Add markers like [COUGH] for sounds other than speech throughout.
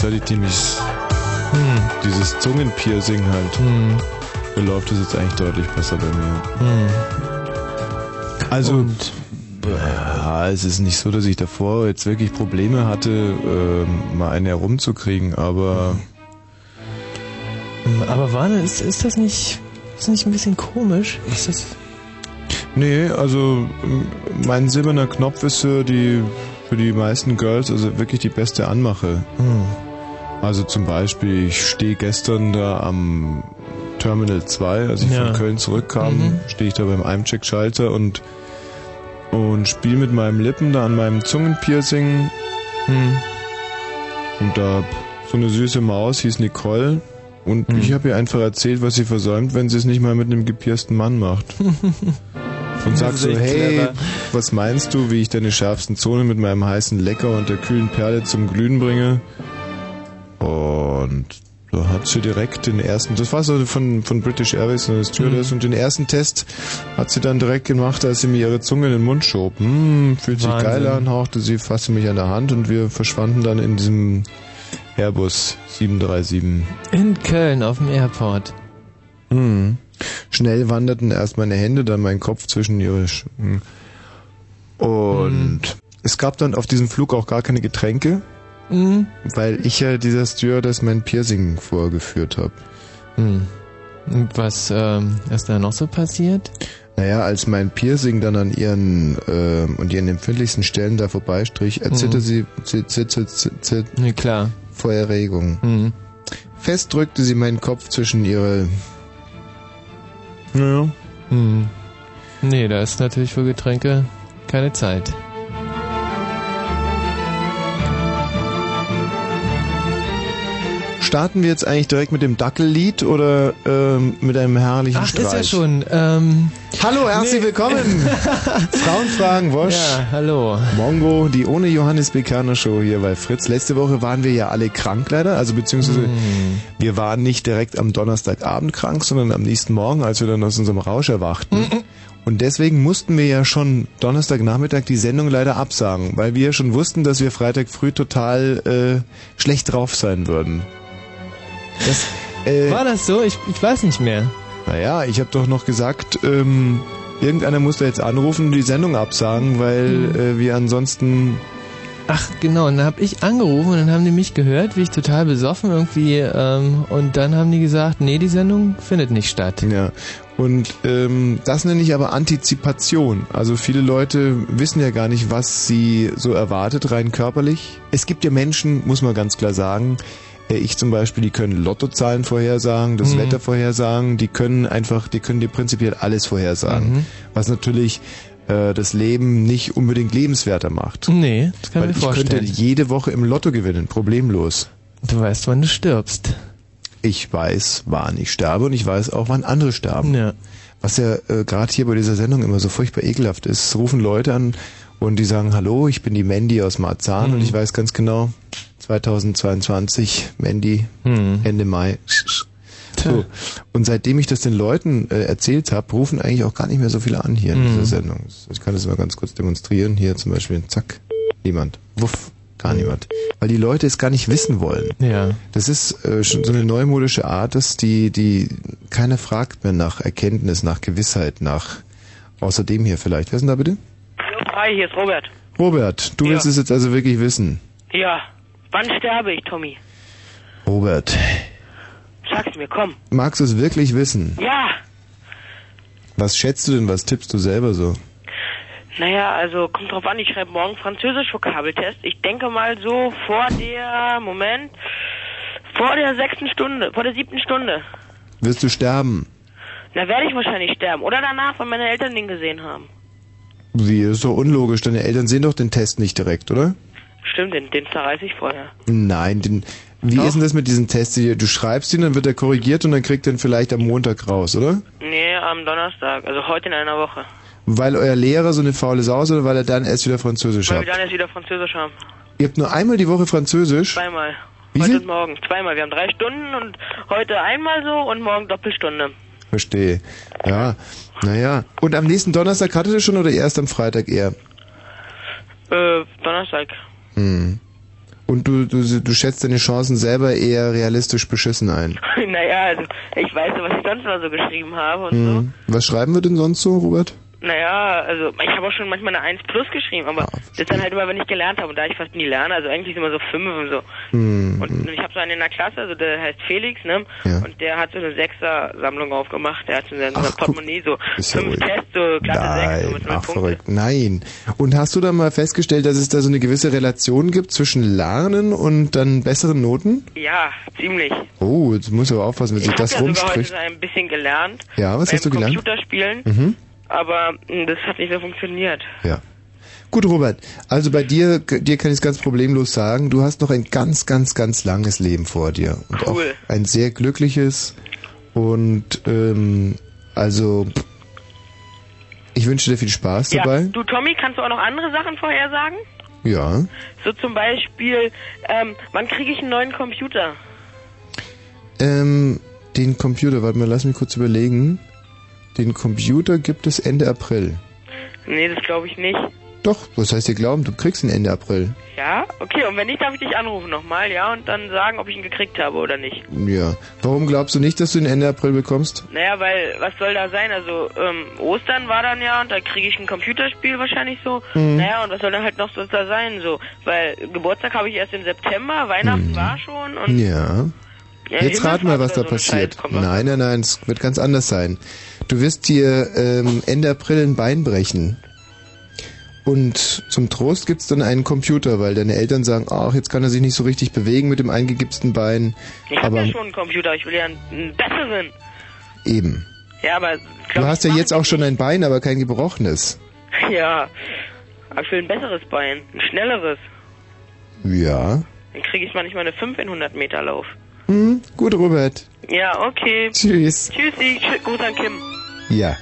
schon so, dass ich jetzt halt seitdem ich hm. dieses Zungenpiercing halt, hm. läuft es jetzt eigentlich deutlich besser bei mir. Hm. Also, Und, ja, es ist nicht so, dass ich davor jetzt wirklich Probleme hatte, äh, mal eine herumzukriegen, aber. Aber Warne, ist, ist das nicht, ist das nicht ein bisschen komisch? Ist das. Nee, also mein silberner Knopf ist für die, für die meisten Girls also wirklich die beste Anmache. Hm. Also zum Beispiel, ich stehe gestern da am Terminal 2, als ich ja. von Köln zurückkam, mhm. stehe ich da beim Eincheck-Schalter und, und spiele mit meinem Lippen da an meinem Zungenpiercing. Mhm. Und da so eine süße Maus hieß Nicole. Und mhm. ich habe ihr einfach erzählt, was sie versäumt, wenn sie es nicht mal mit einem gepiersten Mann macht. [LAUGHS] und sag so, hey, clever. was meinst du, wie ich deine schärfsten Zonen mit meinem heißen Lecker und der kühlen Perle zum Glühen bringe? Sie direkt den ersten, das war so von, von British Airways, eine Stewardess, mhm. und den ersten Test hat sie dann direkt gemacht, als sie mir ihre Zunge in den Mund schob. Hm, fühlt sich geil an, hauchte sie, fasste mich an der Hand und wir verschwanden dann in diesem Airbus 737. In Köln auf dem Airport. Hm. Schnell wanderten erst meine Hände, dann mein Kopf zwischen ihre Sch hm. Und mhm. es gab dann auf diesem Flug auch gar keine Getränke. Mhm. Weil ich ja dieser Stewardess mein Piercing vorgeführt habe. Mhm. Und was ähm, ist da noch so passiert? Naja, als mein Piercing dann an ihren äh, und ihren empfindlichsten Stellen da vorbeistrich, erzitterte mhm. sie zit, zit, zit, zit, nee, klar. vor Erregung. Mhm. Fest drückte sie meinen Kopf zwischen ihre... Naja. Mhm. Nee, da ist natürlich für Getränke keine Zeit. Starten wir jetzt eigentlich direkt mit dem Dackellied oder ähm, mit einem herrlichen Ach, Streich? ist ja schon. Ähm, hallo, herzlich nee. willkommen. [LAUGHS] Frauenfragen, Wosch. Ja, hallo. Mongo, die ohne Johannes Bekerner Show hier bei Fritz. Letzte Woche waren wir ja alle krank leider, also beziehungsweise mm. wir waren nicht direkt am Donnerstagabend krank, sondern am nächsten Morgen, als wir dann aus unserem Rausch erwachten. Mm -mm. Und deswegen mussten wir ja schon Donnerstagnachmittag die Sendung leider absagen, weil wir schon wussten, dass wir Freitag früh total äh, schlecht drauf sein würden. Das, äh, War das so? Ich, ich weiß nicht mehr. Naja, ich habe doch noch gesagt, ähm, irgendeiner muss da jetzt anrufen und die Sendung absagen, weil hm. äh, wir ansonsten... Ach genau, und dann habe ich angerufen und dann haben die mich gehört, wie ich total besoffen irgendwie ähm, und dann haben die gesagt, nee, die Sendung findet nicht statt. Ja, und ähm, das nenne ich aber Antizipation. Also viele Leute wissen ja gar nicht, was sie so erwartet, rein körperlich. Es gibt ja Menschen, muss man ganz klar sagen, ich zum Beispiel, die können Lottozahlen vorhersagen, das mhm. Wetter vorhersagen, die können einfach, die können dir prinzipiell alles vorhersagen. Mhm. Was natürlich äh, das Leben nicht unbedingt lebenswerter macht. Nee, das kann Weil ich mir vorstellen. Ich könnte jede Woche im Lotto gewinnen, problemlos. Du weißt, wann du stirbst. Ich weiß, wann ich sterbe und ich weiß auch, wann andere sterben. Ja. Was ja äh, gerade hier bei dieser Sendung immer so furchtbar ekelhaft ist, rufen Leute an und die sagen, hallo, ich bin die Mandy aus Marzahn mhm. und ich weiß ganz genau, 2022, Mandy, mhm. Ende Mai. So. Und seitdem ich das den Leuten äh, erzählt habe, rufen eigentlich auch gar nicht mehr so viele an hier in dieser mhm. Sendung. Ich kann das mal ganz kurz demonstrieren. Hier zum Beispiel, zack, niemand. Wuff, gar niemand. Weil die Leute es gar nicht wissen wollen. Ja. Das ist äh, schon so eine neumodische Art, dass die, die keiner fragt mehr nach Erkenntnis, nach Gewissheit, nach außerdem hier vielleicht. Wer ist denn da bitte? Hi, hier ist Robert. Robert, du ja. willst es jetzt also wirklich wissen? Ja. Wann sterbe ich, Tommy? Robert. Sag's mir, komm. Magst du es wirklich wissen? Ja. Was schätzt du denn, was tippst du selber so? Naja, also kommt drauf an, ich schreibe morgen Französisch-Vokabeltest. Ich denke mal so vor der, Moment, vor der sechsten Stunde, vor der siebten Stunde. Wirst du sterben? Na, werde ich wahrscheinlich sterben. Oder danach, wenn meine Eltern den gesehen haben. Wie, ist doch unlogisch. Deine Eltern sehen doch den Test nicht direkt, oder? Stimmt, den, den zerreiße ich vorher. Nein, den, wie Doch. ist denn das mit diesen Tests hier? Du schreibst ihn, dann wird er korrigiert und dann kriegt er ihn vielleicht am Montag raus, oder? Nee, am Donnerstag, also heute in einer Woche. Weil euer Lehrer so eine faule Sau ist oder weil er dann erst wieder Französisch weil hat? Weil wir dann erst wieder Französisch haben. Ihr habt nur einmal die Woche Französisch? Zweimal. Wie heute viel? und morgen. Zweimal. Wir haben drei Stunden und heute einmal so und morgen Doppelstunde. Verstehe. Ja, naja. Und am nächsten Donnerstag hattet ihr schon oder erst am Freitag eher? Äh, Donnerstag. Hm. Und du, du, du schätzt deine Chancen selber eher realistisch beschissen ein. [LAUGHS] naja, also ich weiß ja, was ich sonst mal so geschrieben habe und Hm. Was schreiben wir denn sonst so, Robert? Naja, also ich habe auch schon manchmal eine 1 plus geschrieben, aber Ah, das ist dann halt immer, wenn ich gelernt habe und da ich fast nie lerne, also eigentlich ist immer so 5 und so. Hm. Und ich habe so einen in der Klasse, also der heißt Felix, ne? Ja. Und der hat so eine Sechser-Sammlung aufgemacht. Der hat so in Ach, seinem guck. Portemonnaie so Ist ja fünf ruhig. Tests, so glatte Sechs, so mit ach verrückt. Nein. Und hast du da mal festgestellt, dass es da so eine gewisse Relation gibt zwischen Lernen und dann besseren Noten? Ja, ziemlich. Oh, jetzt muss aber aufpassen, wenn Ich sich habe das ja sogar heute rumspricht. so ein bisschen gelernt. Ja, was beim hast du gelernt? Computerspielen, Mhm. Aber mh, das hat nicht so funktioniert. Ja. Gut, Robert. Also bei dir, dir kann ich es ganz problemlos sagen, du hast noch ein ganz, ganz, ganz langes Leben vor dir. Und Cool. auch ein sehr glückliches und ähm, also ich wünsche dir viel Spaß Ja, dabei. du Tommy, kannst du auch noch andere Sachen vorhersagen? Ja. So zum Beispiel, ähm, wann kriege ich einen neuen Computer? Ähm, den Computer, warte mal, lass mich kurz überlegen. Den Computer gibt es Ende April. Nee, das glaube ich nicht. Doch, was heißt dir glauben? Du kriegst ihn Ende April. Ja? Okay, und wenn nicht, darf ich dich anrufen nochmal, ja? Und dann sagen, ob ich ihn gekriegt habe oder nicht. Ja. Warum glaubst du nicht, dass du ihn Ende April bekommst? Naja, weil, was soll da sein? Also, ähm, Ostern war dann ja und da kriege ich ein Computerspiel wahrscheinlich so. Mhm. Naja, und was soll dann halt noch so da sein? So, weil Geburtstag habe ich erst im September, Weihnachten war schon und... Mhm. Ja. Ja, Jetzt rat mal, was da so passiert. Nein, nein, nein, es wird ganz anders sein. Du wirst dir ähm, Ende April ein Bein brechen. Und zum Trost gibt's dann einen Computer, weil deine Eltern sagen, ach, jetzt kann er sich nicht so richtig bewegen mit dem eingegipsten Bein. Ich habe ja schon einen Computer, ich will ja einen, einen besseren. eben. Ja, aber... Du glaub, hast ich ja jetzt auch schon ein Bein, aber kein gebrochenes. [LAUGHS] Ja, aber ich will ein besseres Bein, ein schnelleres. Ja. Dann kriege ich manchmal eine 5 in 100 Meter Lauf. Hm, gut, Robert. Ja, okay. Tschüss. Tschüssi, Tschüss, Gruß an Kim. Ja.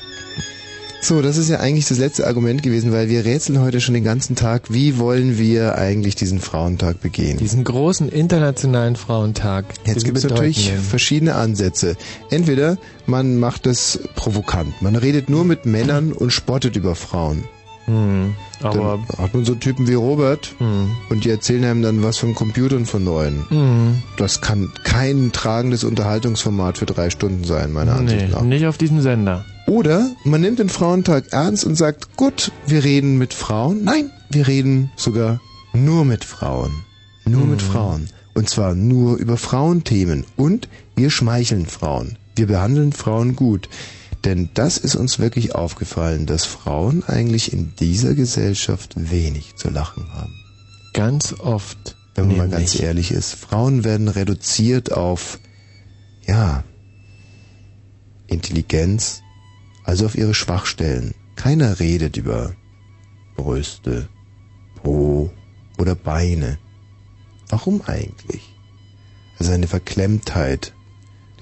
So, das ist ja eigentlich das letzte Argument gewesen, weil wir rätseln heute schon den ganzen Tag, wie wollen wir eigentlich diesen Frauentag begehen? Diesen großen internationalen Frauentag. Jetzt gibt es natürlich verschiedene Ansätze. Entweder man macht es provokant, man redet nur mit Männern und spottet über Frauen. Hm, aber Dann hat man so Typen wie Robert hm, und die erzählen einem dann was von Computern von neuen. hm, Das kann kein tragendes Unterhaltungsformat für drei Stunden sein, meiner Ansicht nee, nach. nicht auf diesem Sender. Oder man nimmt den Frauentag ernst und sagt, gut, wir reden mit Frauen. Nein, wir reden sogar nur mit Frauen. Nur mit Frauen. Und zwar nur über Frauenthemen. Und wir schmeicheln Frauen. Wir behandeln Frauen gut. Denn das ist uns wirklich aufgefallen, dass Frauen eigentlich in dieser Gesellschaft wenig zu lachen haben. Ganz oft. Wenn man mal nämlich. ganz ehrlich ist. Frauen werden reduziert auf, ja, Intelligenz, also auf ihre Schwachstellen. Keiner redet über Brüste, Po oder Beine. Warum eigentlich? Also eine Verklemmtheit,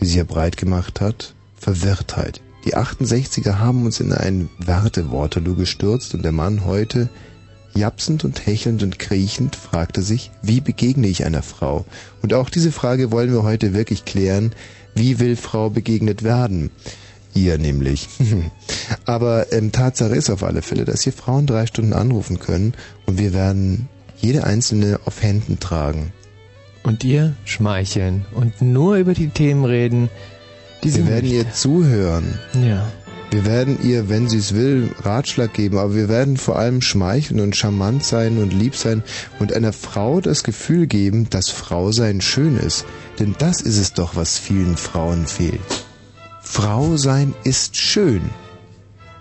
die sich ja breit gemacht hat, Verwirrtheit. Die 68er haben uns in ein Wertewaterloo gestürzt und der Mann heute Japsend und hechelnd und kriechend fragte sich, wie begegne ich einer Frau? Und auch diese Frage wollen wir heute wirklich klären. Wie will Frau begegnet werden? Ihr nämlich. [LAUGHS] Aber ähm, Tatsache ist auf alle Fälle, dass hier Frauen drei Stunden anrufen können und wir werden jede einzelne auf Händen tragen. Und ihr schmeicheln und nur über die Themen reden, die sie Wir werden möchte. ihr zuhören. Ja. Wir werden ihr, wenn sie es will, Ratschlag geben, aber wir werden vor allem schmeicheln und charmant sein und lieb sein und einer Frau das Gefühl geben, dass Frau sein schön ist. Denn das ist es doch, was vielen Frauen fehlt. Frau sein ist schön.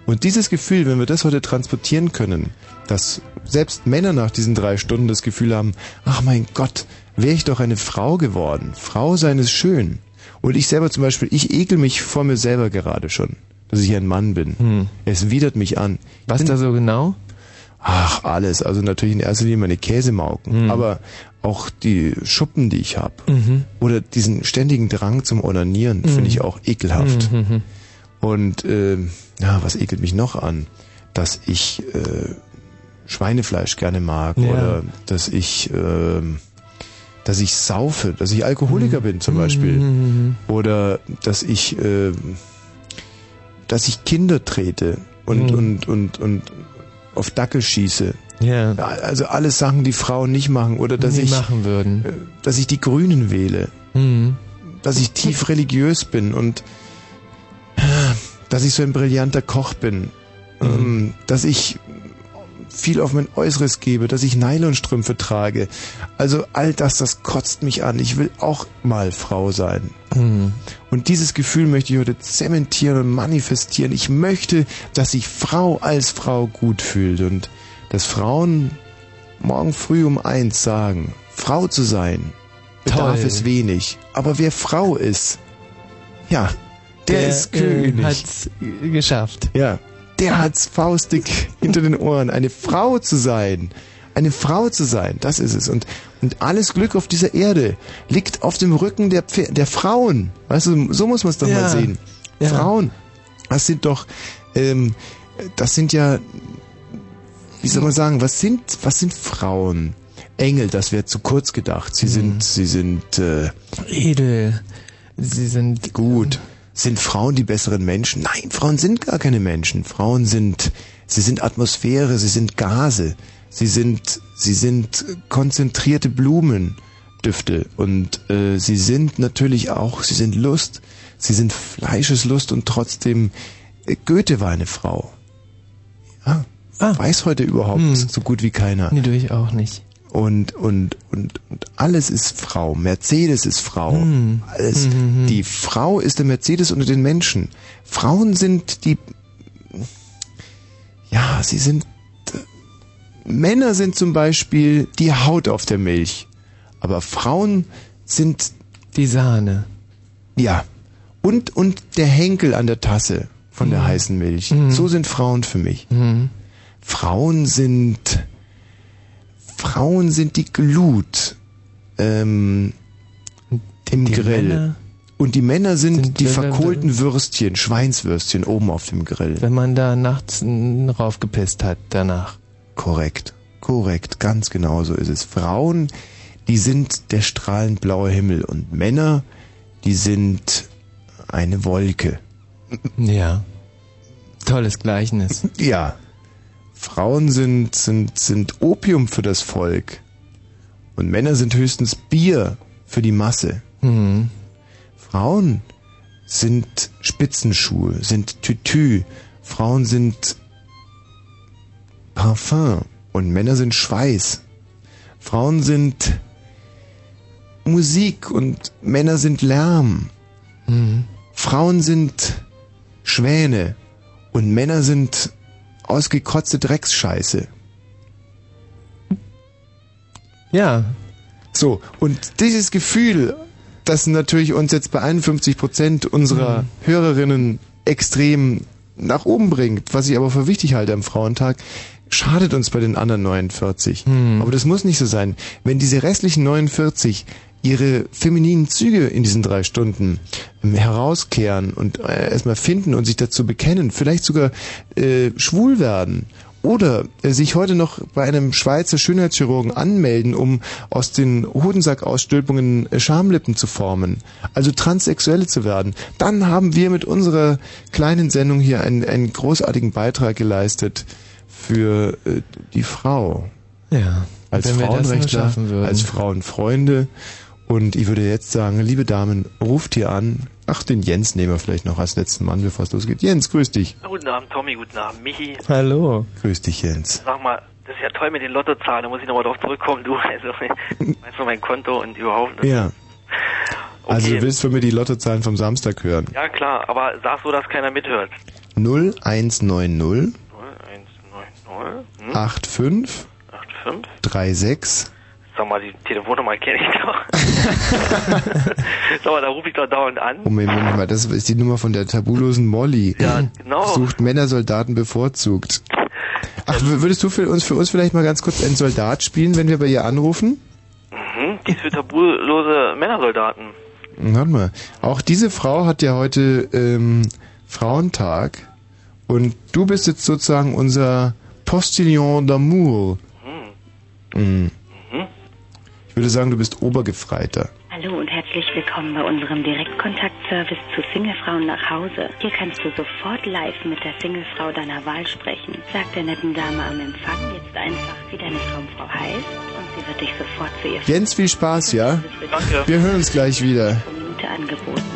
Und dieses Gefühl, wenn wir das heute transportieren können, dass selbst Männer nach diesen drei Stunden das Gefühl haben, ach mein Gott, wäre ich doch eine Frau geworden. Frau sein ist schön. Und ich selber zum Beispiel, ich ekel mich vor mir selber gerade schon, dass ich ein Mann bin. Hm. Es widert mich an. Was da so genau? Ach, alles. Also natürlich in erster Linie meine Käsemauken. Mhm. Aber auch die Schuppen, die ich habe. Mhm. Oder diesen ständigen Drang zum Onanieren Mhm. finde ich auch ekelhaft. Mhm. Und ähm, ja, was ekelt mich noch an? Dass ich äh, Schweinefleisch gerne mag Ja. oder dass ich ähm, dass ich saufe, dass ich Alkoholiker bin zum Beispiel Mhm. oder dass ich äh, dass ich Kinder trete und Mhm. und und und auf Dackel schieße. Ja. Also alles Sachen, die Frauen nicht machen oder dass Nie ich machen würden. äh, dass ich die Grünen wähle, Mhm. dass ich tief religiös bin und äh, dass ich so ein brillanter Koch bin, ähm, dass ich viel auf mein Äußeres gebe, dass ich Nylonstrümpfe trage. Also all das, das kotzt mich an. Ich will auch mal Frau sein. Mhm. Und dieses Gefühl möchte ich heute zementieren und manifestieren. Ich möchte, dass sich Frau als Frau gut fühlt und dass Frauen morgen früh um eins sagen, Frau zu sein bedarf Toll. es wenig. Aber wer Frau ist, ja, der, ist König. Äh, hat's geschafft. ja, der hat's faustig hinter den Ohren. Eine Frau zu sein, eine Frau zu sein, das ist es. Und, und alles Glück auf dieser Erde liegt auf dem Rücken der, Pfer- der Frauen. Weißt du, so muss man es doch Ja. mal sehen. Ja. Frauen, das sind doch, ähm, das sind ja, wie soll man sagen, was sind, was sind Frauen? Engel, das wäre zu kurz gedacht. Sie sind, sie sind äh, Edel. Sie sind gut. Sind Frauen die besseren Menschen? Nein, Frauen sind gar keine Menschen. Frauen sind, sie sind Atmosphäre, sie sind Gase, sie sind, sie sind konzentrierte Blumendüfte und äh, sie sind natürlich auch, sie sind Lust, sie sind Fleischeslust und trotzdem äh, Goethe war eine Frau. Ja, Ah. weiß heute überhaupt Hm. so gut wie keiner. Nee, durch auch nicht. Und, und, und, und alles ist Frau. Mercedes ist Frau. Hm. Alles. Mhm. Die Frau ist der Mercedes unter den Menschen. Frauen sind die, ja, sie sind, Männer sind zum Beispiel die Haut auf der Milch. Aber Frauen sind, Die Sahne. ja, und, und der Henkel an der Tasse von der heißen Milch. So sind Frauen für mich. Mhm. Frauen sind Frauen sind die Glut ähm, im Die Grill. Männer, Und die Männer sind, sind die verkohlten Würstchen, Schweinswürstchen oben auf dem Grill. wenn man da nachts raufgepisst hat danach. Korrekt, korrekt, ganz genau so ist es. Frauen, die sind der strahlend blaue Himmel und Männer, die sind eine Wolke. Ja. Tolles Gleichnis. [LAUGHS] Ja. Frauen sind, sind, sind Opium für das Volk. Und Männer sind höchstens Bier für die Masse. Mhm. Frauen sind Spitzenschuhe, sind Tütü. Frauen sind Parfum. Und Männer sind Schweiß. Frauen sind Musik und Männer sind Lärm. Mhm. Frauen sind Schwäne und Männer sind ausgekotzte Drecksscheiße. Ja. So, und dieses Gefühl, das natürlich uns jetzt bei 51 Prozent unserer Hörerinnen extrem nach oben bringt, was ich aber für wichtig halte am Frauentag, schadet uns bei den anderen 49. Aber das muss nicht so sein. Wenn diese restlichen 49 ihre femininen Züge in diesen drei Stunden ähm, herauskehren und äh, erstmal finden und sich dazu bekennen, vielleicht sogar äh, schwul werden oder äh, sich heute noch bei einem Schweizer Schönheitschirurgen anmelden, um aus den Hodensackausstülpungen äh, Schamlippen zu formen, also Transsexuelle zu werden, dann haben wir mit unserer kleinen Sendung hier einen, einen großartigen Beitrag geleistet für äh, die Frau. Ja. Als Frauenrechtler, als Frauenfreunde. Und ich würde jetzt sagen, liebe Damen, ruft hier an. Ach, den Jens nehmen wir vielleicht noch als letzten Mann, bevor es losgeht. Jens, grüß dich. Guten Abend, Tommy, guten Abend, Michi. Hallo. Grüß dich, Jens. Sag mal, das ist ja toll mit den Lottozahlen, da muss ich nochmal drauf zurückkommen, du. Also, weißt du, mein Konto und überhaupt. Ja. Also Okay. du willst von mir die Lottozahlen vom Samstag hören. Ja, klar, aber sag so, dass keiner mithört. 0190 0190 hm, 85 85. 36 Sag mal, die Telefonnummer kenne ich doch. [LAUGHS] Sag mal, da rufe ich doch dauernd an. Moment, Moment mal, das ist die Nummer von der tabulosen Molly. Ja, genau. Sucht Männersoldaten bevorzugt. Ach, würdest du für uns, für uns vielleicht mal ganz kurz einen Soldat spielen, wenn wir bei ihr anrufen? Mhm, die ist für tabulose Männersoldaten. Warte mal. Auch diese Frau hat ja heute ähm, Frauentag und du bist jetzt sozusagen unser Postillon d'amour. Hm. Mhm. Ich würde sagen, du bist Obergefreiter. Hallo und herzlich willkommen bei unserem Direktkontaktservice zu Singlefrauen nach Hause. Hier kannst du sofort live mit der Singlefrau deiner Wahl sprechen. Sag der netten Dame am Empfang jetzt einfach, wie deine Traumfrau heißt und sie wird dich sofort zu ihr Jens, viel Spaß, ja? Danke. Wir hören uns gleich wieder. Minute angeboten.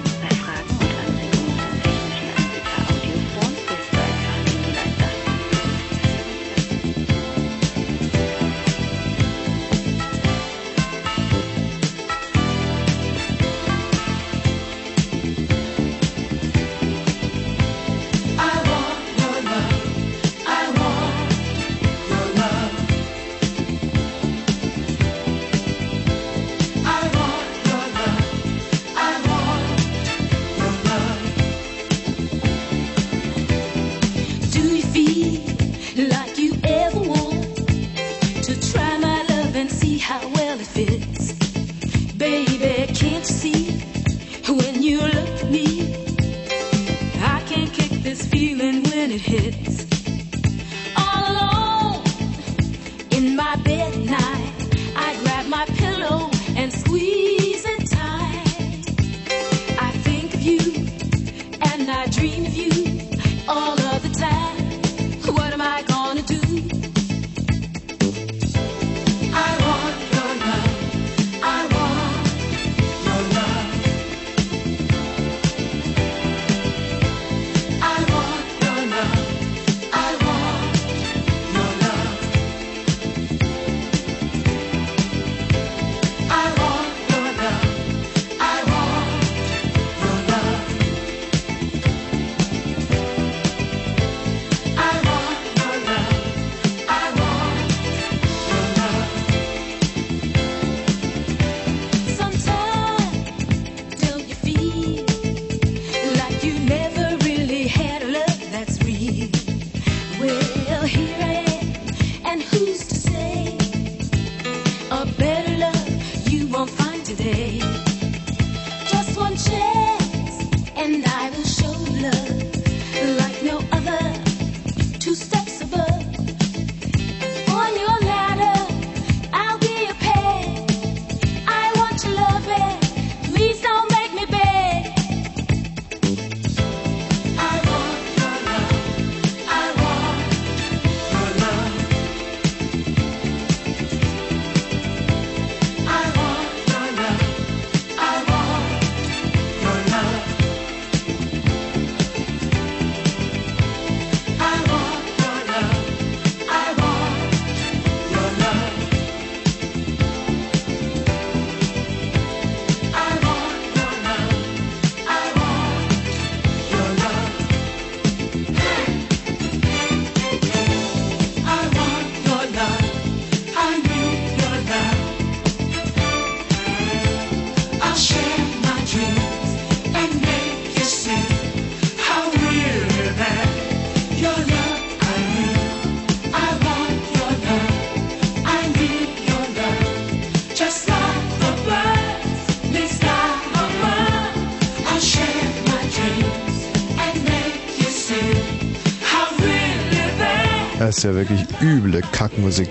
Ist ja wirklich üble Kackmusik.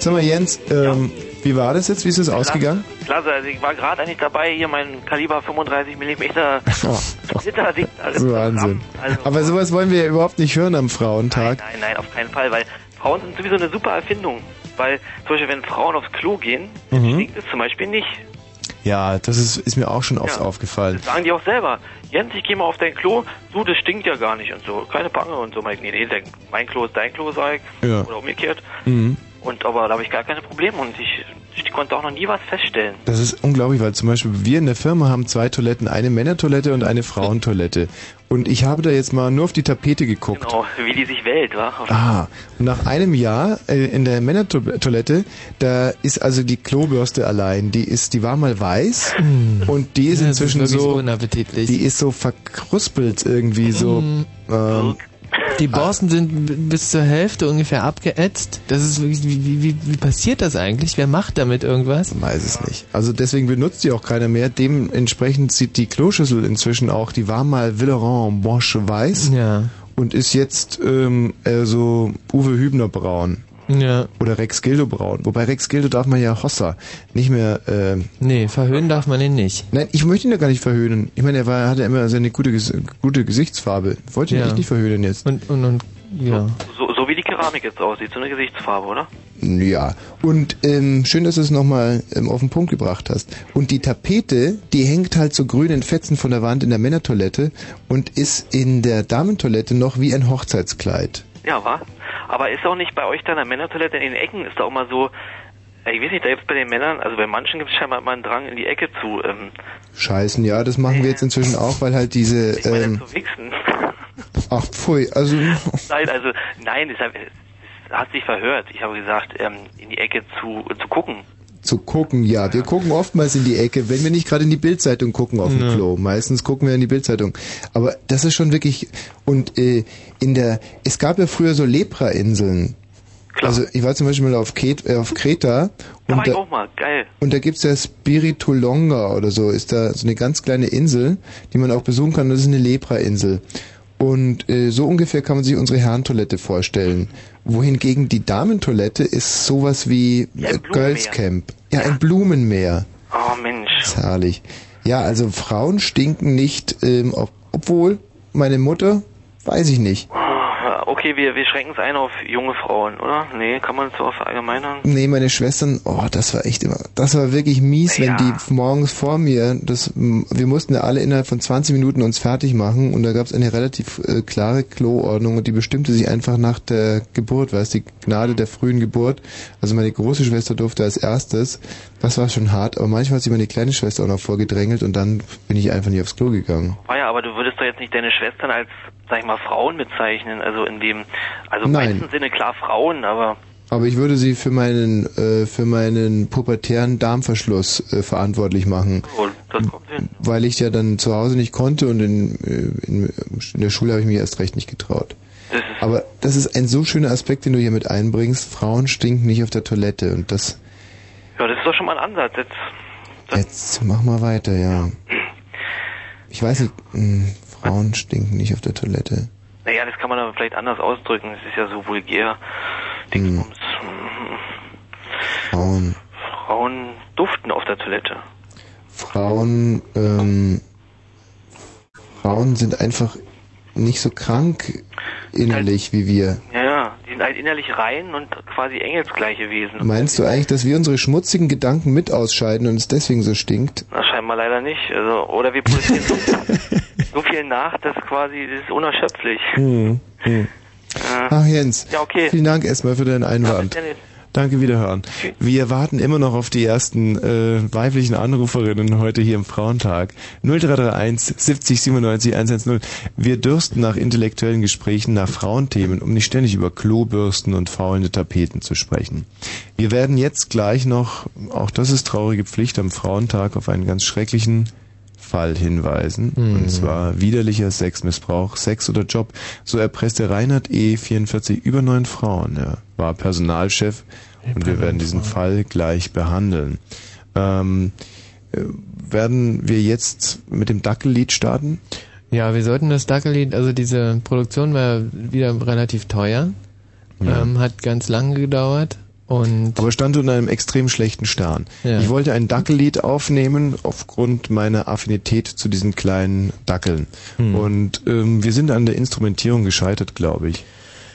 Sag mal, Jens, ähm, wie war das jetzt? Wie ist es ausgegangen? Klasse, also ich war gerade eigentlich dabei, hier mein Kaliber 35 mm Oh, ist Wahnsinn. Also, Aber sowas wollen wir ja überhaupt nicht hören am Frauentag. Nein, nein, auf keinen Fall, weil Frauen sind sowieso eine super Erfindung. Weil zum Beispiel, wenn Frauen aufs Klo gehen, Mhm. stinkt es zum Beispiel nicht. Ja, das ist, ist mir auch schon oft Ja. aufgefallen. Das sagen die auch selber. Jens, ich gehe mal auf dein Klo. Du, das stinkt ja gar nicht und so. Keine Bange und so. Mein, nee, nee, mein Klo ist dein Klo, sag ich. Ja. Oder umgekehrt. Mhm. Und aber da habe ich gar keine Probleme und ich, ich konnte auch noch nie was feststellen. Das ist unglaublich, weil zum Beispiel wir in der Firma haben zwei Toiletten, eine Männertoilette und eine Frauentoilette. Und ich habe da jetzt mal nur auf die Tapete geguckt. Genau, wie die sich wählt, wa? Ah, und nach einem Jahr äh, in der Männertoilette, da ist also die Klobürste allein, die ist, die war mal weiß und die ist Hm. Ist inzwischen wirklich so, unappetitlich. die ist so verkruspelt irgendwie so. Mm. Ähm, Die Borsten sind bis zur Hälfte ungefähr abgeätzt. Das ist wirklich, wie, wie, wie, passiert das eigentlich? Wer macht damit irgendwas? weiß es nicht. Also deswegen benutzt die auch keiner mehr. Dementsprechend sieht die Kloschüssel inzwischen auch, die war mal Villeron Bosch weiß Ja. und ist jetzt ähm, äh, so Uwe Hübner braun. Ja. Oder Rex Gildo braun. Wobei Rex Gildo darf man ja Hossa nicht mehr. Äh, nee, verhöhnen darf man ihn nicht. Nein, ich möchte ihn ja gar nicht verhöhnen. Ich meine, er war, hatte immer seine gute, gute Gesichtsfarbe. Ich wollte ihn Ja. echt nicht verhöhnen jetzt. Und, und, und ja. So, so wie die Keramik jetzt aussieht, so eine Gesichtsfarbe, oder? Ja, und ähm, schön, dass du es nochmal ähm, auf den Punkt gebracht hast. Und die Tapete, die hängt halt so grünen Fetzen von der Wand in der Männertoilette und ist in der Damentoilette noch wie ein Hochzeitskleid. Ja, war. Aber ist auch nicht bei euch da in der Männertoilette in den Ecken, ist da auch mal so, äh, ich weiß nicht, da gibt's bei den Männern, also bei manchen gibt es scheinbar immer einen Drang in die Ecke zu, ähm, Scheißen, ja, das machen wir jetzt inzwischen auch, weil halt diese, ich meine, ähm, zu wichsen. ach pfui, also, nein, also, nein, es hat, sich verhört. Ich habe gesagt, ähm, in die Ecke zu, zu gucken. Zu gucken, ja, wir gucken oftmals in die Ecke, wenn wir nicht gerade in die Bildzeitung gucken auf dem Ja. Klo. Meistens gucken wir in die Bildzeitung. Aber das ist schon wirklich, und äh, in der, es gab ja früher so Lepra-Inseln. Also ich war zum Beispiel mal auf, Ket, äh, auf Kreta Da und da, auch mal, geil. und da gibt's ja Spiritulonga oder so, ist da so eine ganz kleine Insel, die man auch besuchen kann. Das ist eine Lepra-Insel. Und äh, so ungefähr kann man sich unsere Herrentoilette vorstellen. Wohingegen die Damentoilette ist sowas wie äh, Girls Camp. Ja, ein Blumenmeer. Oh Mensch. Das ist herrlich. Ja, also Frauen stinken nicht, ähm, ob, obwohl meine Mutter, weiß ich nicht. Okay, wir, wir schränken es ein auf junge Frauen, oder? Nee, kann man es so auf verallgemeinern? Nee, meine Schwestern, oh, das war echt immer, das war wirklich mies, wenn die morgens vor mir, das, wir mussten ja alle innerhalb von 20 Minuten uns fertig machen und da gab es eine relativ äh, klare Kloordnung und die bestimmte sich einfach nach der Geburt, weißt die Gnade der frühen Geburt. Also meine große Schwester durfte als erstes, das war schon hart, aber manchmal hat sich meine kleine Schwester auch noch vorgedrängelt und dann bin ich einfach nicht aufs Klo gegangen. Ah ja, aber du würdest doch jetzt nicht deine Schwestern als, sag ich mal, Frauen bezeichnen, also in dem, also im Nein. weitesten Sinne klar Frauen, aber Aber ich würde sie für meinen äh, für meinen pubertären Darmverschluss äh, verantwortlich machen. oh, das kommt hin. weil ich ja dann zu Hause nicht konnte und in, äh, in, in der Schule habe ich mich erst recht nicht getraut. Das Aber das ist ein so schöner Aspekt, den du hier mit einbringst. Frauen stinken nicht auf der Toilette und das ja, das ist doch schon mal ein Ansatz. Jetzt, jetzt mach mal weiter, ja. Ich weiß nicht, mh, Frauen stinken nicht auf der Toilette. naja, das kann man aber vielleicht anders ausdrücken. Es ist ja so vulgär. Hm. Frauen, Frauen duften auf der Toilette. Frauen, ähm, Frauen sind einfach nicht so krank innerlich wie wir. Ja, die sind halt innerlich rein und quasi engelsgleiche Wesen. Meinst du eigentlich, dass wir unsere schmutzigen Gedanken mit ausscheiden und es deswegen so stinkt? Na, scheinbar leider nicht. Also, oder wir produzieren so, [LAUGHS] so viel nach, dass quasi, das ist unerschöpflich. Hm, hm. Äh, Ach Jens, Ja, okay. vielen Dank erstmal für deinen Einwand. Dennis. Danke, wiederhören. Wir warten immer noch auf die ersten äh, weiblichen Anruferinnen heute hier im Frauentag. 0331 70 97 110. Wir dürsten nach intellektuellen Gesprächen, nach Frauenthemen, um nicht ständig über Klobürsten und faulende Tapeten zu sprechen. Wir werden jetzt gleich noch, auch das ist traurige Pflicht, am Frauentag auf einen ganz schrecklichen Fall hinweisen. Und zwar widerlicher Sexmissbrauch, Sex oder Job. So erpresste Reinhard E. 44 über neun Frauen. Er war Personalchef und wir werden diesen Fall gleich behandeln. Ähm, äh, werden wir jetzt mit dem Dackellied starten? Ja, wir sollten das Dackellied, also diese Produktion war wieder relativ teuer, Ja. ähm, hat ganz lange gedauert und Aber stand unter einem extrem schlechten Stern. Ja. Ich wollte ein Dackellied aufnehmen aufgrund meiner Affinität zu diesen kleinen Dackeln. Hm. Und ähm, wir sind an der Instrumentierung gescheitert, glaube ich.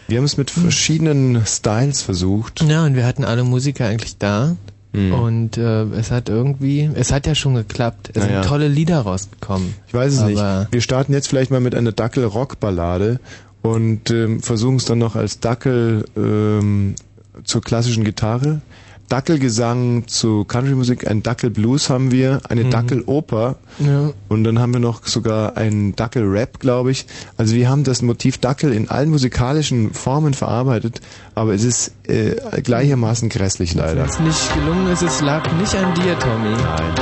Wir haben es mit verschiedenen Styles versucht. ja, und wir hatten alle Musiker eigentlich da Hm. und äh, es hat irgendwie, es hat ja schon geklappt. Es Naja. sind tolle Lieder rausgekommen. Ich weiß es Aber- nicht. Wir starten jetzt vielleicht mal mit einer Dackel-Rock-Ballade und ähm, versuchen es dann noch als Dackel ähm, zur klassischen Gitarre. Dackelgesang zu Country-Musik, ein Dackel-Blues haben wir, eine Mhm. Dackel-Oper Ja. und dann haben wir noch sogar einen Dackel-Rap, glaube ich. Also wir haben das Motiv Dackel in allen musikalischen Formen verarbeitet, aber es ist äh, gleichermaßen grässlich leider. Wenn es nicht gelungen ist, es lag nicht an dir, Tommy. Nein.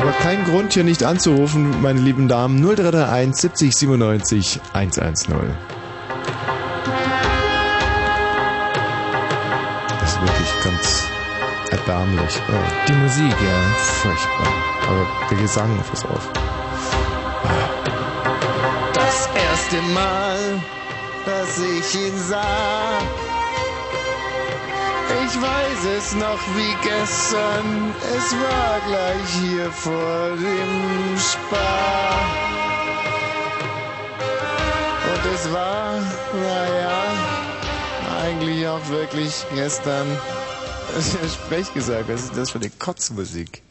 Aber kein Grund hier nicht anzurufen, meine lieben Damen. 0331 70 97 110. ganz erbärmlich. Oh, Die Musik, ja. furchtbar. Aber der Gesang, pass auf. Das erste Mal, dass ich ihn sah, Ich weiß es noch wie gestern. Es war gleich hier vor dem Spar. Und es war, naja, eigentlich auch wirklich gestern. Sprechgesang, was ist das für eine Kotzmusik?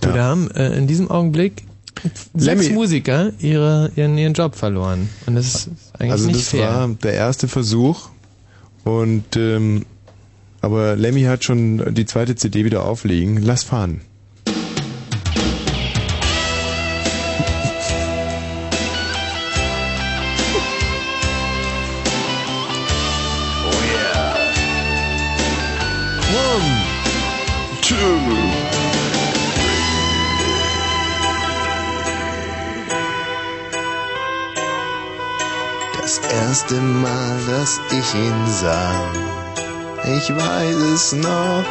Du, da haben äh, in diesem Augenblick sechs Lemmy. Musiker ihre, ihren, ihren Job verloren. Und das ist eigentlich Also nicht das fair. war der erste Versuch und ähm, aber Lemmy hat schon die zweite CD wieder auflegen. Lass fahren. Erste Mal, dass ich ihn sah, ich weiß es noch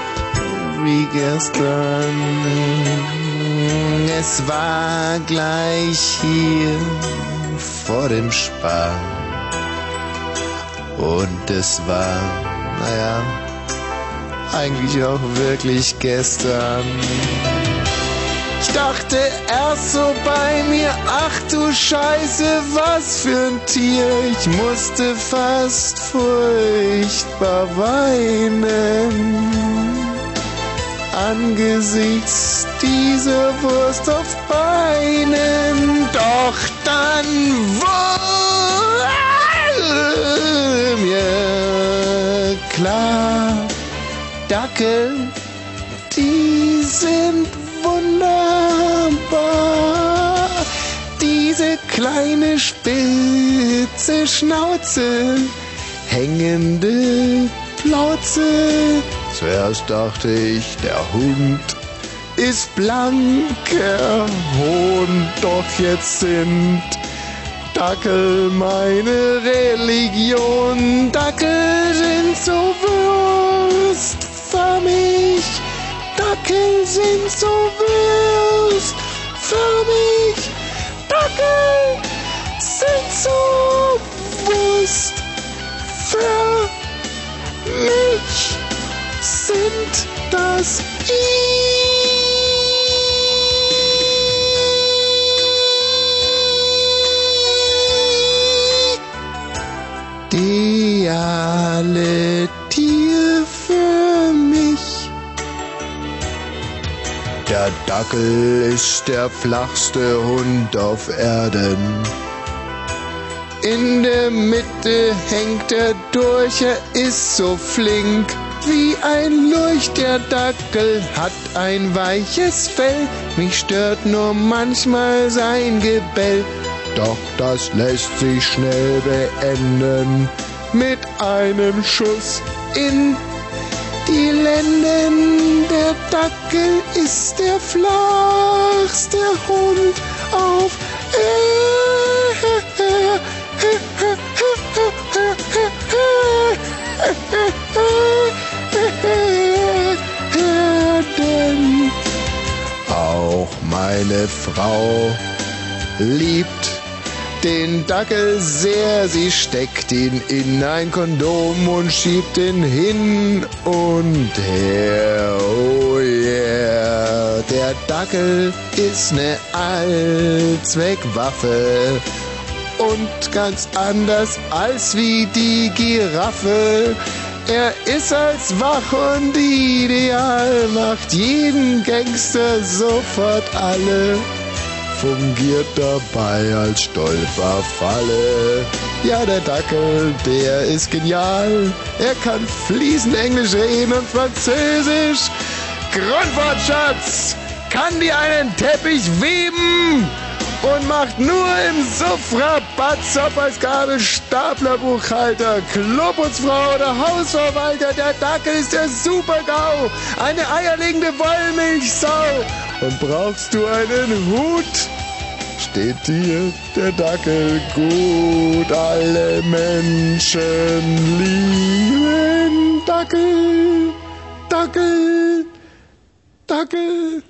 wie gestern. Es war gleich hier vor dem Spar. Und es war, naja, eigentlich auch wirklich gestern. Ich dachte erst so bei mir, ach du Scheiße, was für ein Tier. Ich musste fast furchtbar weinen. Angesichts dieser Wurst auf Beinen. Doch dann wurde mir klar, Dackel, die sind kleine spitze Schnauze, hängende Plauze. Zuerst dachte ich, der Hund ist blanker Hohn, doch jetzt sind Dackel meine Religion. Dackel sind so würstförmig. Dackel sind so würstförmig. Dackel sind so Wurst für mich sind das ideale Tier Der Dackel ist der flachste Hund auf Erden. In der Mitte hängt er durch, er ist so flink wie ein Lurch. Der Dackel hat ein weiches Fell, mich stört nur manchmal sein Gebell. Doch das lässt sich schnell beenden mit einem Schuss in die Lenden. Der Dackel ist der flachste Hund auf Erden. Auch meine Frau liebt den Dackel sehr. Sie steckt ihn in ein Kondom und schiebt ihn hin und her. Oh yeah. Der Dackel ist ne Allzweckwaffe. Und ganz anders als wie die Giraffe. Er ist als Wachhund ideal, macht jeden Gangster sofort alle fungiert dabei als Stolperfalle. Ja, der Dackel, der ist genial. Er kann fließend Englisch reden und Französisch. Grundwortschatz kann dir einen Teppich weben und macht nur im Suff Rabatz, ob als Gabelstaplerbuchhalter, Kloputzfrau oder Hausverwalter. Der Dackel ist der Super-GAU, eine eierlegende Wollmilchsau. Und brauchst du einen Hut? Steht dir der Dackel gut, alle Menschen lieben Dackel, Dackel, Dackel.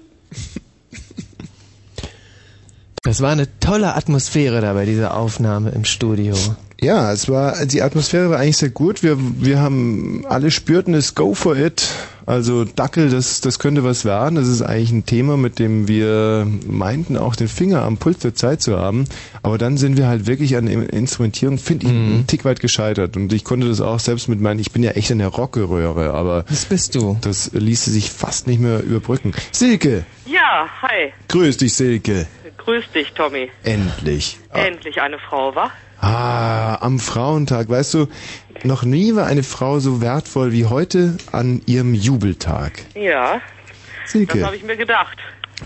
Das war eine tolle Atmosphäre da bei dieser Aufnahme im Studio. Ja, es war, die Atmosphäre war eigentlich sehr gut. Wir, wir haben alle spürten es Go for it. Also Dackel, das, das könnte was werden. Das ist eigentlich ein Thema, mit dem wir meinten, auch den Finger am Puls der Zeit zu haben. Aber dann sind wir halt wirklich an der Instrumentierung, finde ich, einen Tick weit gescheitert. Und ich konnte das auch selbst mit meinen, ich bin ja echt eine Rockeröhre, aber. Das bist du. Das ließe sich fast nicht mehr überbrücken. Silke! Ja, hi. Grüß dich, Silke. Grüß dich, Tommy. Endlich. Endlich eine Frau, wa? Ah, am Frauentag. Weißt du, noch nie war eine Frau so wertvoll wie heute an ihrem Jubeltag. Ja, Silke, das habe ich mir gedacht.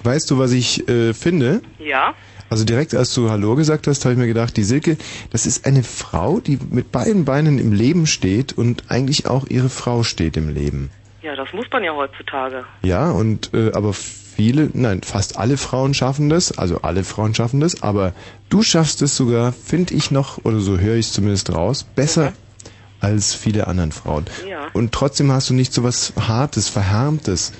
weißt du, was ich äh, finde? Ja? Also direkt als du Hallo gesagt hast, habe ich mir gedacht, die Silke, das ist eine Frau, die mit beiden Beinen im Leben steht und eigentlich auch ihre Frau steht im Leben. Ja, das muss man ja heutzutage. Ja, und äh, aber viele, nein, fast alle Frauen schaffen das, also alle Frauen schaffen das, aber du schaffst es sogar, finde ich noch, oder so höre ich es zumindest raus, besser als viele anderen Frauen. Ja. Und trotzdem hast du nicht so was Hartes, Verhärmtes.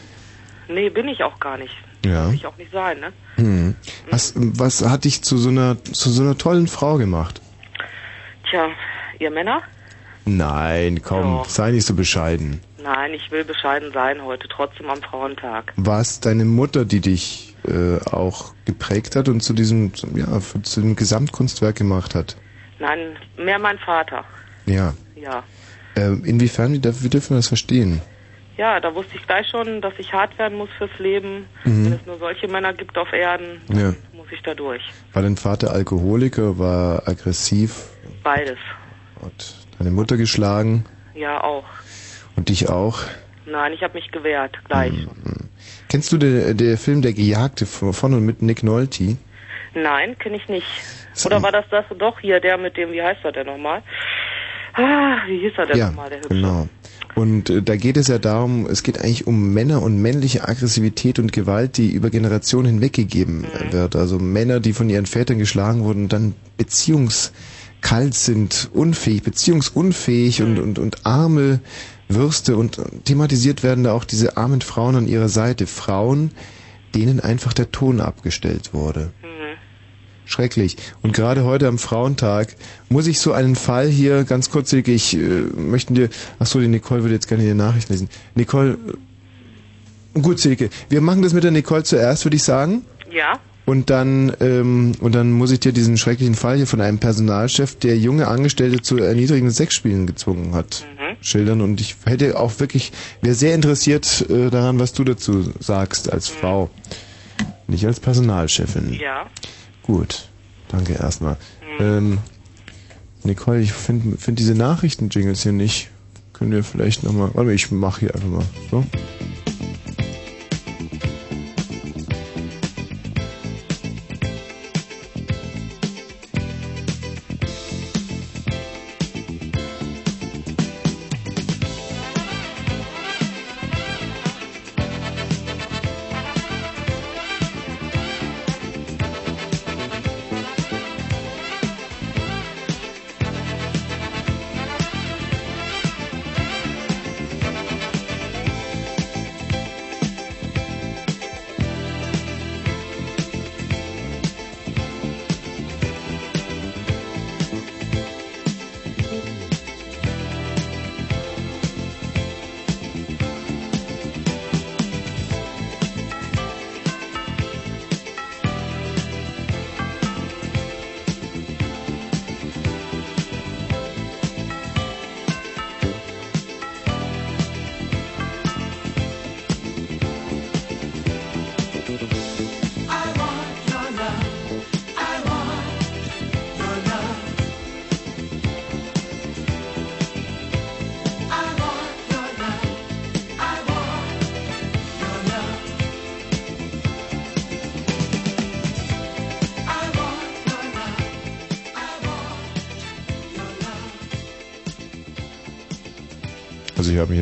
Nee, bin ich auch gar nicht. Ja. Will ich auch nicht sein, ne? Hm. Was, was hat dich zu so einer zu so einer tollen Frau gemacht? Tja, ihr Männer? Nein, komm, Doch. sei nicht so bescheiden. Nein, ich will bescheiden sein heute, trotzdem am Frauentag. War es deine Mutter, die dich äh, auch geprägt hat und zu diesem, ja, für, zu dem Gesamtkunstwerk gemacht hat? Nein, mehr mein Vater. Ja. Ja. Äh, inwiefern, wie, wie dürfen wir das verstehen? Ja, da wusste ich gleich schon, dass ich hart werden muss fürs Leben. Mhm. Wenn es nur solche Männer gibt auf Erden, Ja. muss ich da durch. War dein Vater Alkoholiker, war aggressiv, Beides. hat deine Mutter geschlagen Ja, auch. Und dich auch? Nein, ich habe mich gewehrt, gleich. Mhm. Kennst du den der Film Der Gejagte von und mit Nick Nolte? Nein, kenne ich nicht. Oder war das das doch hier, der mit dem, wie heißt er denn nochmal? Ah, wie hieß er denn ja, nochmal, der Hübsche? genau. Und äh, da geht es ja darum, es geht eigentlich um Männer und männliche Aggressivität und Gewalt, die über Generationen hinweggegeben Mhm. wird. Also Männer, die von ihren Vätern geschlagen wurden und dann beziehungskalt sind, unfähig, beziehungsunfähig Mhm. und, und, und arme Würste und thematisiert werden da auch diese armen Frauen an ihrer Seite. Frauen, denen einfach der Ton abgestellt wurde. Mhm. Schrecklich. Und gerade heute am Frauentag muss ich so einen Fall hier ganz kurz, Silke, ich äh, möchten dir, ach so, die Nicole würde jetzt gerne die Nachricht lesen. Nicole, gut, Silke, wir machen das mit der Nicole zuerst, würde ich sagen. Ja? Und dann, ähm, und dann muss ich dir diesen schrecklichen Fall hier von einem Personalchef, der junge Angestellte zu erniedrigenden Sexspielen gezwungen hat, Mhm. Schildern. Und ich hätte auch wirklich, wäre sehr interessiert äh, daran, was du dazu sagst als Frau. Nicht als Personalchefin. Ja. Gut, danke erstmal. Ähm, Nicole, ich finde find diese Nachrichten-Jingles hier nicht. Können wir vielleicht nochmal. Warte mal, ich mache hier einfach mal. So.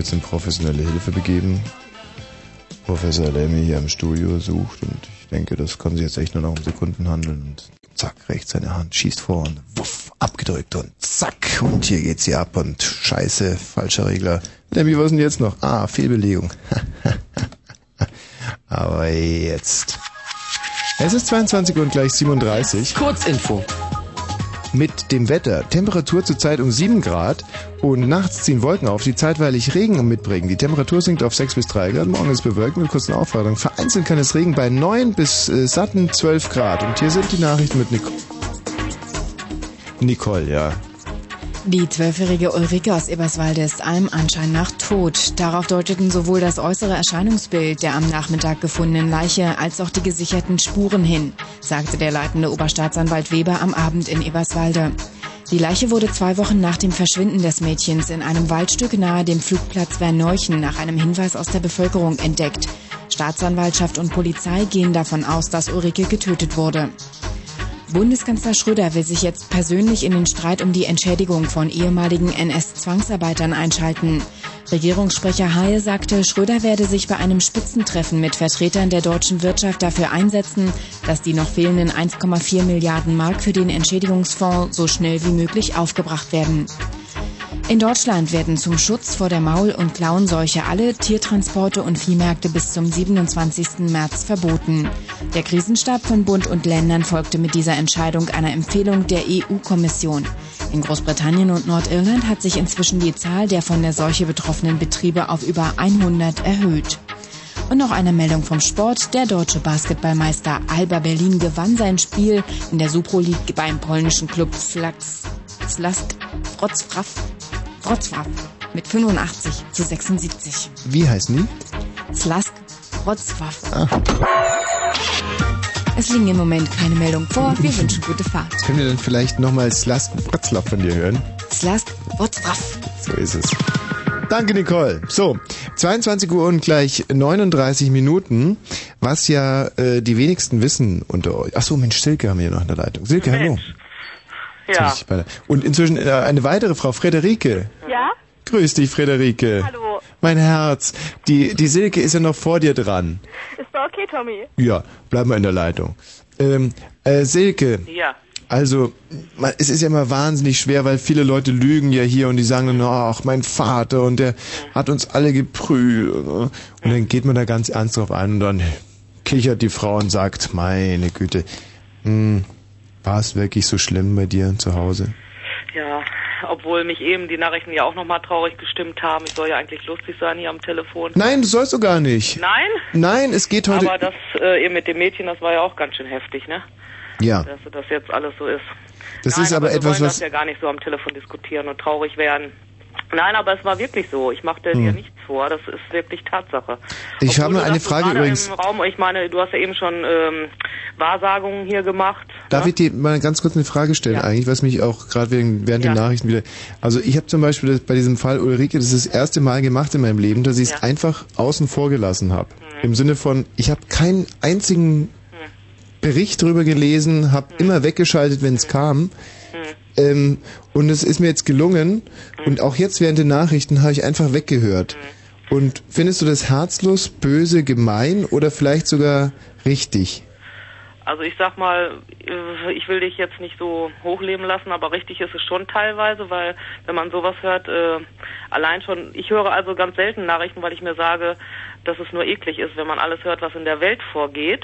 Jetzt in professionelle Hilfe begeben. Professor Lemmy hier im Studio sucht und ich denke, das kann sich jetzt echt nur noch um Sekunden handeln und zack, rechts seine Hand, schießt vor und wuff, abgedrückt und zack, und hier geht's hier ab und scheiße, falscher Regler. Lemmy, was denn jetzt noch? Ah, Fehlbelegung. [LAUGHS] Aber jetzt. Es ist 22 und gleich 37. Kurzinfo. mit dem Wetter. Temperatur zurzeit um 7 Grad und nachts ziehen Wolken auf, die zeitweilig Regen mitbringen. Die Temperatur sinkt auf 6 bis 3 Grad. Morgen ist bewölkt mit kurzen Aufwartung. Vereinzelt kann es Regen bei 9 bis äh, satten 12 Grad. Und hier sind die Nachrichten mit Nicole. Nicole, ja. Die zwölfjährige Ulrike aus Eberswalde ist allem Anschein nach tot. Darauf deuteten sowohl das äußere Erscheinungsbild der am Nachmittag gefundenen Leiche als auch die gesicherten Spuren hin, sagte der leitende Oberstaatsanwalt Weber am Abend in Eberswalde. Die Leiche wurde zwei Wochen nach dem Verschwinden des Mädchens in einem Waldstück nahe dem Flugplatz Verneuchen nach einem Hinweis aus der Bevölkerung entdeckt. Staatsanwaltschaft und Polizei gehen davon aus, dass Ulrike getötet wurde. Bundeskanzler Schröder will sich jetzt persönlich in den Streit um die Entschädigung von ehemaligen NS-Zwangsarbeitern einschalten. Regierungssprecher Haye sagte, Schröder werde sich bei einem Spitzentreffen mit Vertretern der deutschen Wirtschaft dafür einsetzen, dass die noch fehlenden 1,4 Milliarden Mark für den Entschädigungsfonds so schnell wie möglich aufgebracht werden. In Deutschland werden zum Schutz vor der Maul- und Klauenseuche alle Tiertransporte und Viehmärkte bis zum 27. März verboten. Der Krisenstab von Bund und Ländern folgte mit dieser Entscheidung einer Empfehlung der EU-Kommission. In Großbritannien und Nordirland hat sich inzwischen die Zahl der von der Seuche betroffenen Betriebe auf über 100 erhöht. Und noch eine Meldung vom Sport. Der deutsche Basketballmeister Alba Berlin gewann sein Spiel in der Supro League beim polnischen Club Flax Slask Wrocław, Wrocław mit 85 zu 76. Wie heißen die? Slask Wrocław. Ah. Es liegen im Moment keine Meldungen vor. Wir wünschen gute Fahrt. Können wir dann vielleicht nochmal Slask Bratzlaff von dir hören? Slask Wrocław. So ist es. Danke, Nicole. So, 22 Uhr und gleich 39 Minuten, was ja äh, die wenigsten wissen unter euch. Ach so, Mensch, Silke haben wir hier noch in der Leitung. Silke, hallo. Ja. Und inzwischen äh, eine weitere Frau, Frederike. Ja? Grüß dich, Frederike. Hallo. Mein Herz. Die, die Silke ist ja noch vor dir dran. Ist doch okay, Tommy. Ja, bleib mal in der Leitung. Ähm, äh, Silke. Ja. Also, man, es ist ja immer wahnsinnig schwer, weil viele Leute lügen ja hier und die sagen dann, ach, mein Vater und der hat uns alle geprügelt. Und dann geht man da ganz ernst drauf ein und dann kichert die Frau und sagt, meine Güte, hm, war es wirklich so schlimm bei dir zu Hause? Ja, obwohl mich eben die Nachrichten ja auch nochmal traurig gestimmt haben. Ich soll ja eigentlich lustig sein hier am Telefon. Nein, das sollst du gar nicht. Nein? Nein, es geht heute... Aber das äh, eben mit dem Mädchen, das war ja auch ganz schön heftig, ne? ja, Dass das jetzt alles so ist. das Nein, ist aber wir etwas, wollen was... das ja gar nicht so am Telefon diskutieren und traurig werden. Nein, aber es war wirklich so. Ich machte Hm. dir nichts vor. Das ist wirklich Tatsache. Ich habe eine Frage übrigens. Raum, ich meine, du hast ja eben schon ähm, Wahrsagungen hier gemacht. Darf ich dir mal ganz kurz eine Frage stellen, eigentlich, was mich auch gerade wegen während Ja. den Nachrichten wieder. Also ich habe zum Beispiel das, bei diesem Fall Ulrike, das ist das erste Mal gemacht in meinem Leben, dass ich es einfach außen vor gelassen habe. Mhm. Im Sinne von, ich habe keinen einzigen Bericht drüber gelesen, habe Mhm. immer weggeschaltet, wenn es kam. Ähm, und es ist mir jetzt gelungen. Mhm. Und auch jetzt während den Nachrichten habe ich einfach weggehört. Und findest du das herzlos, böse, gemein oder vielleicht sogar richtig? Also ich sag mal, äh, ich will dich jetzt nicht so hochleben lassen, aber richtig ist es schon teilweise, weil wenn man sowas hört, äh, allein schon, ich höre also ganz selten Nachrichten, weil ich mir sage, dass es nur eklig ist, wenn man alles hört, was in der Welt vorgeht.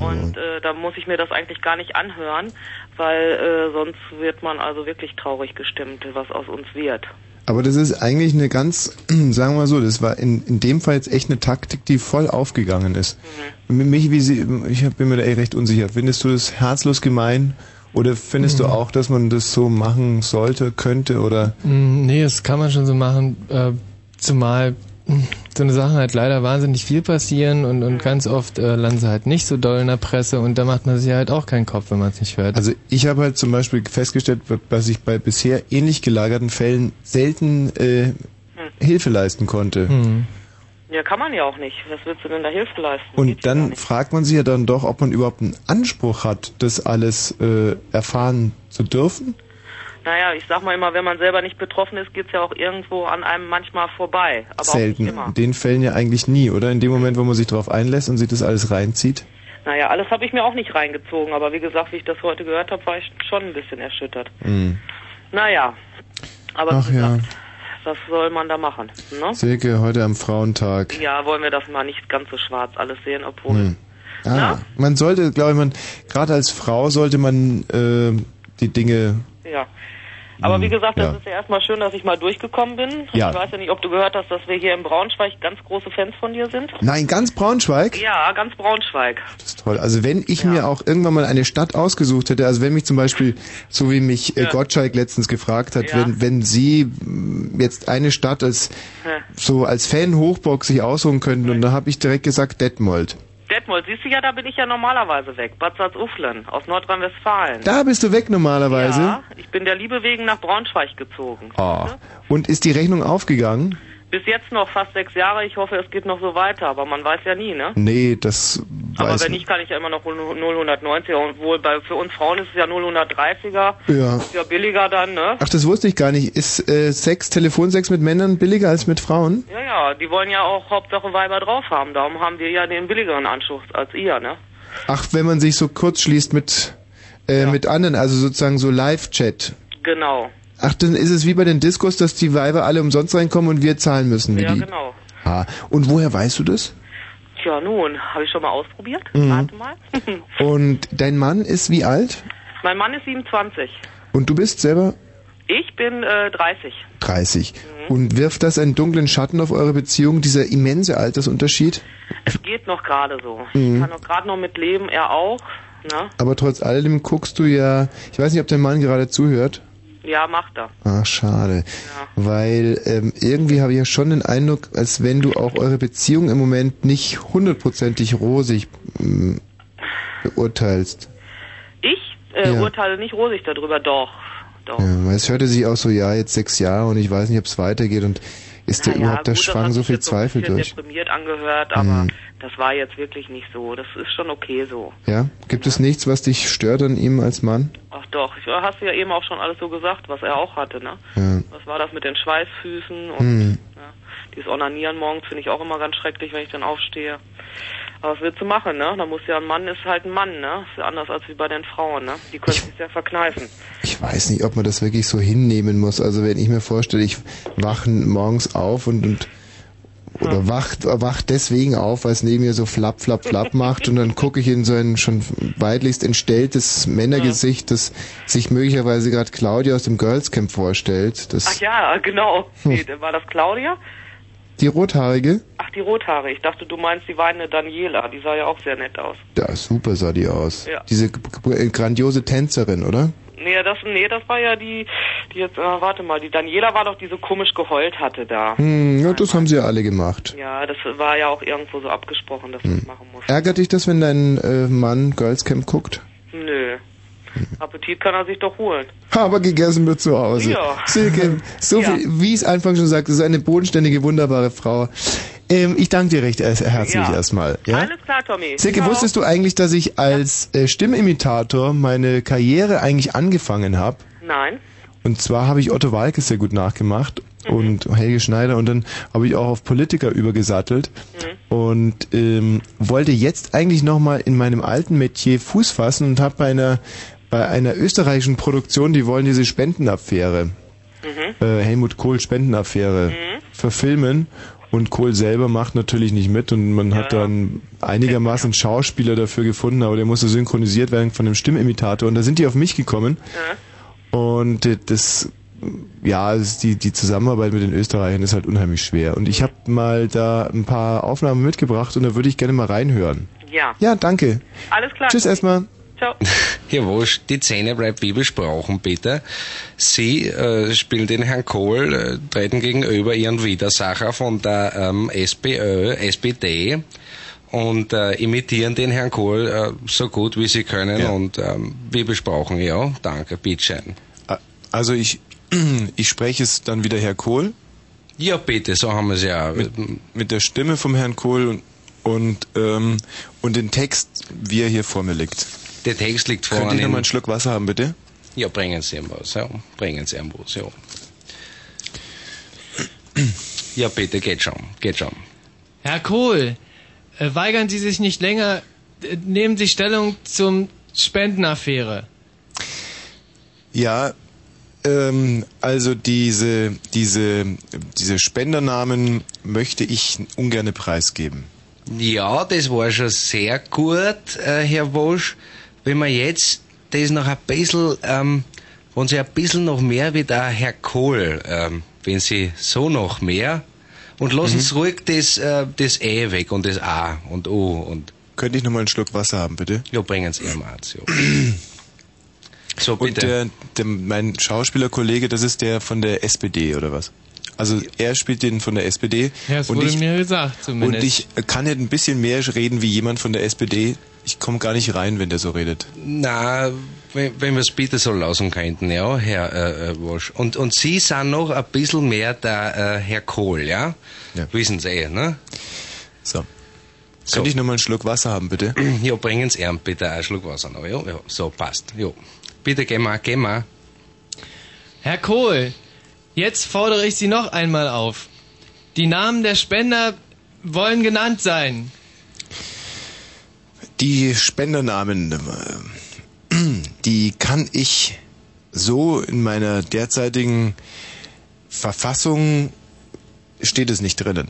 Und äh, da muss ich mir das eigentlich gar nicht anhören, weil äh, sonst wird man also wirklich traurig gestimmt, was aus uns wird. Aber das ist eigentlich eine ganz, [CLEARS THROAT] sagen wir mal so, das war in, in dem Fall jetzt echt eine Taktik, die voll aufgegangen ist. Mich, wie sie, ich bin mir da eh recht unsicher. Findest du das herzlos gemein? Oder findest du Mhm. auch, dass man das so machen sollte, könnte? Oder Mm, Nee, das kann man schon so machen, äh, zumal so eine Sachen halt leider wahnsinnig viel passieren und, und ganz oft äh, landen sie halt nicht so doll in der Presse und da macht man sich halt auch keinen Kopf, wenn man es nicht hört. Also ich habe halt zum Beispiel festgestellt, dass ich bei bisher ähnlich gelagerten Fällen selten äh, Hilfe leisten konnte. Hm. Ja, kann man ja auch nicht. Was willst du denn da Hilfe leisten? Und dann fragt man sich ja dann doch, ob man überhaupt einen Anspruch hat, das alles äh, erfahren zu dürfen. Naja, ich sag mal immer, wenn man selber nicht betroffen ist, geht's ja auch irgendwo an einem manchmal vorbei. Aber Selten. In den Fällen ja eigentlich nie, oder? In dem Moment, wo man sich darauf einlässt und sich das alles reinzieht. Naja, alles habe ich mir auch nicht reingezogen, aber wie gesagt, wie ich das heute gehört habe, war ich schon ein bisschen erschüttert. Hm. Naja, aber Ach wie ja, gesagt, was soll man da machen? Ne? Silke, heute am Frauentag. Ja, wollen wir das mal nicht ganz so schwarz alles sehen, obwohl. Hm. Ah, man sollte, glaube ich, man gerade als Frau sollte man äh, die Dinge. Ja. Aber wie gesagt, das ja. ist ja erstmal schön, dass ich mal durchgekommen bin. Ja. Ich weiß ja nicht, ob du gehört hast, dass wir hier in Braunschweig ganz große Fans von dir sind. Nein, ganz Braunschweig? Ja, ganz Braunschweig. Das ist toll. Also wenn ich mir auch irgendwann mal eine Stadt ausgesucht hätte, also wenn mich zum Beispiel, so wie mich äh, Ja. Gottschalk letztens gefragt hat, Ja. wenn, wenn Sie mm, jetzt eine Stadt als Ja. so als Fan Hochburg sich aussuchen könnten, und da habe ich direkt gesagt Detmold. Detmold, siehst du ja, da bin ich ja normalerweise weg. Bad Salzuflen aus Nordrhein-Westfalen. Da bist du weg normalerweise. Ja, ich bin der Liebe wegen nach Braunschweig gezogen. Oh. Und ist die Rechnung aufgegangen? Bis jetzt noch fast sechs Jahre. Ich hoffe, es geht noch so weiter, aber man weiß ja nie, ne? Nee, das Aber weiß wenn nicht, kann ich ja immer noch 0190er. Und wohl bei, für uns Frauen ist es ja 030er. Ja. Ist ja billiger dann, ne? Ach, das wusste ich gar nicht. Ist äh, Sex, Telefonsex mit Männern billiger als mit Frauen? Ja, ja, die wollen ja auch Hauptsache Weiber drauf haben. Darum haben wir ja den billigeren Anschluss als ihr, ne? Ach, wenn man sich so kurz schließt mit äh, mit anderen, also sozusagen so Live-Chat. Genau. Ach, dann ist es wie bei den Diskos, dass die Weiber alle umsonst reinkommen und wir zahlen müssen. Wie Ja, die. genau. Ah, und woher weißt du das? Tja, nun, habe ich schon mal ausprobiert. Mhm. Warte mal. [LAUGHS] Und dein Mann ist wie alt? mein Mann ist 27. Und du bist selber Ich bin äh, 30. 30. Mhm. Und wirft das einen dunklen Schatten auf eure Beziehung, dieser immense Altersunterschied? Es geht noch gerade so. Mhm. Ich kann noch gerade noch mit leben, er auch. Ne? Aber trotz alledem guckst du ja, ich weiß nicht, ob dein Mann gerade zuhört. Ja, macht er. Ach, schade. Weil ähm, irgendwie habe ich ja schon den Eindruck, als wenn du auch eure Beziehung im Moment nicht hundertprozentig rosig ähm, beurteilst. Ich äh, Ja. urteile nicht rosig darüber, doch. Doch. Ja, weil es hörte sich auch so, ja, jetzt sechs Jahre und ich weiß nicht, ob es weitergeht und ist dir Naja, überhaupt da gut, schwang so viel jetzt so ein Zweifel bisschen durch? deprimiert angehört, aber Mhm. das war jetzt wirklich nicht so. Das ist schon okay so. Ja? Gibt es nichts, was dich stört an ihm als Mann? Ach doch, ich, hast du ja eben auch schon alles so gesagt, was er auch hatte, ne? Ja. Was war das mit den Schweißfüßen und Hm. ja, dieses Onanieren morgens finde ich auch immer ganz schrecklich, wenn ich dann aufstehe. Aber was willst du machen, ne? Da muss ja ein Mann ist halt ein Mann, ne? Ist ja anders als wie bei den Frauen, ne? Die können sich ja verkneifen. Ich weiß nicht, ob man das wirklich so hinnehmen muss. Also wenn ich mir vorstelle, ich wache morgens auf und, und oder wacht, wacht deswegen auf, weil es neben mir so flapp, flapp, flapp macht und dann gucke ich in so ein schon weitlichst entstelltes Männergesicht, das sich möglicherweise gerade Claudia aus dem Girls Camp vorstellt. Das, Ach ja, genau. Hm. Nee, war das Claudia? Die rothaarige? Ach, die Rothaare. Ich dachte, du meinst die weinende Daniela. Die sah ja auch sehr nett aus. Ja, super sah die aus. Ja. Diese g- grandiose Tänzerin, oder? Nee, das, nee, das war ja die, die jetzt, äh, warte mal, die Daniela war doch die so komisch geheult hatte da. Hm, ja, das haben sie ja alle gemacht. Ja, das war ja auch irgendwo so abgesprochen, dass du das machen musst. Ärgert dich das, wenn dein äh, Mann Girls Camp guckt? Nö. Appetit kann er sich doch holen. Aber gegessen wird zu Hause. Ja. Silke, so Ja. viel, wie ich es Anfang schon sagte, ist eine bodenständige, wunderbare Frau. Ähm, ich danke dir recht äh, herzlich Ja. erstmal. Ja? Alles klar, Tommy. Silke, Ciao. wusstest du eigentlich, dass ich als äh, Stimmimitator meine Karriere eigentlich angefangen habe? Nein. Und zwar habe ich Otto Walkes sehr gut nachgemacht Mhm. und Helge Schneider und dann habe ich auch auf Politiker übergesattelt Mhm. und ähm, wollte jetzt eigentlich nochmal in meinem alten Metier Fuß fassen und habe bei einer bei einer österreichischen Produktion, die wollen diese Spendenaffäre, Mhm. äh, Helmut Kohl Spendenaffäre verfilmen und Kohl selber macht natürlich nicht mit und man hat dann einigermaßen Schauspieler dafür gefunden, aber der musste synchronisiert werden von dem Stimmimitator und da sind die auf mich gekommen. Und äh, das, ja, die, die Zusammenarbeit mit den Österreichern ist halt unheimlich schwer. Und ich habe mal da ein paar Aufnahmen mitgebracht und da würde ich gerne mal reinhören. Ja. Ja, danke. Alles klar. Tschüss erstmal. Ciao. [LAUGHS] Wosch, die Szene bleibt wie besprochen, bitte. Sie äh, spielen den Herrn Kohl, äh, treten gegenüber Ihren Widersacher von der ähm, SPÖ, SPD und äh, imitieren den Herrn Kohl äh, so gut wie Sie können Ja. und ähm, wie besprochen, ja, danke, bitteschön. Also ich, [CLEARS THROAT] ich spreche es dann wieder Herr Kohl. Ja, bitte, so haben wir es ja. Mit, mit der Stimme vom Herrn Kohl und, und, ähm, und den Text, wie er hier vor mir liegt. Der Text liegt vor Könnt ihr noch mal einen Schluck Wasser haben, bitte? Ja, bringen Sie ihm was, ja. Bringen Sie ihm was, ja. Ja, bitte, geht schon, geht schon. Herr Kohl, äh, weigern Sie sich nicht länger, äh, nehmen Sie Stellung zum Spendenaffäre. Ja, ähm, also diese, diese, diese Spendernamen möchte ich ungern preisgeben. Ja, das war schon sehr gut, äh, Herr Wosch. Wenn wir jetzt das noch ein bisschen, ähm, wenn Sie ein bisschen noch mehr wie der Herr Kohl, ähm, wenn Sie so noch mehr, und lassen Mhm. Sie ruhig das, äh, das E weg und das A und O und. Könnte ich noch mal einen Schluck Wasser haben, bitte? Ja, bringen Sie Ihrem Arzt, ja. [CLEARS THROAT] So, Und bitte. der, der, mein Schauspielerkollege, das ist der von der SPD, oder was? Also er spielt den von der SPD. Ja, das und wurde ich, mir gesagt zumindest. Und ich kann nicht ein bisschen mehr reden wie jemand von der SPD. Ich komme gar nicht rein, wenn der so redet. Na, wenn, wenn wir es bitte so lassen könnten, ja, Herr äh, äh, Walsh. Und, und Sie sind noch ein bisschen mehr der äh, Herr Kohl, ja? Ja. Wissen Sie eh, ne? So. So. Könnte ich noch mal einen Schluck Wasser haben, bitte? [CLEARS THROAT] Ja, bringen Sie ihm bitte einen Schluck Wasser noch, ja? ja so, passt, ja. Bitte, geh mal, geh mal. Herr Kohl, jetzt fordere ich Sie noch einmal auf. Die Namen der Spender wollen genannt sein. Die Spendernamen, äh, die kann ich so in meiner derzeitigen Verfassung steht es nicht drinnen.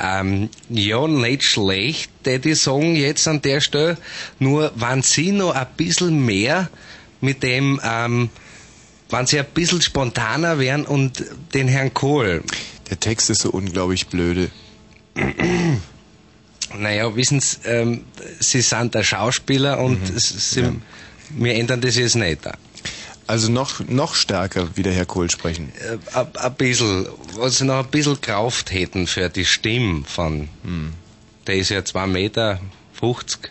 Ähm, ja, nicht schlecht, ich sagen, jetzt an der Stelle. Nur, wenn Sie noch ein bisschen mehr mit dem, ähm, wenn Sie ein bisschen spontaner wären und den Herrn Kohl, Der Text ist so unglaublich blöde. Naja, wissen Sie, ähm, Sie sind der Schauspieler und s- Sie, wir ändern das jetzt nicht. Also noch, noch stärker wie der Herr Kohl sprechen. Äh, Ein bisschen, was Sie noch ein bisschen Kraft hätten für die Stimme von, der ist ja 2 Meter 50.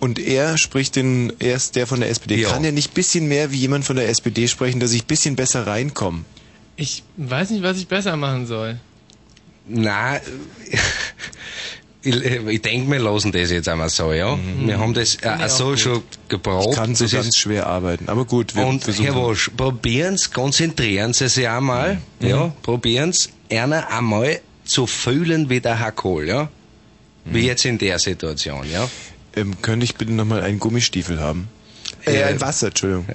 Und er spricht den, er ist der von der SPD. Ja. Kann er nicht bisschen mehr wie jemand von der SPD sprechen, dass ich bisschen besser reinkomme? Ich weiß nicht, was ich besser machen soll. Na, [LAUGHS] ich, ich denke, wir lassen das jetzt einmal so, ja. Wir haben das äh, so gut. schon gebraucht. Ich kann so das ganz schwer arbeiten. Aber gut, wir und versuchen. Herr Wosch, probieren Sie, konzentrieren Sie sich einmal, ja, probieren Sie, einer einmal zu fühlen wie der Herr Kohl, ja. Wie jetzt in der Situation, ja. ähm, könnte ich bitte nochmal einen Gummistiefel haben? Äh, Äh, ein Wasser, Entschuldigung. [LAUGHS]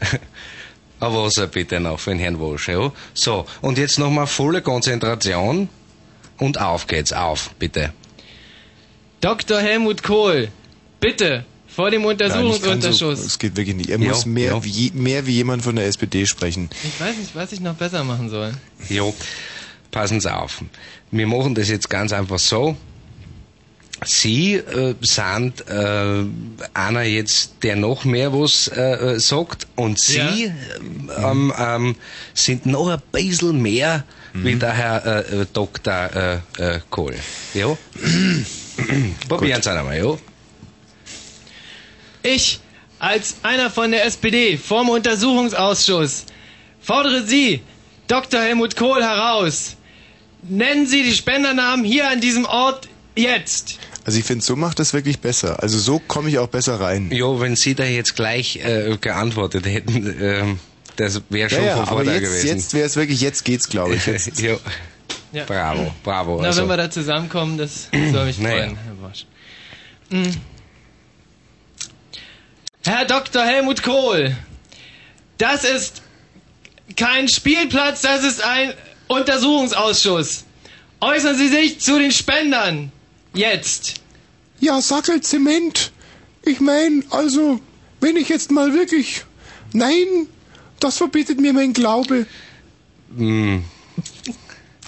Ein Wasser bitte noch für den Herrn Wosch, ja. So, und jetzt nochmal volle Konzentration und auf geht's, auf, bitte. Dr. Helmut Kohl, bitte, vor dem so, Untersuchungsunterschuss. es geht wirklich nicht. Er Ja, muss mehr, ja. Wie, mehr wie jemand von der SPD sprechen. Ich weiß nicht, was ich noch besser machen soll. Jo, passen Sie auf. Wir machen das jetzt ganz einfach so. Sie äh, sind äh, einer jetzt, der noch mehr was äh, äh, sagt und Sie Ja. ähm, ähm, sind noch ein bisschen mehr wie der Herr äh, äh, Dr. Äh, äh, Kohl. Ja? Probieren Sie einmal, ja? Ich, als einer von der SPD vom Untersuchungsausschuss, fordere Sie, Dr. Helmut Kohl, heraus. Nennen Sie die Spendernamen hier an diesem Ort jetzt. Also ich finde, so macht das wirklich besser. Also so komme ich auch besser rein. Ja, wenn Sie da jetzt gleich äh, geantwortet hätten, ähm, das wäre schon Ja, ja, von Vorteil jetzt, gewesen. jetzt wäre es wirklich, jetzt geht's, glaube ich. Jetzt. [LAUGHS] ja. Ja. Bravo, bravo. Na, also, wenn wir da zusammenkommen, das soll mich Naja. freuen, Herr Bosch. Mm. Herr Dr. Helmut Kohl, das ist kein Spielplatz, das ist ein Untersuchungsausschuss. Äußern Sie sich zu den Spendern. Jetzt. Ja, Sackelzement. Ich mein, also, wenn ich jetzt mal wirklich. Nein, das verbietet mir mein Glaube. mm,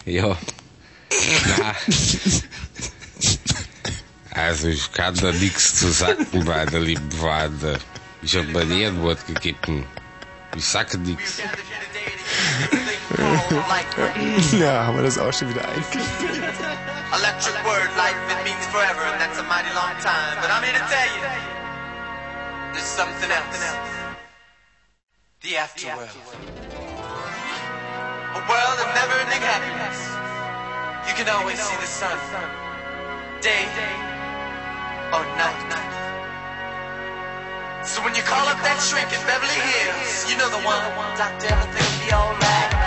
ja. Na. Also ich kann da nichts zu sagen, meine lieben Freunde. Ich habe mein Ehrenwort gegeben. Ich sage nichts. ja, haben wir das auch schon wieder eingeführt. Electric word, life, it means forever, and that's a mighty long time. But I'm here to tell you, there's something else. The afterworld. A world of never-ending happiness. You can always see the sun, day or night. So when you call up that shrink in Beverly Hills, you know the one. Doctor, everything will be alright.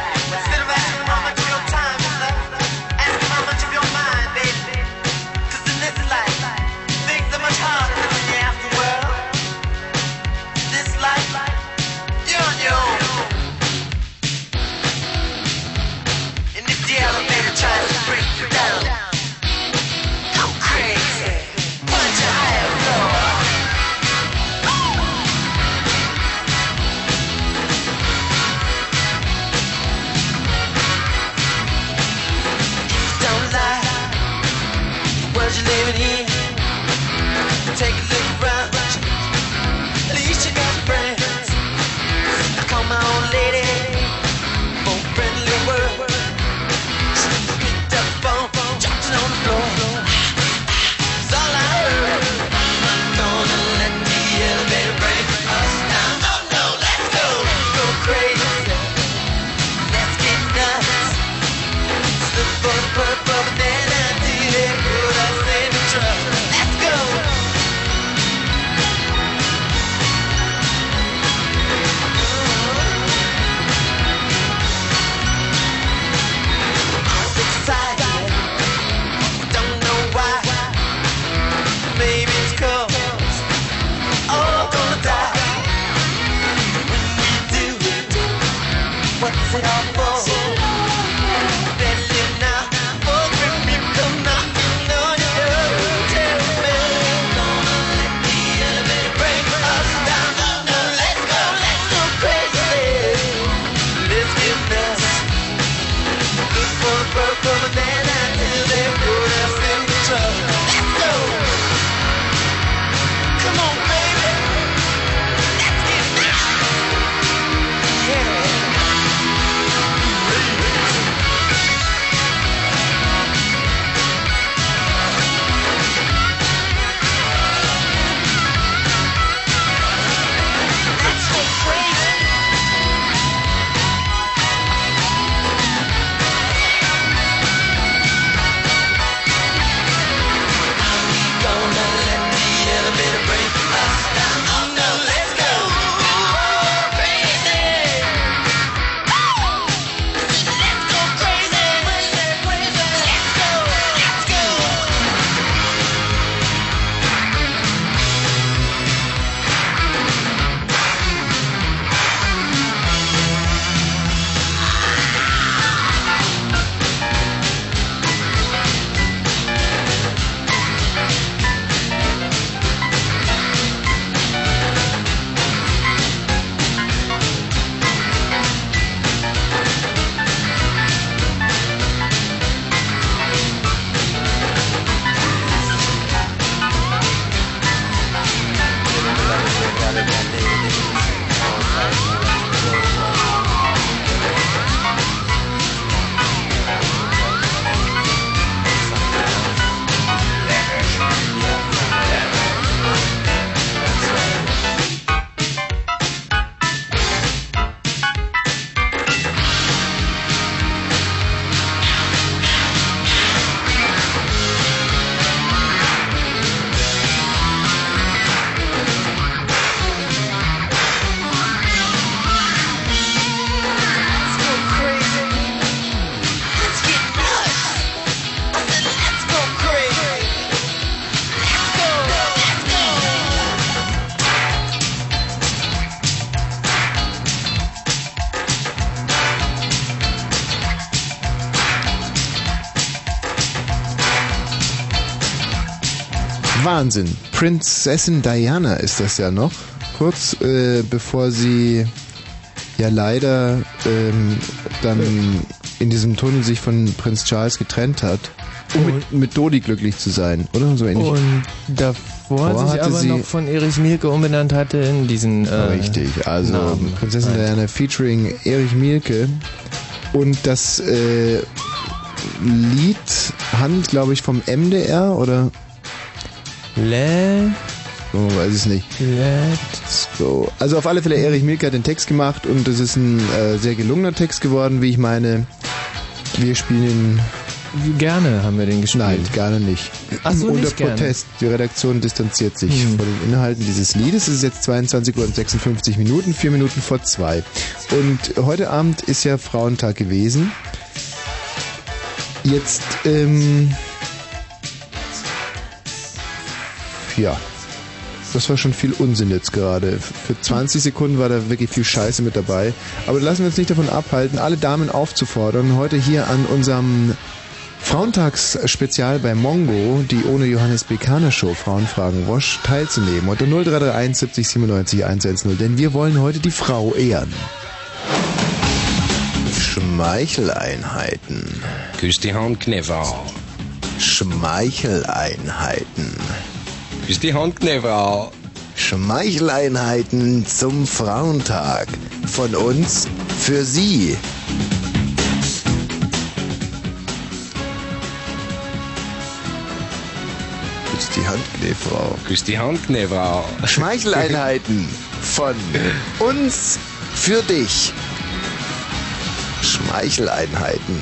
Wahnsinn. Prinzessin Diana ist das ja noch. Kurz äh, bevor sie ja leider ähm, dann in diesem Tunnel sich von Prinz Charles getrennt hat, um mit, mit Dodi glücklich zu sein, oder? So ähnlich. Und davor Davor sich aber sie- noch von Erich Mielke umbenannt hatte in diesen äh, Richtig, also Namen. Prinzessin Diana featuring Erich Mielke. Und das äh, Lied handelt, glaube ich, vom MDR oder? Let Oh, weiß ich nicht. Let's go. Also auf alle Fälle, Erich Mielke hat den Text gemacht und es ist ein äh, sehr gelungener Text geworden, wie ich meine. Wir spielen. Gerne haben wir den gespielt. Nein, gerne nicht. Ach so, Unter nicht gerne. Protest. Die Redaktion distanziert sich Hm. von den Inhalten dieses Liedes. Es ist jetzt 22 Uhr und 56 Minuten, vier Minuten vor zwei. Und heute Abend ist ja Frauentag gewesen. Jetzt, ähm, ja. Das war schon viel Unsinn jetzt gerade. Für 20 Sekunden war da wirklich viel Scheiße mit dabei. Aber lassen wir uns nicht davon abhalten, alle Damen aufzufordern, heute hier an unserem Frauentagsspezial bei Mongo, die ohne Johannes Bekaner Show Frauenfragen Wosch, teilzunehmen. Unter 0331 70 97 110. Denn wir wollen heute die Frau ehren. Schmeicheleinheiten. Küss die Hand, Knefrau. Schmeicheleinheiten. Küss die Hand. Schmeicheleinheiten zum Frauentag. Von uns für Sie. Küss die Hand, Knefrau. Küss die Hand, Knefrau. Schmeicheleinheiten von uns für dich. Schmeicheleinheiten.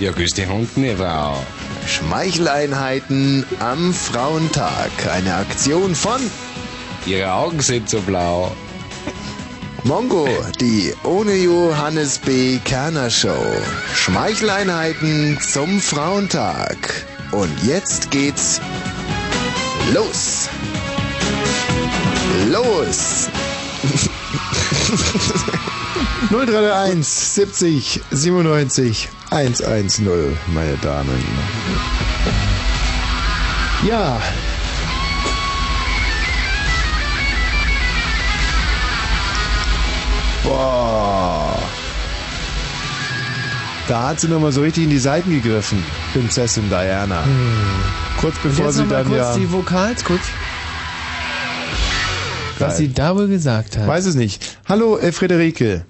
Ja, küss die Hand, Knefrau. Schmeicheleinheiten am Frauentag. Eine Aktion von Ihre Augen sind so blau. Mongo, die ohne Johannes B. Kerner Show. Schmeicheleinheiten zum Frauentag. Und jetzt geht's los. Los. 0331 70 97 110, meine Damen. Ja. Boah. Da hat sie nochmal so richtig in die Seiten gegriffen, Prinzessin Diana. Kurz Und bevor sie dann kurz ja... die Vokals, kurz. Was sie da wohl gesagt hat. Weiß es nicht. Hallo, äh, Friederike.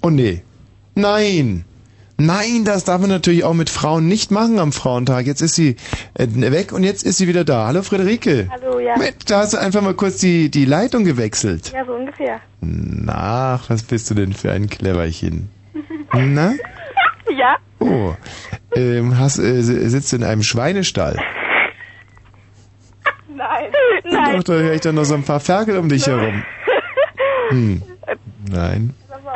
Oh nee. Nein. Nein, das darf man natürlich auch mit Frauen nicht machen am Frauentag. Jetzt ist sie äh, weg und jetzt ist sie wieder da. Hallo, Friederike. Hallo, ja. Mensch, da hast du einfach mal kurz die, die Leitung gewechselt. Ja, so ungefähr. Na, was bist du denn für ein Cleverchen? [LAUGHS] Na? ja? Oh. Ähm, hast, äh, sitzt du in einem Schweinestall? [LAUGHS] Nein. Nein. Doch, da höre ich dann noch so ein paar Ferkel um dich herum. [LAUGHS] Hm. Nein.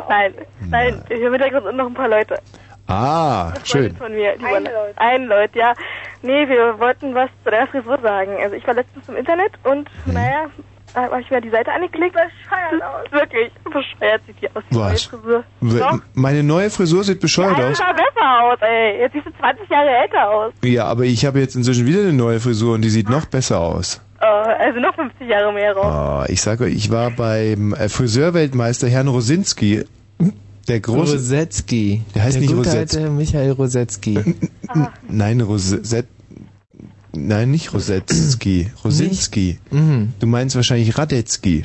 Nein. Nein, hier im Hintergrund noch ein paar Leute. Ah, schön. Von mir. Die ein Leut. Ein Leut, ja. Nee, wir wollten was zu der Frisur sagen. Also ich war letztens im Internet und, Hm. naja, da habe ich mir die Seite angeklickt. Bescheuert aus. Wirklich, bescheuert sieht die aus, die neue Was? Frisur. Meine neue Frisur sieht bescheuert Ja, aus. sah besser aus, ey. Jetzt siehst du 20 Jahre älter aus. Ja, aber ich habe jetzt inzwischen wieder eine neue Frisur und die sieht noch besser aus. Äh, also noch 50 Jahre mehr raus. Ah, ich sage euch, ich war beim äh, Friseurweltmeister Herrn Rosinski. Der große. Rosetzky. Der heißt der nicht gute Rosetz. alte Michael Rosetzky. Nein, Rosett. Nein, nicht Rosetzky. Rosinski. Mhm. Du meinst wahrscheinlich Radetzky.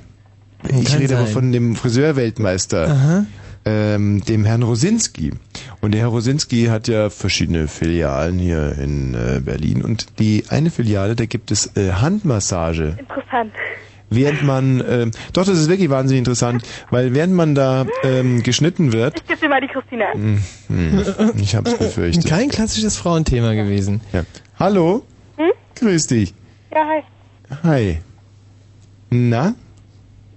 Ich Kann rede aber sein. von dem Friseurweltmeister. Ähm, dem Herrn Rosinski. Und der Herr Rosinski hat ja verschiedene Filialen hier in äh, Berlin. Und die eine Filiale, da gibt es äh, Handmassage. Interessant. Während man, ähm, doch, das ist wirklich wahnsinnig interessant, weil während man da ähm, geschnitten wird, Ich gebe dir mal die Christina. hm, hm, ich hab's befürchtet. Kein klassisches Frauenthema gewesen. Ja. Hallo? Hm? Grüß dich. Ja, hi. Hi. Na?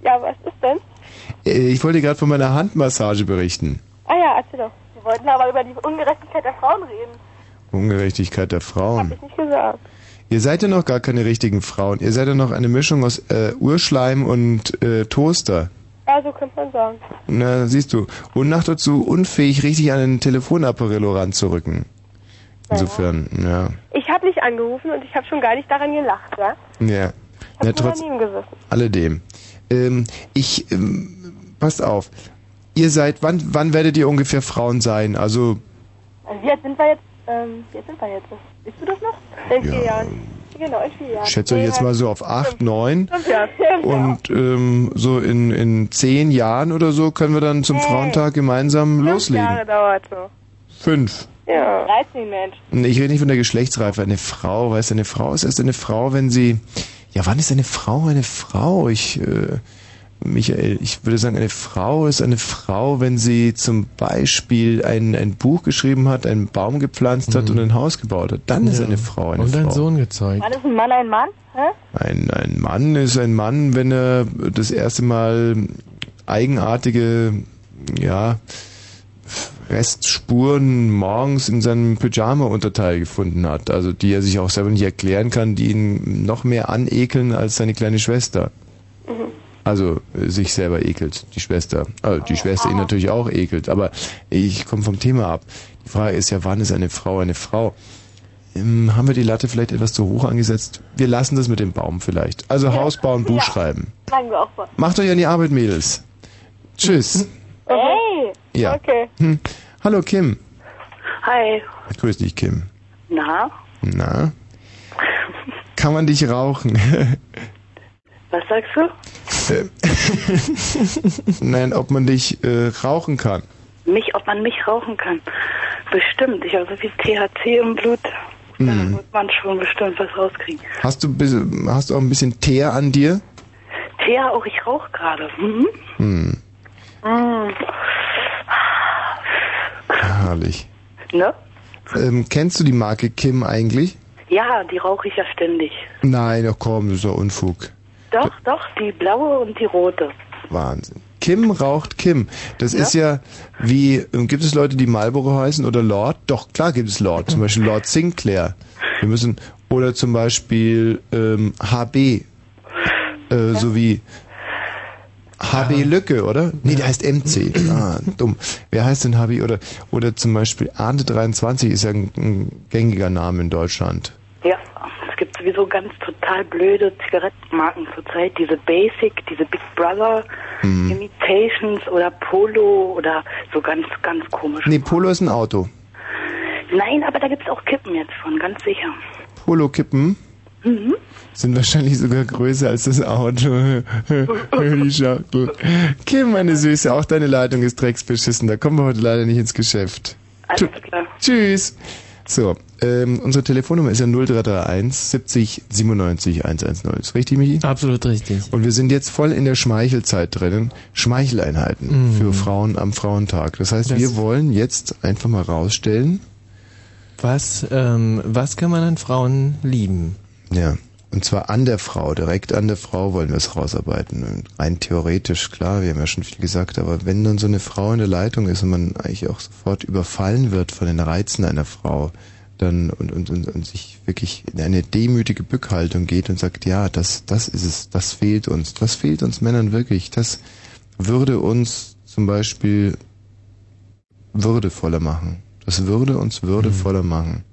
Ja, was ist denn? Äh, Ich wollte gerade von meiner Handmassage berichten. Ah ja, erzähl doch. Wir wollten aber über die Ungerechtigkeit der Frauen reden. Ungerechtigkeit der Frauen. Hab ich nicht gesagt. Ihr seid ja noch gar keine richtigen Frauen. Ihr seid ja noch eine Mischung aus äh, Urschleim und äh, Toaster. Ja, so könnte man sagen. Na, siehst du. Und noch dazu unfähig, richtig an den Telefonapparillo ranzurücken. Insofern, ja. Ich habe nicht angerufen und ich habe schon gar nicht daran gelacht, ja? Ja. Ich ja trotz alledem. Ähm, ich, ähm, passt auf. Ihr seid, wann, wann werdet ihr ungefähr Frauen sein? Also, Also wie alt sind wir jetzt? Ähm, wie alt sind wir jetzt? Bist du das noch? In vier Jahren. Genau, in vier Jahren. ich schätze euch jetzt mal so auf acht, neun. Fünf Jahre. Fünf Jahre. Und ähm, so in, in zehn Jahren oder so können wir dann zum Nee. Frauentag gemeinsam Fünf loslegen. Jahre dauert so. Fünf. Ja. 13 Mensch. Ich rede nicht von der Geschlechtsreife. Eine Frau, weißt du, eine Frau ist erst eine Frau, wenn sie. Ja, wann ist eine Frau eine Frau? Ich, äh, Michael, ich würde sagen, eine Frau ist eine Frau, wenn sie zum Beispiel ein, ein Buch geschrieben hat, einen Baum gepflanzt hat und ein Haus gebaut hat. Dann ist Ja. eine Frau eine Und Frau. einen Sohn gezeugt. Wann ist ein Mann ein Mann? Hä? Ein, ein Mann ist ein Mann, wenn er das erste Mal eigenartige, ja, Restspuren morgens in seinem Pyjama-Unterteil gefunden hat. Also die er sich auch selber nicht erklären kann, die ihn noch mehr anekeln als seine kleine Schwester. Also äh, sich selber ekelt, die Schwester. Also die Schwester ihn natürlich auch ekelt. Aber ich komme vom Thema ab. Die Frage ist ja, wann ist eine Frau eine Frau? Ähm, haben wir die Latte vielleicht etwas zu hoch angesetzt? Wir lassen das mit dem Baum vielleicht. Also Haus bauen, Buch schreiben. Sagen wir auch mal. Macht euch an die Arbeit, Mädels. Tschüss. [LAUGHS] Hey! Ja. Okay. Hm. Hallo Kim. Hi. Grüß dich, Kim. Na, Na? Kann man dich rauchen? [LAUGHS] was sagst du? [LAUGHS] Nein, ob man dich äh, rauchen kann. Mich, ob man mich rauchen kann? Bestimmt. Ich habe so viel THC im Blut. Da Hm. wird man schon bestimmt was rauskriegen. Hast du hast du auch ein bisschen Teer an dir? Thea, auch ich rauche gerade. Mhm. Hm, Mm. herrlich. Ne? Ähm, kennst du die Marke Kim eigentlich? Ja, die rauche ich ja ständig. Nein, ach komm, das ist doch Unfug. Doch, doch, die blaue und die rote. Wahnsinn. Kim raucht Kim. Das Ja? ist ja wie, ähm, gibt es Leute, die Marlboro heißen oder Lord? Doch, klar gibt es Lord. Zum Beispiel Lord Sinclair. Wir müssen, oder zum Beispiel ähm, HB. Äh, so wie HB Lücke, oder? Nee, der heißt MC. Ah, dumm. Wer heißt denn HB? Oder, oder zum Beispiel Ante 23 ist ja ein, ein gängiger Name in Deutschland. Es gibt sowieso ganz total blöde Zigarettenmarken zurzeit. Diese Basic, diese Big Brother Mhm. Imitations oder Polo oder so ganz, ganz komisch. Nee, Polo ist ein Auto. Nein, aber da gibt's auch Kippen jetzt von, ganz sicher. Polo-Kippen Mhm. sind wahrscheinlich sogar größer als das Auto. [LAUGHS] Die Schachtel. Kim, meine Süße, auch deine Leitung ist drecksbeschissen. Da kommen wir heute leider nicht ins Geschäft. Alles klar. Tschüss. So, ähm, unsere Telefonnummer ist ja 0331 70 97 110. Ist richtig, Michi? Absolut richtig. Und wir sind jetzt voll in der Schmeichelzeit drinnen. Schmeicheleinheiten Mhm. für Frauen am Frauentag. Das heißt, Das- wir wollen jetzt einfach mal rausstellen. Was, ähm, was kann man an Frauen lieben? Ja. Und zwar an der Frau, direkt an der Frau wollen wir es rausarbeiten. Rein theoretisch, klar, wir haben ja schon viel gesagt, aber wenn dann so eine Frau in der Leitung ist und man eigentlich auch sofort überfallen wird von den Reizen einer Frau, dann und, und, und, und sich wirklich in eine demütige Bückhaltung geht und sagt, ja, das, das ist es, das fehlt uns, das fehlt uns Männern wirklich, das würde uns zum Beispiel würdevoller machen. Das würde uns würdevoller machen.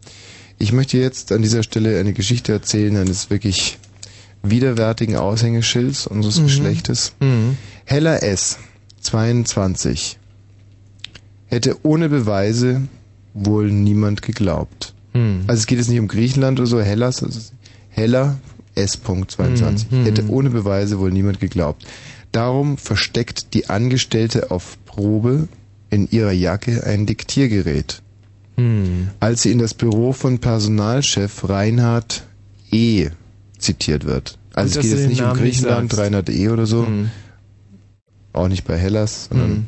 Ich möchte jetzt an dieser Stelle eine Geschichte erzählen eines wirklich widerwärtigen Aushängeschilds unseres Mhm. Geschlechtes. Mhm. Hella S., 22, hätte ohne Beweise wohl niemand geglaubt. Mhm. Also es geht jetzt nicht um Griechenland oder so, Hellas, also Hella S.22, Mhm. hätte ohne Beweise wohl niemand geglaubt. Darum versteckt die Angestellte auf Probe in ihrer Jacke ein Diktiergerät. Hm. Als sie in das Büro von Personalchef Reinhard E. zitiert wird. Also Gut, es geht jetzt nicht um Namen nicht Griechenland. Reinhard E. oder so. Hm. Auch nicht bei Hellas, sondern Hm.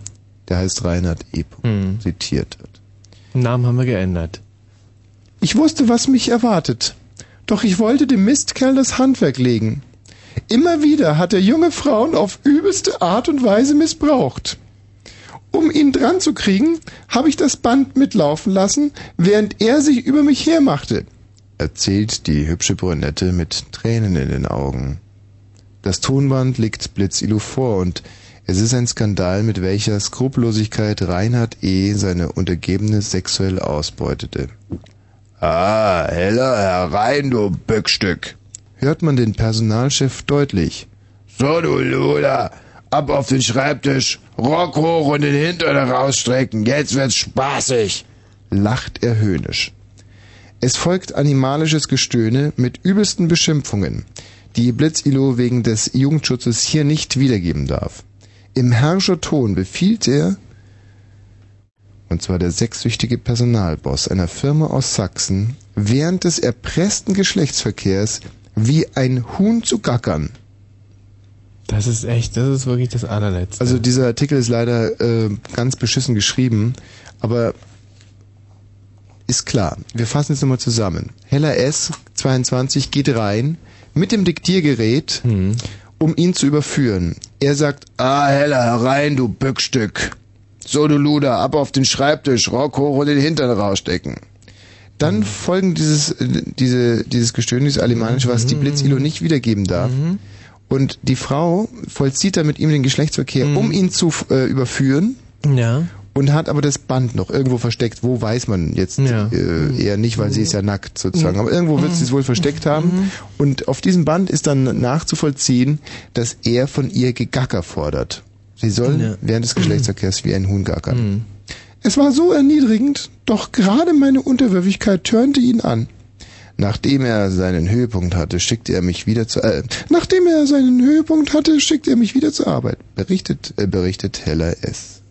der heißt Reinhard E. Hm. zitiert wird. Namen haben wir geändert. Ich wusste, was mich erwartet. Doch ich wollte dem Mistkerl das Handwerk legen. Immer wieder hat er junge Frauen auf übelste Art und Weise missbraucht. Um ihn dran zu kriegen, habe ich das Band mitlaufen lassen, während er sich über mich hermachte. Erzählt die hübsche Brünette mit Tränen in den Augen. Das Tonband liegt blitzilu vor und es ist ein Skandal, mit welcher Skrupellosigkeit Reinhard E. seine Untergebene sexuell ausbeutete. Ah, heller herein, du Bückstück. Hört man den Personalchef deutlich. So, du Luder, ab auf den Schreibtisch, Rock hoch und den Hintern rausstrecken, jetzt wird's spaßig, lacht er höhnisch. Es folgt animalisches Gestöhne mit übelsten Beschimpfungen, die Blitzilo wegen des Jugendschutzes hier nicht wiedergeben darf. Im Herrscherton befiehlt er, und zwar der sechssüchtige Personalboss einer Firma aus Sachsen, während des erpressten Geschlechtsverkehrs wie ein Huhn zu gackern. Das ist echt, das ist wirklich das allerletzte. Also dieser Artikel ist leider äh, ganz beschissen geschrieben, aber ist klar. Wir fassen jetzt nochmal zusammen. Heller S, 22, geht rein mit dem Diktiergerät, um ihn zu überführen. Er sagt, ah, Heller, herein, du Bückstück. So, du Luder, ab auf den Schreibtisch, Rock hoch und den Hintern rausstecken. Dann folgen dieses, äh, diese, dieses Gestöhn, dieses Alemannische, was die Blitzilo nicht wiedergeben darf. Und die Frau vollzieht dann mit ihm den Geschlechtsverkehr, um ihn zu äh, überführen. Ja. Und hat aber das Band noch irgendwo versteckt. Wo weiß man jetzt Ja. äh, eher nicht, weil sie ist ja nackt sozusagen. Aber irgendwo wird sie es wohl versteckt haben. Und auf diesem Band ist dann nachzuvollziehen, dass er von ihr Gegacker fordert. Sie soll Ja. während des Geschlechtsverkehrs wie ein Huhn gackern. Es war so erniedrigend, doch gerade meine Unterwürfigkeit turnte ihn an. Nachdem er seinen Höhepunkt hatte, schickte er mich wieder zur äh, nachdem er seinen Höhepunkt hatte, schickte er mich wieder zur Arbeit. Berichtet äh, berichtet Heller S.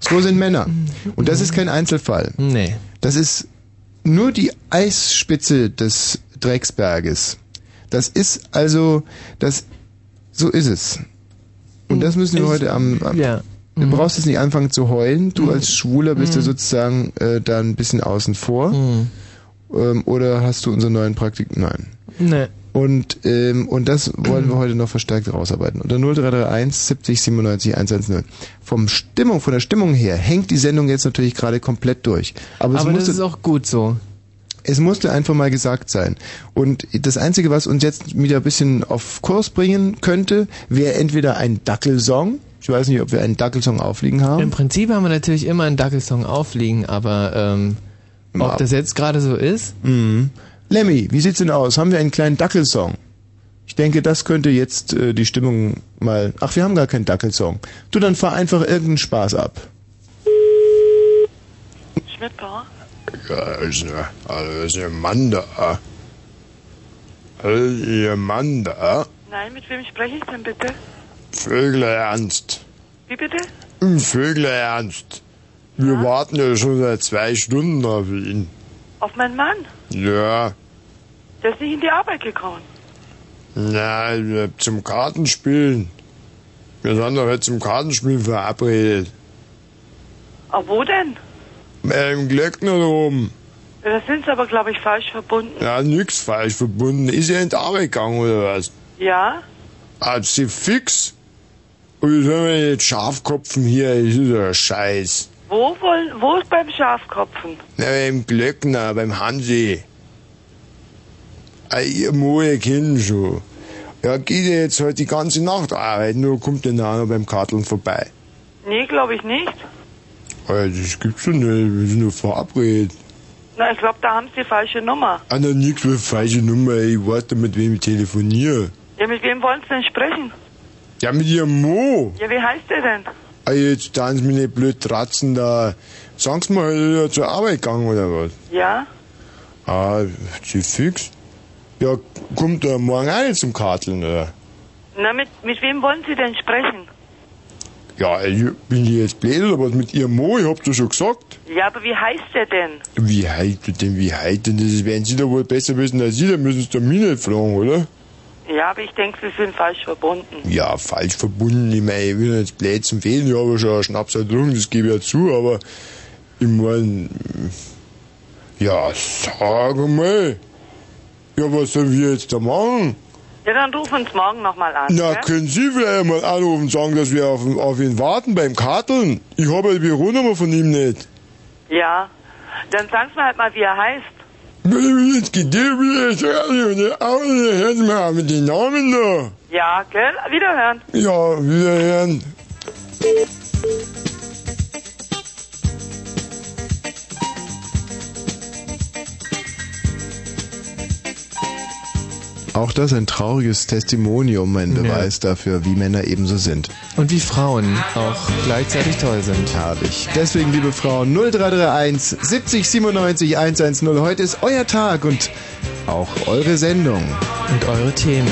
So sind Männer. Und das ist kein Einzelfall. Nee. Das ist nur die Eisspitze des Drecksberges. Das ist also, das, so ist es. Und das müssen wir heute am, am ja. Du brauchst jetzt nicht anfangen zu heulen. Du als Schwuler bist ja Mhm. sozusagen äh, da ein bisschen außen vor. Ähm, oder hast du unseren neuen Praktik? Nein. Nee. Und, ähm, und das wollen wir heute noch verstärkt rausarbeiten. Unter 0331 70 97 110. Vom Stimmung, von der Stimmung her hängt die Sendung jetzt natürlich gerade komplett durch. Aber, es Aber das musste, ist auch gut so. es musste einfach mal gesagt sein. Und das Einzige, was uns jetzt wieder ein bisschen auf Kurs bringen könnte, wäre entweder ein Dackelsong. Ich weiß nicht, ob wir einen Dackelsong aufliegen haben. Im Prinzip haben wir natürlich immer einen Dackelsong aufliegen, aber ähm, ob das jetzt gerade so ist? Mhm. Lemmy, wie sieht's denn aus? Haben wir einen kleinen Dackelsong? Ich denke, das könnte jetzt äh, die Stimmung mal. Ach, wir haben gar keinen Dackelsong. Du, dann fahr einfach irgendeinen Spaß ab. Schmidt-Bauer? Ja, ist ne, also ist ein Mann da. Also, ihr Mann da. Nein, mit wem spreche ich denn bitte? Vögler Ernst. Wie bitte? Vögler Ernst. Wir warten ja schon seit zwei Stunden auf ihn. Auf meinen Mann? Ja, Der ist nicht in die Arbeit gekommen. na, wir- zum Kartenspielen. Wir sind doch jetzt zum Kartenspielen verabredet. Aber wo denn? Im Glöckner oben. Ja, Da sind sie aber, glaube ich, falsch verbunden. Ja, nix falsch verbunden. Ist er in die Arbeit gegangen oder was? Ja? Hat sie fix? Wie sollen wir jetzt Schafkopfen hier? Das ist ja Scheiß. Wo wollen, wo ist beim Schafkopfen? Na, im Glöckner, beim Hansi. Ah, ihr Moje kennen schon. Ja, geht ja jetzt heute die ganze Nacht arbeiten, nur kommt der nachher beim Karteln vorbei. Nee, glaube ich nicht. Ah, das gibt's schon nicht, wir sind nur verabredet. Na, ich glaube, da haben sie die falsche Nummer. Ah, na, nix für falsche Nummer, ich warte, mit wem ich telefoniere. Ja, mit wem wollen sie denn sprechen? Ja, mit ihrem Mo. Ja, wie heißt der denn? Ah, jetzt tun sie mich nicht blöd tratzen da. Sagen Sie mal, ist er zur Arbeit gegangen oder was? Ja? Ah, sie fix. Ja, kommt er morgen auch nicht zum Karteln, oder? Na, mit, mit wem wollen sie denn sprechen? Ja, ich bin ich jetzt blöd oder was mit ihrem Mo? Ich hab's doch schon gesagt. Ja, aber wie heißt der denn? Wie heißt er denn, wie heißt denn? Das werden Sie doch wohl besser wissen als Sie, dann müssen Sie doch mich nicht fragen, oder? Ja, aber ich denke, sie sind falsch verbunden. Ja, falsch verbunden. Ich meine, ich will jetzt blöd zum Fehlen, ich habe schon einen Schnaps getrunken, das gebe ich ja zu, aber ich meine, ja, sag mal. Ja, was sollen wir jetzt da machen? Ja, dann rufen Sie morgen nochmal an. Na, gell? können Sie vielleicht mal anrufen und sagen, dass wir auf, auf ihn warten beim Karteln? Ich habe ja die Büronummer von ihm nicht. Ja. Dann sagen Sie halt mal, wie er heißt. Ja, gell? Wiederhören. Ja, wiederhören. Auch das ein trauriges Testimonium, ein Ja. Beweis dafür, wie Männer ebenso sind. Und wie Frauen auch gleichzeitig toll sind. Herrlich. Deswegen, liebe Frauen, 0331 70 97 110. Heute ist euer Tag und auch eure Sendung. Und eure Themen.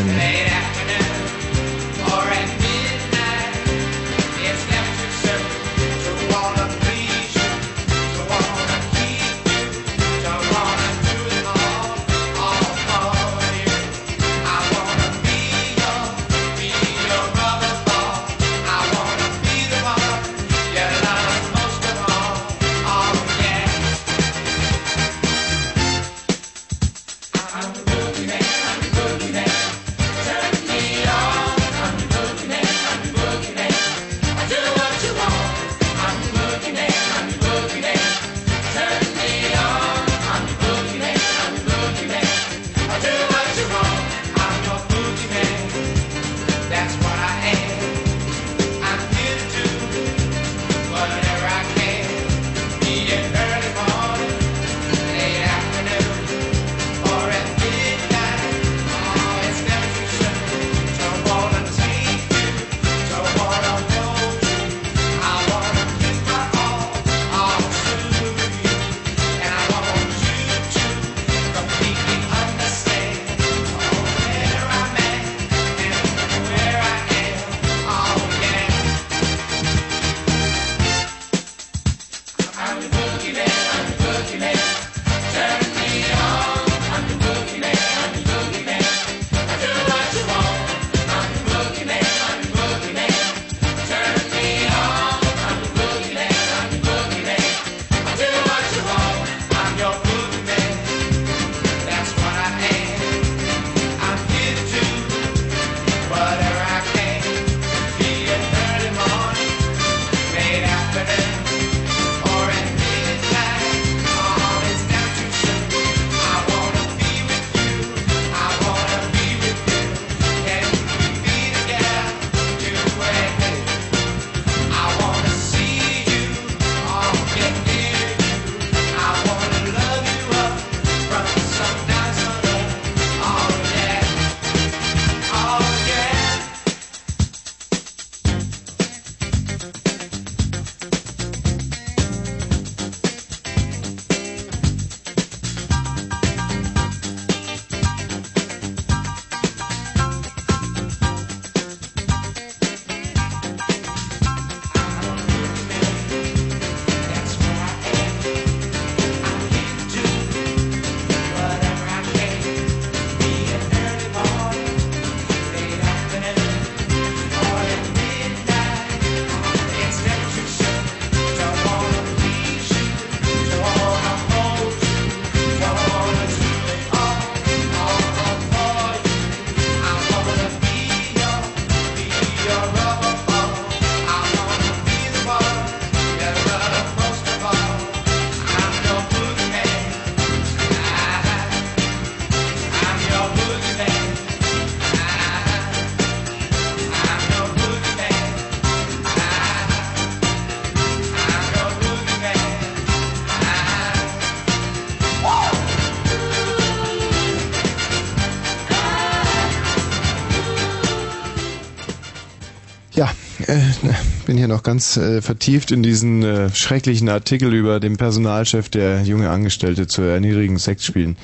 Hier noch ganz äh, vertieft in diesen äh, schrecklichen Artikel über den Personalchef, der junge Angestellte zu erniedrigen Sex spielen.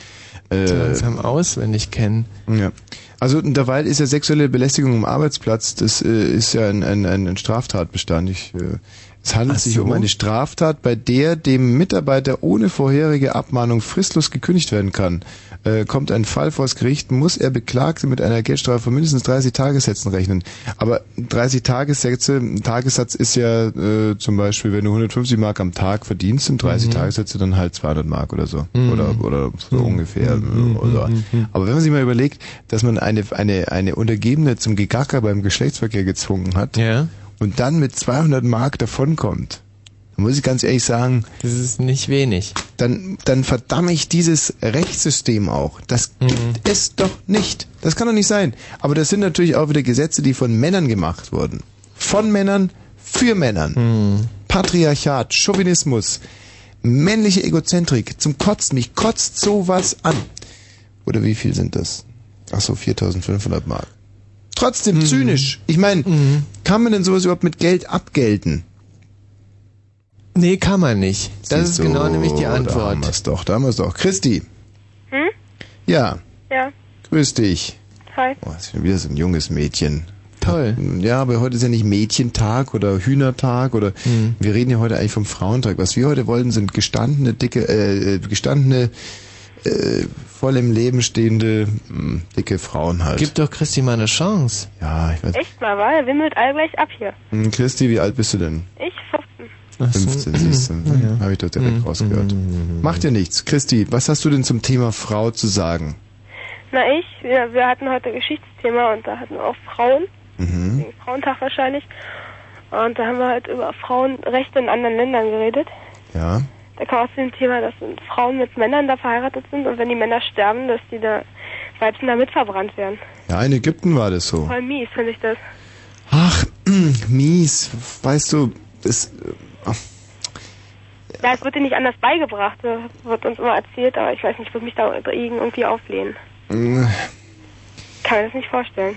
Äh, langsam auswendig kennen. Ja. Also derweil ist ja sexuelle Belästigung am Arbeitsplatz, das äh, ist ja ein, ein, ein Straftatbestand. Ich, äh, es handelt Ach sich so. um eine Straftat, bei der dem Mitarbeiter ohne vorherige Abmahnung fristlos gekündigt werden kann. Äh, kommt ein Fall vors Gericht, muss er Beklagte mit einer Geldstrafe von mindestens 30 Tagessätzen rechnen. Aber 30 Tagessätze, ein Tagessatz ist ja äh, zum Beispiel, wenn du 150 Mark am Tag verdienst, sind 30 Mhm. Tagessätze dann halt 200 Mark oder so. Mhm. Oder, oder so ungefähr. Oder. Aber wenn man sich mal überlegt, dass man eine, eine, eine Untergebene zum Gegacker beim Geschlechtsverkehr gezwungen hat und dann mit 200 Mark davonkommt, dann muss ich ganz ehrlich sagen, das ist nicht wenig. Dann, dann verdamme ich dieses Rechtssystem auch. Das gibt es doch nicht. Das kann doch nicht sein. Aber das sind natürlich auch wieder Gesetze, die von Männern gemacht wurden. Von Männern für Männern. Patriarchat, Chauvinismus, männliche Egozentrik, zum Kotzen. Mich kotzt sowas an. Oder wie viel sind das? Ach so, 4500 Mark. Trotzdem zynisch. Ich meine, kann man denn sowas überhaupt mit Geld abgelten? Nee, kann man nicht. Das Siehst ist du, genau nämlich die Da haben Antwort. wir's doch, da haben wir's doch. Christi. Hm? Ja, Ja. grüß dich. Hi. Oh, ist schon wieder so ein junges Mädchen. Toll. Ja, aber heute ist ja nicht Mädchentag oder Hühnertag oder Hm. wir reden ja heute eigentlich vom Frauentag. Was wir heute wollen, sind gestandene, dicke, äh, gestandene, äh, voll im Leben stehende, mh, dicke Frauen halt. Gib doch Christi mal eine Chance. Ja, ich weiß. Echt mal, war? Er wimmelt all gleich ab hier. Hm, Christi, wie alt bist du denn? Ich 15. 15, siehst du. Ja. Habe ich doch direkt rausgehört. Macht ja nichts. Christi, was hast du denn zum Thema Frau zu sagen? Na ich, wir, wir hatten heute Geschichtsthema und da hatten wir auch Frauen, Mhm. wegen Frauentag wahrscheinlich. Und da haben wir halt über Frauenrechte in anderen Ländern geredet. Ja. Da kam auch zu dem Thema, dass Frauen mit Männern da verheiratet sind und wenn die Männer sterben, dass die da Weibchen da mitverbrannt werden. Ja, in Ägypten war das so. Voll mies, finde ich das. Ach, [CLEARS THROAT] mies. Weißt du, das, äh, Ja, es wird dir nicht anders beigebracht, das wird uns immer erzählt, aber ich weiß nicht, ich würde mich da irgendwie auflehnen. äh, Kann mir das nicht vorstellen.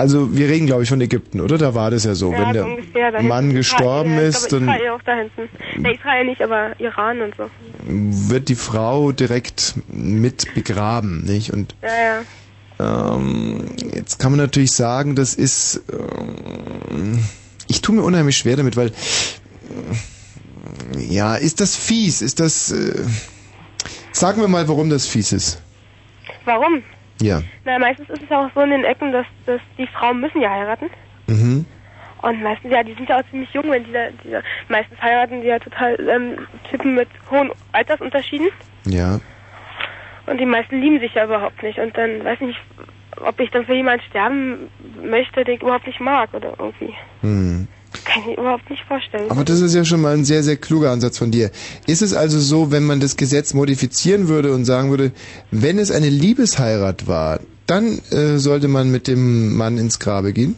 Also wir reden glaube ich von Ägypten, oder? Da war das ja so. ja, Wenn der ungefähr. Mann Israel, gestorben ich ist, dann Israel auch da hinten. Ne, Israel nicht, aber Iran und so. wird die Frau direkt mit begraben, nicht? Und Ja, ja. ähm, jetzt kann man natürlich sagen, das ist, ähm, ich tue mir unheimlich schwer damit, weil, äh, ja, ist das fies? Ist das, äh, sagen wir mal, warum das fies ist. Warum? Ja. Na, meistens ist es auch so in den Ecken, dass, dass die Frauen müssen ja heiraten. Mhm. Und meistens, ja, die sind ja auch ziemlich jung, wenn die da, die da meistens heiraten die ja total ähm, Typen mit hohen Altersunterschieden. Ja. Und die meisten lieben sich ja überhaupt nicht. Und dann weiß ich nicht, ob ich dann für jemanden sterben möchte, den ich überhaupt nicht mag oder irgendwie. Hm. Kann ich überhaupt nicht vorstellen. Aber das ist ja schon mal ein sehr, sehr kluger Ansatz von dir. Ist es also so, wenn man das Gesetz modifizieren würde und sagen würde, wenn es eine Liebesheirat war, dann äh, sollte man mit dem Mann ins Grabe gehen?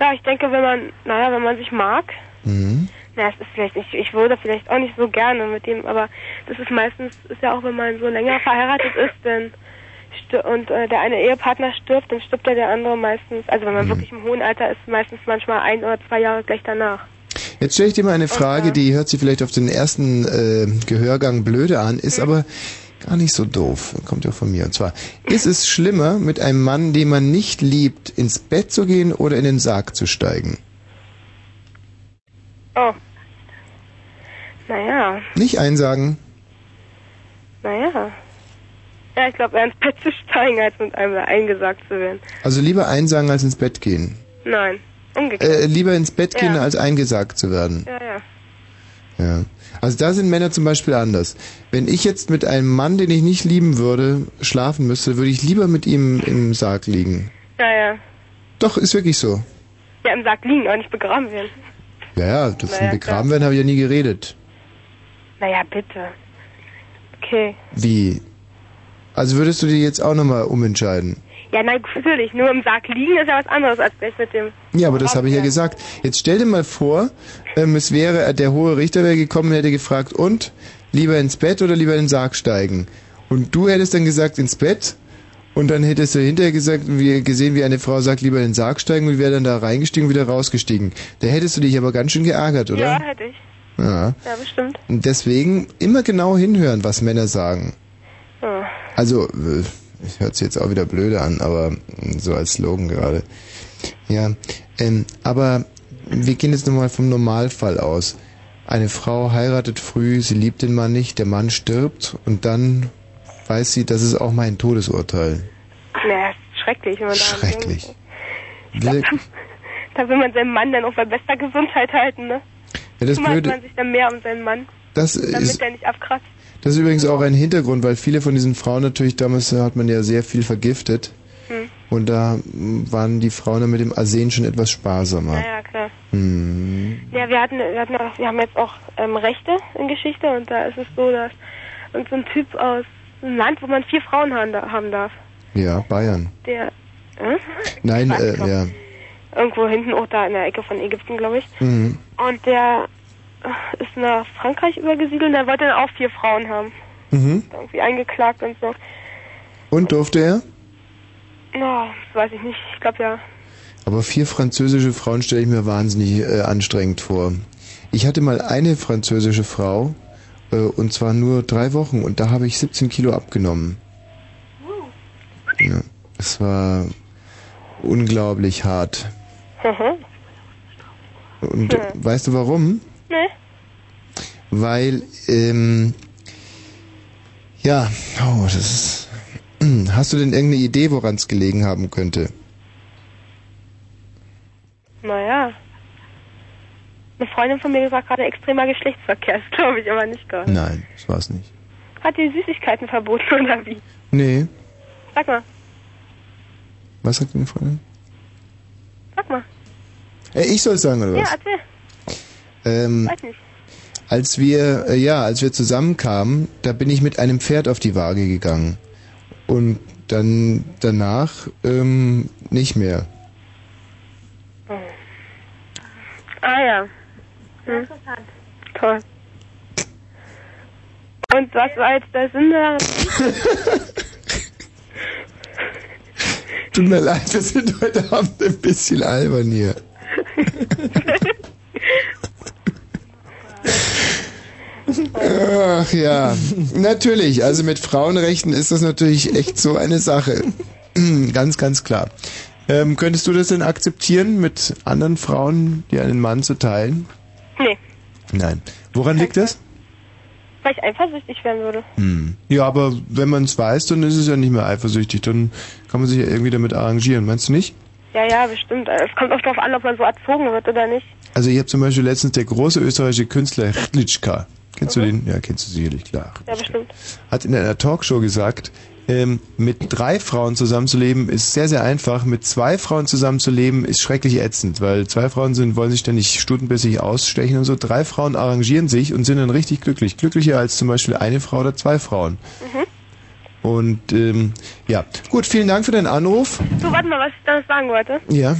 Ja, ich denke, wenn man, naja, wenn man sich mag, Mhm. na, es ist vielleicht nicht, ich würde vielleicht auch nicht so gerne mit dem, aber das ist meistens, ist ja auch, wenn man so länger verheiratet ist, dann und äh, der eine Ehepartner stirbt, dann stirbt ja der andere meistens, also wenn man wirklich im hohen Alter ist, meistens manchmal ein oder zwei Jahre gleich danach. Jetzt stelle ich dir mal eine Frage, die hört sich vielleicht auf den ersten äh, Gehörgang blöde an, ist aber gar nicht so doof. Kommt ja von mir. Und zwar, ist es schlimmer, mit einem Mann, den man nicht liebt, ins Bett zu gehen oder in den Sarg zu steigen? Oh. Naja, Nicht einsagen. naja. Ja, ich glaube, eher ins Bett zu steigen, als mit einem da eingesagt zu werden. Also lieber einsagen als ins Bett gehen. Nein, umgekehrt. Äh, lieber ins Bett gehen, Ja. als eingesagt zu werden. ja, ja. Ja. Also da sind Männer zum Beispiel anders. Wenn ich jetzt mit einem Mann, den ich nicht lieben würde, schlafen müsste, würde ich lieber mit ihm im Sarg liegen. Ja, ja. Doch, ist wirklich so. Ja, im Sarg liegen, auch nicht begraben werden. Ja, ja, das Naja, von begraben werden habe ich ja nie geredet. Naja, bitte. Okay. Wie? Also würdest du dir jetzt auch nochmal umentscheiden? Ja, nein, natürlich. Nur im Sarg liegen ist ja was anderes als gleich mit dem. Ja, aber das habe ich ja gesagt. Jetzt stell dir mal vor, ähm, es wäre, äh, der hohe Richter wäre gekommen und hätte gefragt, und? Lieber ins Bett oder lieber in den Sarg steigen? Und du hättest dann gesagt, ins Bett? Und dann hättest du hinterher gesagt, wie, gesehen, wie eine Frau sagt, lieber in den Sarg steigen und wäre dann da reingestiegen und wieder rausgestiegen. Da hättest du dich aber ganz schön geärgert, oder? Ja, hätte ich. Ja. Ja, bestimmt. Und deswegen immer genau hinhören, was Männer sagen. Ja. Also, äh, hört sich jetzt auch wieder blöde an, aber mm, so als Slogan gerade. Ja, ähm, aber wir gehen jetzt nochmal vom Normalfall aus. Eine Frau heiratet früh, sie liebt den Mann nicht, der Mann stirbt und dann weiß sie, das ist auch mein Todesurteil. Naja, ist schrecklich, wenn man da Schrecklich. denkt. Will- [LAUGHS] Da will man seinen Mann dann auch bei bester Gesundheit halten, ne? Ja, das Kümmert Blöde- man sich dann mehr um seinen Mann, Das damit ist, der nicht abkratzt. Das ist übrigens auch ein Hintergrund, weil viele von diesen Frauen natürlich, damals hat man ja sehr viel vergiftet Hm. und da waren die Frauen dann mit dem Arsen schon etwas sparsamer. Naja, klar. Hm. Ja, wir hatten, wir hatten auch, wir haben jetzt auch ähm, Rechte in Geschichte und da ist es so, dass und so ein Typ aus einem Land, wo man vier Frauen haben, haben darf, Ja, Bayern. der äh? Nein, äh, ja. irgendwo hinten auch da in der Ecke von Ägypten, glaube ich. Mhm. Und der ist nach Frankreich übergesiedelt und der wollte dann auch vier Frauen haben. Mhm. Irgendwie eingeklagt und so. Und durfte er? No, das weiß ich nicht. Ich glaube ja. Aber vier französische Frauen stelle ich mir wahnsinnig äh, anstrengend vor. Ich hatte mal eine französische Frau äh, und zwar nur drei Wochen und da habe ich 17 Kilo abgenommen. Ja, es war unglaublich hart. Und Hm. weißt du warum? Nee. Weil, ähm, ja, oh, das ist. [CLEARS THROAT] Hast du denn irgendeine Idee, woran es gelegen haben könnte? Naja. Eine Freundin von mir gesagt gerade extremer Geschlechtsverkehr. [LAUGHS] Das glaube ich aber nicht gar. Nein, das war's nicht. Hat die Süßigkeiten verboten [LAUGHS] oder wie? Nee. Sag mal, Was sagt deine Freundin? sag mal. Äh, ich soll sagen, oder Ja, was? erzähl. Ähm, Weiß nicht. als wir, äh, ja, als wir zusammenkamen, da bin ich mit einem Pferd auf die Waage gegangen. Und dann danach ähm, nicht mehr. Ah ja. Hm. Toll. Und was war jetzt der Sinn daran? [LAUGHS] Tut mir leid, wir sind heute Abend ein bisschen albern hier. [LAUGHS] Ach ja, natürlich. Also mit Frauenrechten ist das natürlich echt so eine Sache. [CLEARS THROAT] ganz, ganz klar. Ähm, könntest du das denn akzeptieren, mit anderen Frauen, die einen Mann zu teilen? Nee, Nein. Woran liegt das? weil ich eifersüchtig werden würde. Hm. Ja, aber wenn man es weiß, dann ist es ja nicht mehr eifersüchtig. Dann kann man sich ja irgendwie damit arrangieren. Meinst du nicht? Ja, ja, bestimmt. Es kommt auch darauf an, ob man so erzogen wird oder nicht. Also ich habe zum Beispiel letztens der große österreichische Künstler Hrlitschka. Kennst du den? Ja, kennst du sicherlich, klar. Ja, bestimmt. Hat in einer Talkshow gesagt, ähm, mit drei Frauen zusammenzuleben ist sehr, sehr einfach. Mit zwei Frauen zusammenzuleben ist schrecklich ätzend, weil zwei Frauen sind, wollen sich ständig stundenbissig ausstechen und so. Drei Frauen arrangieren sich und sind dann richtig glücklich. Glücklicher als zum Beispiel eine Frau oder zwei Frauen. Mhm. Und ähm, ja, gut, vielen Dank für deinen Anruf. Du, warte mal, was ich da noch sagen wollte. Ja.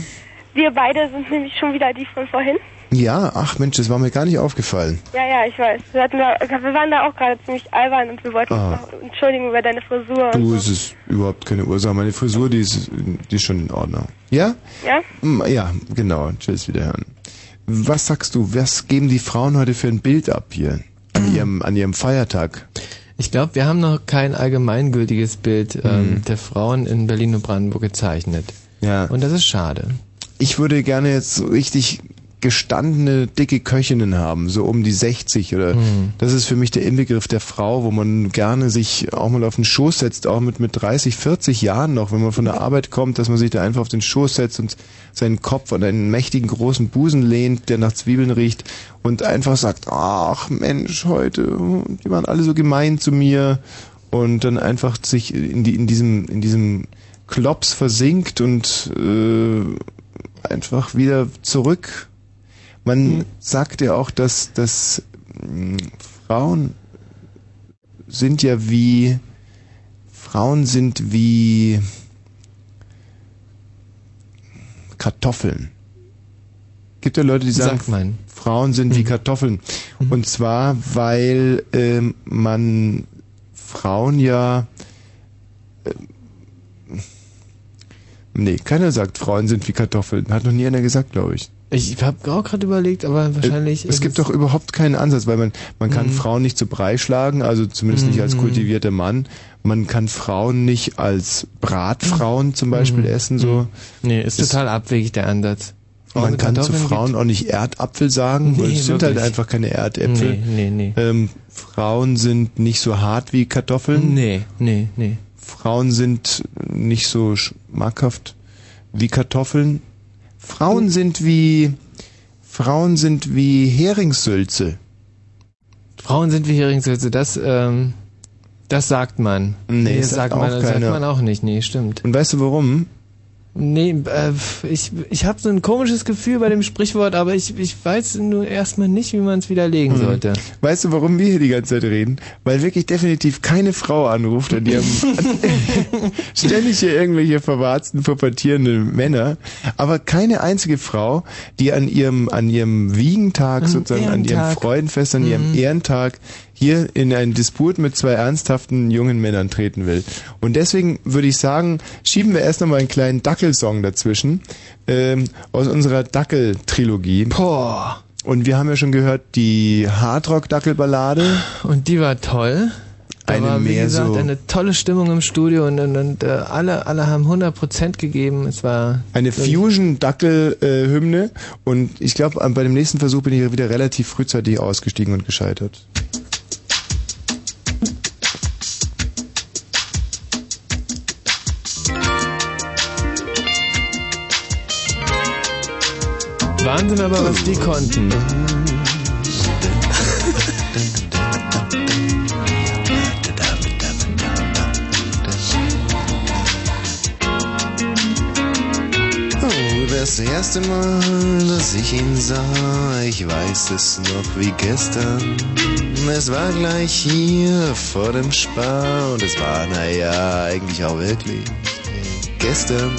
Wir beide sind nämlich schon wieder die von vorhin. Ja, ach Mensch, das war mir gar nicht aufgefallen. Ja, ja, ich weiß. Wir, hatten da, wir waren da auch gerade ziemlich albern und wir wollten Ah. uns noch entschuldigen über deine Frisur. und Du, so. es ist überhaupt keine Ursache. Meine Frisur, die ist, die ist schon in Ordnung. Ja? Ja? Mm, Ja, genau. Tschüss, wiederhören. Was sagst du, was geben die Frauen heute für ein Bild ab hier? An ihrem, an ihrem Feiertag? Ich glaube, wir haben noch kein allgemeingültiges Bild ähm, Mhm. der Frauen in Berlin und Brandenburg gezeichnet. Ja. Und das ist schade. Ich würde gerne jetzt so richtig gestandene, dicke Köchinnen haben, so um die 60 oder Mhm. das ist für mich der Inbegriff der Frau, wo man gerne sich auch mal auf den Schoß setzt, auch mit, mit 30, 40 Jahren noch, wenn man von der Arbeit kommt, dass man sich da einfach auf den Schoß setzt und seinen Kopf an einen mächtigen großen Busen lehnt, der nach Zwiebeln riecht und einfach sagt, ach Mensch, heute, die waren alle so gemein zu mir und dann einfach sich in, die, in diesem, in diesem Klops versinkt und äh, einfach wieder zurück. Man sagt ja auch, dass, dass mh, Frauen sind ja wie Frauen sind wie Kartoffeln. Gibt ja Leute, die sagen, man. Frauen sind wie Kartoffeln. Und zwar, weil ähm, man Frauen ja ähm, Nee, keiner sagt, Frauen sind wie Kartoffeln. Hat noch nie einer gesagt, glaube ich. Ich habe auch gerade überlegt, aber wahrscheinlich. Äh, Es gibt doch überhaupt keinen Ansatz, weil man, man kann Mhm. Frauen nicht zu Brei schlagen, also zumindest nicht als Mhm. kultivierter Mann. Man kann Frauen nicht als Bratfrauen zum Beispiel Mhm. essen, so. Nee, ist total abwegig der Ansatz. Frauen Man kann zu Frauen auch nicht Erdapfel sagen, weil Nee, es sind halt einfach keine Erdäpfel. Nee, nee, nee. Ähm, Frauen sind nicht so hart wie Kartoffeln. Nee, nee, nee. Frauen sind nicht so schmackhaft wie Kartoffeln. Frauen sind wie Frauen sind wie Heringssülze. Frauen sind wie Heringswürze, das, ähm, das sagt man. Nee, das sagt sagt man, das sagt man auch nicht. Nee, stimmt. Und weißt du warum? Nee, äh, ich, ich habe so ein komisches Gefühl bei dem Sprichwort, aber ich, ich weiß nur erstmal nicht, wie man es widerlegen Hm. sollte. Weißt du, warum wir hier die ganze Zeit reden? Weil wirklich definitiv keine Frau anruft und die haben [LAUGHS] ständig hier irgendwelche verwarzten, pubertierenden Männer, aber keine einzige Frau, die an ihrem, an ihrem Wiegentag, Am sozusagen an ihrem. Freudenfest, an ihrem Mhm. Ehrentag hier in einen Disput mit zwei ernsthaften jungen Männern treten will. Und deswegen würde ich sagen, schieben wir erst noch mal einen kleinen Dackelsong dazwischen ähm, aus unserer Dackel-Trilogie. Boah. Und wir haben ja schon gehört, die Hardrock-Dackelballade. Und die war toll. Da Eine war, wie gesagt, so- eine tolle Stimmung im Studio und, und, und äh, alle, alle haben 100% gegeben. Es war Eine Fusion-Dackel-Hymne. Und ich glaube, bei dem nächsten Versuch bin ich wieder relativ frühzeitig ausgestiegen und gescheitert. Wahnsinn, aber was die konnten. Oh, das erste Mal, dass ich ihn sah, ich weiß es noch wie gestern. Es war gleich hier vor dem Spar und es war, naja, eigentlich auch wirklich gestern.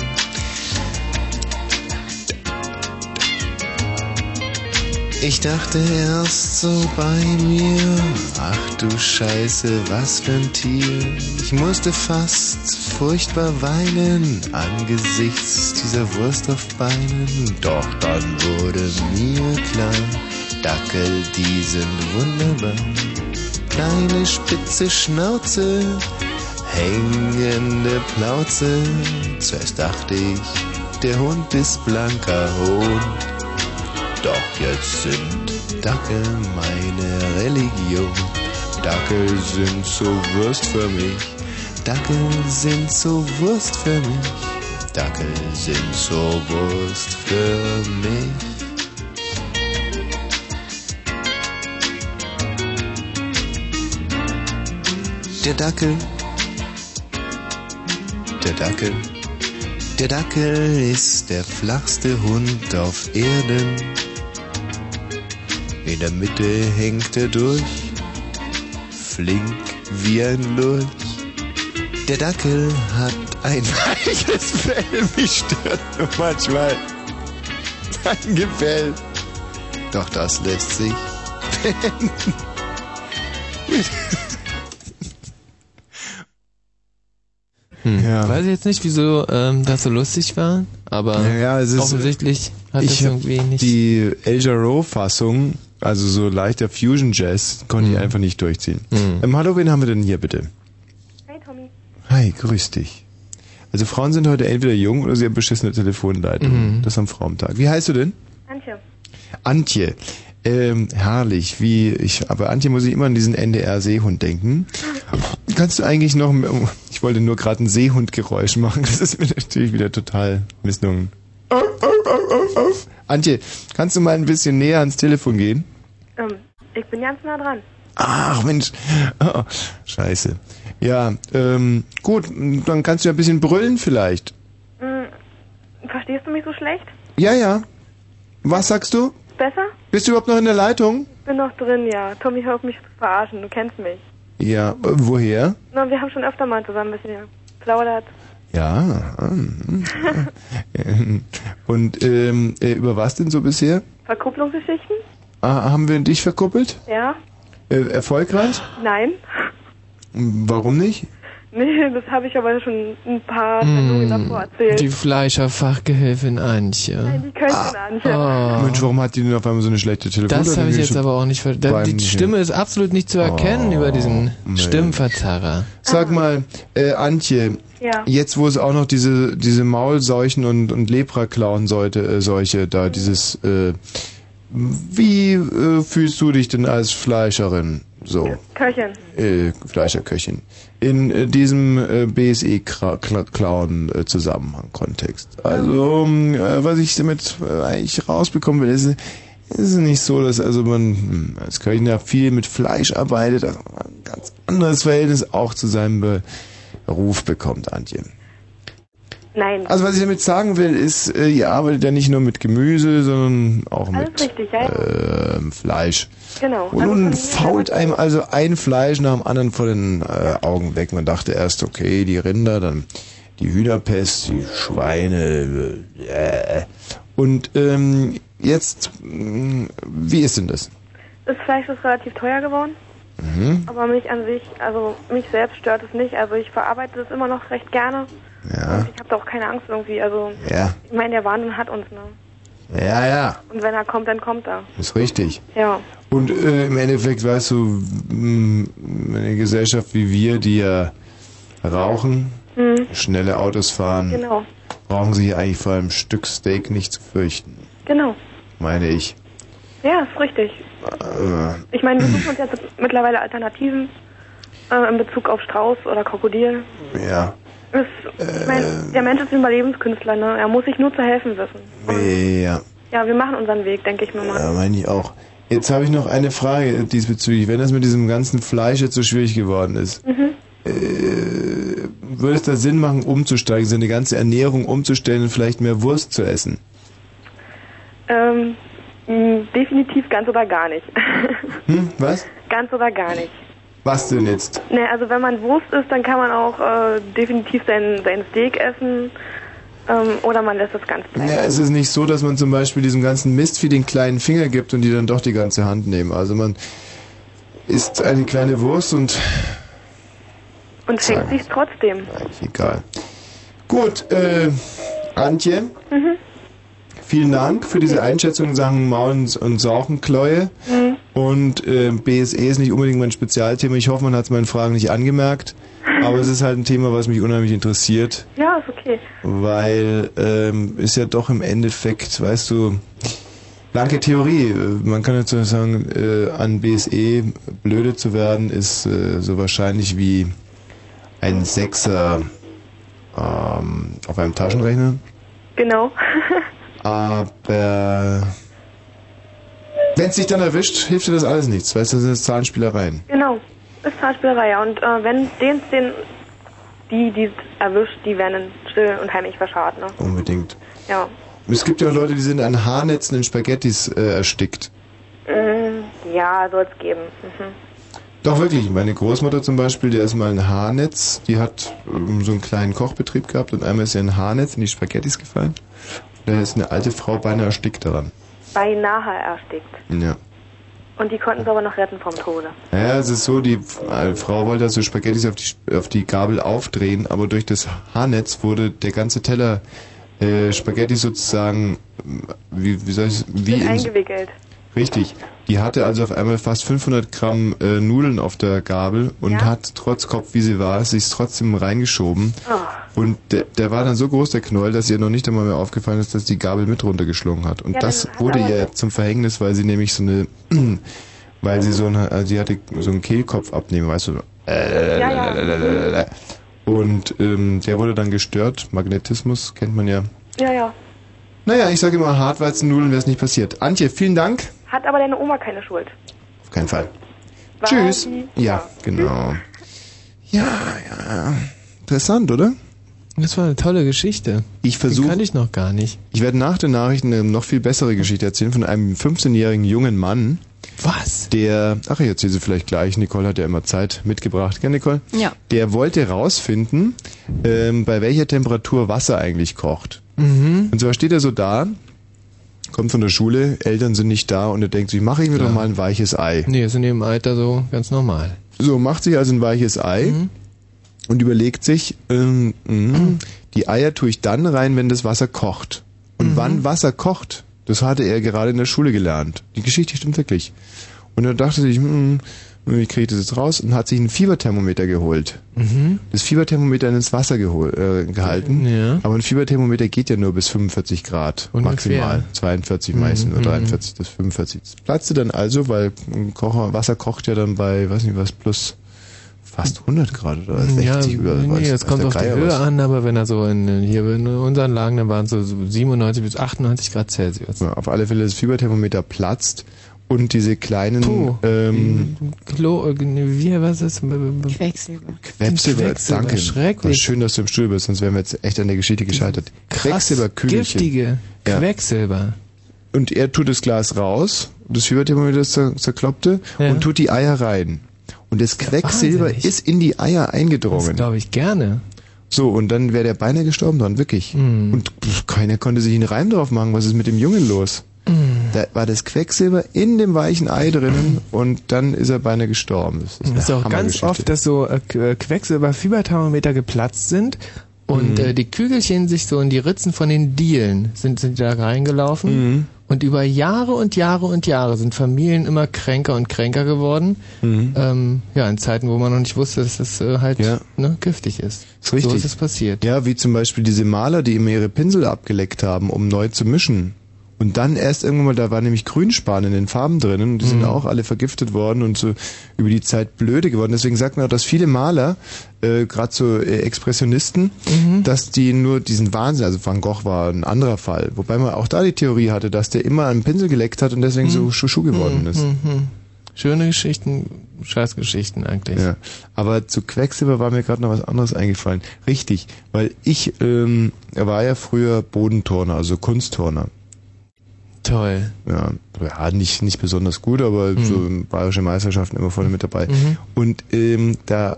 Ich dachte erst so bei mir, ach du Scheiße, was für ein Tier. Ich musste fast furchtbar weinen angesichts dieser Wurst auf Beinen. Doch dann wurde mir klar, Dackel, die sind wunderbar. Kleine spitze Schnauze, hängende Plauze. Zuerst dachte ich, der Hund ist blanker Hund. Doch jetzt sind Dackel meine Religion. Dackel sind so Wurst für mich. Dackel sind so Wurst für mich. Dackel sind so Wurst für mich. Der Dackel, der Dackel, der Dackel ist der flachste Hund auf Erden. In der Mitte hängt er durch, flink wie ein Lurch. Der Dackel hat ein [LAUGHS] weiches Fell, mich stört nur manchmal sein Gefell. Doch das lässt sich beenden. Hm. Weiß ich jetzt nicht, wieso ähm, das so lustig war, aber Ja, offensichtlich hat ich hab irgendwie nicht. die El Jarreau-Fassung, also so leichter Fusion-Jazz, konnte Mhm. ich einfach nicht durchziehen. Ähm, hallo, wen haben wir denn hier bitte? Hey Tommy. Hi, grüß dich. Also Frauen sind heute entweder jung oder sie haben beschissene Telefonleitungen. Mhm. Das am Frauentag. Wie heißt du denn? Antje. Antje. Ähm, herrlich, wie ich, aber Antje muss ich immer an diesen NDR-Seehund denken. [LAUGHS] Kannst du eigentlich noch, ich wollte nur gerade ein Seehundgeräusch machen, das ist mir natürlich wieder total misslungen. Antje, kannst du mal ein bisschen näher ans Telefon gehen? Ähm, ich bin ganz nah dran. Ach Mensch, [LAUGHS] oh, scheiße. Ja, ähm, gut, dann kannst du ja ein bisschen brüllen vielleicht. Hm, verstehst du mich so schlecht? Ja, ja. Was sagst du? Besser? Bist du überhaupt noch in der Leitung? Bin noch drin, ja. Tommy, hör auf mich zu verarschen. Du kennst mich. Ja, äh, woher? Na, wir haben schon öfter mal zusammen ein bisschen geplaudert. Ja. hm, hm. [LAUGHS] Und ähm, äh, über was denn so bisher? Verkupplungsgeschichten? Ah, haben wir dich verkuppelt? Ja? Äh, erfolgreich? Nein? Warum nicht? Nee, das habe ich aber schon ein paar Sendungen davor erzählt. Hm, Die Fleischerfachgehilfin Antje. Nein, die Köchin Antje. Oh. Mensch, warum hat die denn auf einmal so eine schlechte Telefon? Das habe ich jetzt aber auch nicht verstanden. Die Stimme ist absolut nicht zu erkennen Oh, über diesen Mensch. Stimmverzerrer. Sag mal, äh, Antje, Ja. jetzt wo es auch noch diese diese Maulseuchen und und Lepra-Klauen-Seuche äh, Seuche da dieses äh, wie äh, fühlst du dich denn als Fleischerin so Köchin. äh, Fleischerköchin in äh, diesem äh, BSE Clown äh. Also ähm, äh, was ich damit äh, eigentlich rausbekommen will, ist ist es nicht so, dass also man hm, als Köchin ja viel mit Fleisch arbeitet, also man ein ganz anderes Verhältnis auch zu seinem Be Beruf bekommt, Antje. Nein. Also was ich damit sagen will, ist, äh, ihr arbeitet ja nicht nur mit Gemüse, sondern auch Alles mit richtig, ja. ähm, Fleisch. Genau. Und Also nun fault einem also ein Fleisch nach dem anderen vor den äh, Augen weg. Man dachte erst, okay, die Rinder, dann die Hühnerpest, die Schweine. Äh. Und ähm, jetzt, mh, wie ist denn das? Das Fleisch ist relativ teuer geworden. Mhm. Aber mich an sich, also mich selbst stört es nicht. Also ich verarbeite das immer noch recht gerne. Ja. Ich habe da auch keine Angst irgendwie. Also Ja. ich meine, der Wahnsinn hat uns, ne? Ja, ja. Und wenn er kommt, dann kommt er. Ist richtig. Ja. Und äh, im Endeffekt, weißt du, mh, eine Gesellschaft wie wir, die ja rauchen, Hm. schnelle Autos fahren, Genau. brauchen sie eigentlich vor einem Stück Steak nicht zu fürchten, Genau. meine ich. Ja, ist richtig. Äh, Ich meine, wir suchen uns jetzt mittlerweile Alternativen äh, in Bezug auf Strauß oder Krokodil. ja. Ich meine, der Mensch ist ein Überlebenskünstler, ne? Er muss sich nur zu helfen wissen. Ja, Ja, wir machen unseren Weg, denke ich mir mal. ja meine ich auch. Jetzt habe ich noch eine Frage diesbezüglich. Wenn das mit diesem ganzen Fleisch jetzt so schwierig geworden ist, Mhm. äh, würde es da Sinn machen, umzusteigen, seine ganze Ernährung umzustellen und vielleicht mehr Wurst zu essen? Ähm, mh, definitiv ganz oder gar nicht. Hm, was? ganz oder gar nicht. Was denn jetzt? Ne, also wenn man Wurst isst, dann kann man auch äh, definitiv sein, sein Steak essen ähm, oder man lässt es ganz bleiben. Ja, es ist nicht so, dass man zum Beispiel diesem ganzen Mist wie den kleinen Finger gibt und die dann doch die ganze Hand nehmen. Also man isst eine kleine Wurst und Und schenkt sich trotzdem. egal. Gut, äh, Antje, Mhm. vielen Dank für diese Einschätzung in Sachen Maul- und Sauchenkläue. Mhm. Und äh, BSE ist nicht unbedingt mein Spezialthema. Ich hoffe, man hat es meinen Fragen nicht angemerkt. Aber es ist halt ein Thema, was mich unheimlich interessiert. Ja, ist okay. weil ähm, ist ja doch im Endeffekt, weißt du, blanke Theorie. Man kann jetzt sagen, äh, an BSE blöde zu werden, ist äh, so wahrscheinlich wie ein Sechser ähm, auf einem Taschenrechner. Genau. [LAUGHS] Aber wenn es dich dann erwischt, hilft dir das alles nichts. Weißt du, das sind Zahlenspielereien. genau. Ist Zahlenspielerei, ja. Und äh, wenn den, den, die, die es erwischt, die werden still und heimlich verscharrt, ne? Unbedingt. Ja. Es gibt ja auch Leute, die sind an Haarnetzen in Spaghettis äh, erstickt. Mm, ja, soll es geben. Mhm. Doch wirklich, meine Großmutter zum Beispiel, der ist mal ein Haarnetz, die hat ähm, so einen kleinen Kochbetrieb gehabt und einmal ist ihr ein Haarnetz in die Spaghettis gefallen. Da ist eine alte Frau beinahe erstickt daran. Beinahe erstickt. Ja. Und die konnten sie aber noch retten vom Tode. Ja, es ist so, die äh, Frau wollte also Spaghettis auf die, auf die Gabel aufdrehen, aber durch das Haarnetz wurde der ganze Teller äh, Spaghetti sozusagen, wie, wie soll ich wie in, eingewickelt. Richtig. Die hatte also auf einmal fast 500 Gramm äh, Nudeln auf der Gabel und Ja. hat trotz Kopf, wie sie war, sich trotzdem reingeschoben. Oh. Und der, der war dann so groß, der Knoll, dass ihr noch nicht einmal mehr aufgefallen ist, dass die Gabel mit runtergeschlungen hat. Und Ja, das wurde ihr zum Verhängnis, weil sie nämlich so eine, [CLEARS THROAT] weil sie so eine, also sie hatte so einen Kehlkopf abnehmen, weißt du. Äh, ja. Und ähm, der wurde dann gestört. Magnetismus kennt man ja. Ja, ja. Naja, ich sage immer, Hartweizennudeln wäre es nicht passiert. Antje, vielen Dank. Hat aber deine Oma keine Schuld. Auf keinen Fall. War Tschüss. die- Ja, genau. Ja, ja. Interessant, oder? Das war eine tolle Geschichte. Ich versuche. Die kannte ich noch gar nicht. Ich werde nach den Nachrichten eine noch viel bessere Geschichte erzählen von einem 15-jährigen jungen Mann. Was? Der, ach, ich erzähle sie vielleicht gleich. Nicole hat ja immer Zeit mitgebracht. Gell, Nicole? Ja. Der wollte rausfinden, ähm, bei welcher Temperatur Wasser eigentlich kocht. Mhm. Und zwar steht er so da, kommt von der Schule, Eltern sind nicht da und er denkt sich, mache ich mir doch mal ein weiches Ei. Nee, ist in dem Alter so ganz normal. So, macht sich also ein weiches Ei Mhm. und überlegt sich, ähm, mh, die Eier tue ich dann rein, wenn das Wasser kocht. Und Mhm. wann Wasser kocht, das hatte er gerade in der Schule gelernt. Die Geschichte stimmt wirklich. Und er dachte sich, hm, wie kriege ich das jetzt raus? Und hat sich ein Fieberthermometer geholt. Mhm. Das Fieberthermometer ins Wasser gehol äh, gehalten. Ja. Aber ein Fieberthermometer geht ja nur bis 45 Grad Ungefähr. maximal. 42 Mhm, meistens, nur mhm. 43 bis 45. Das platzte dann also, weil Kocher, Wasser kocht ja dann bei, weiß nicht was, plus fast 100 Grad oder 60 ja, über. nee, es kommt auf die Höhe was. an, aber wenn er so in, hier in unseren Lagen, dann waren es so 97 bis 98 Grad Celsius. Ja, auf alle Fälle das Fieberthermometer platzt und diese kleinen Puh. ähm, Klo, äh, wie, was ist? Quecksilber. Quecksilber, Quecksilber, danke. schrecklich. Schön, dass du im Stuhl bist, sonst wären wir jetzt echt an der Geschichte gescheitert. Quecksilberkügelchen. giftige Ja. Quecksilber. Und er tut das Glas raus, das Fieberthermometer ist zer zerkloppte Ja. und tut die Eier rein. Und das Quecksilber wahnsinnig. ist in die Eier Das eingedrungen. glaube ich gerne. So, und dann wäre der beinahe gestorben dran, wirklich. Mhm. Und pff, keiner konnte sich einen Reim drauf machen, was ist mit dem Jungen los? Da war das Quecksilber in dem weichen Ei drinnen und dann ist er beinahe gestorben. Das ist, Das ist auch ganz oft, dass so äh, Qu- Quecksilber-Fieberthermometer geplatzt sind und Mhm. äh, die Kügelchen sich so in die Ritzen von den Dielen sind, sind da reingelaufen. Mhm. Und über Jahre und Jahre und Jahre sind Familien immer kränker und kränker geworden. Mhm. Ähm, ja, in Zeiten, wo man noch nicht wusste, dass das äh, halt ne, giftig ist. Ist richtig. So ist es passiert. Ja, wie zum Beispiel diese Maler, die immer ihre Pinsel abgeleckt haben, um neu zu mischen. Und dann erst irgendwann mal, da war nämlich Grünspan in den Farben drinnen und die sind Mhm. auch alle vergiftet worden und so über die Zeit blöde geworden. Deswegen sagt man auch, dass viele Maler, äh, gerade so äh, Expressionisten, Mhm. dass die nur diesen Wahnsinn, also Van Gogh war ein anderer Fall, wobei man auch da die Theorie hatte, dass der immer einen Pinsel geleckt hat und deswegen so Schuschu geworden ist. Mhm, mhm. Schöne Geschichten, Scheißgeschichten eigentlich. Ja, aber zu Quecksilber war mir gerade noch was anderes eingefallen. Richtig, weil ich ähm, war ja früher Bodenturner, also Kunstturner. Toll. Ja, ja nicht, nicht besonders gut, aber Mhm. so bayerische Meisterschaften immer vorne mit dabei. Mhm. Und ähm, da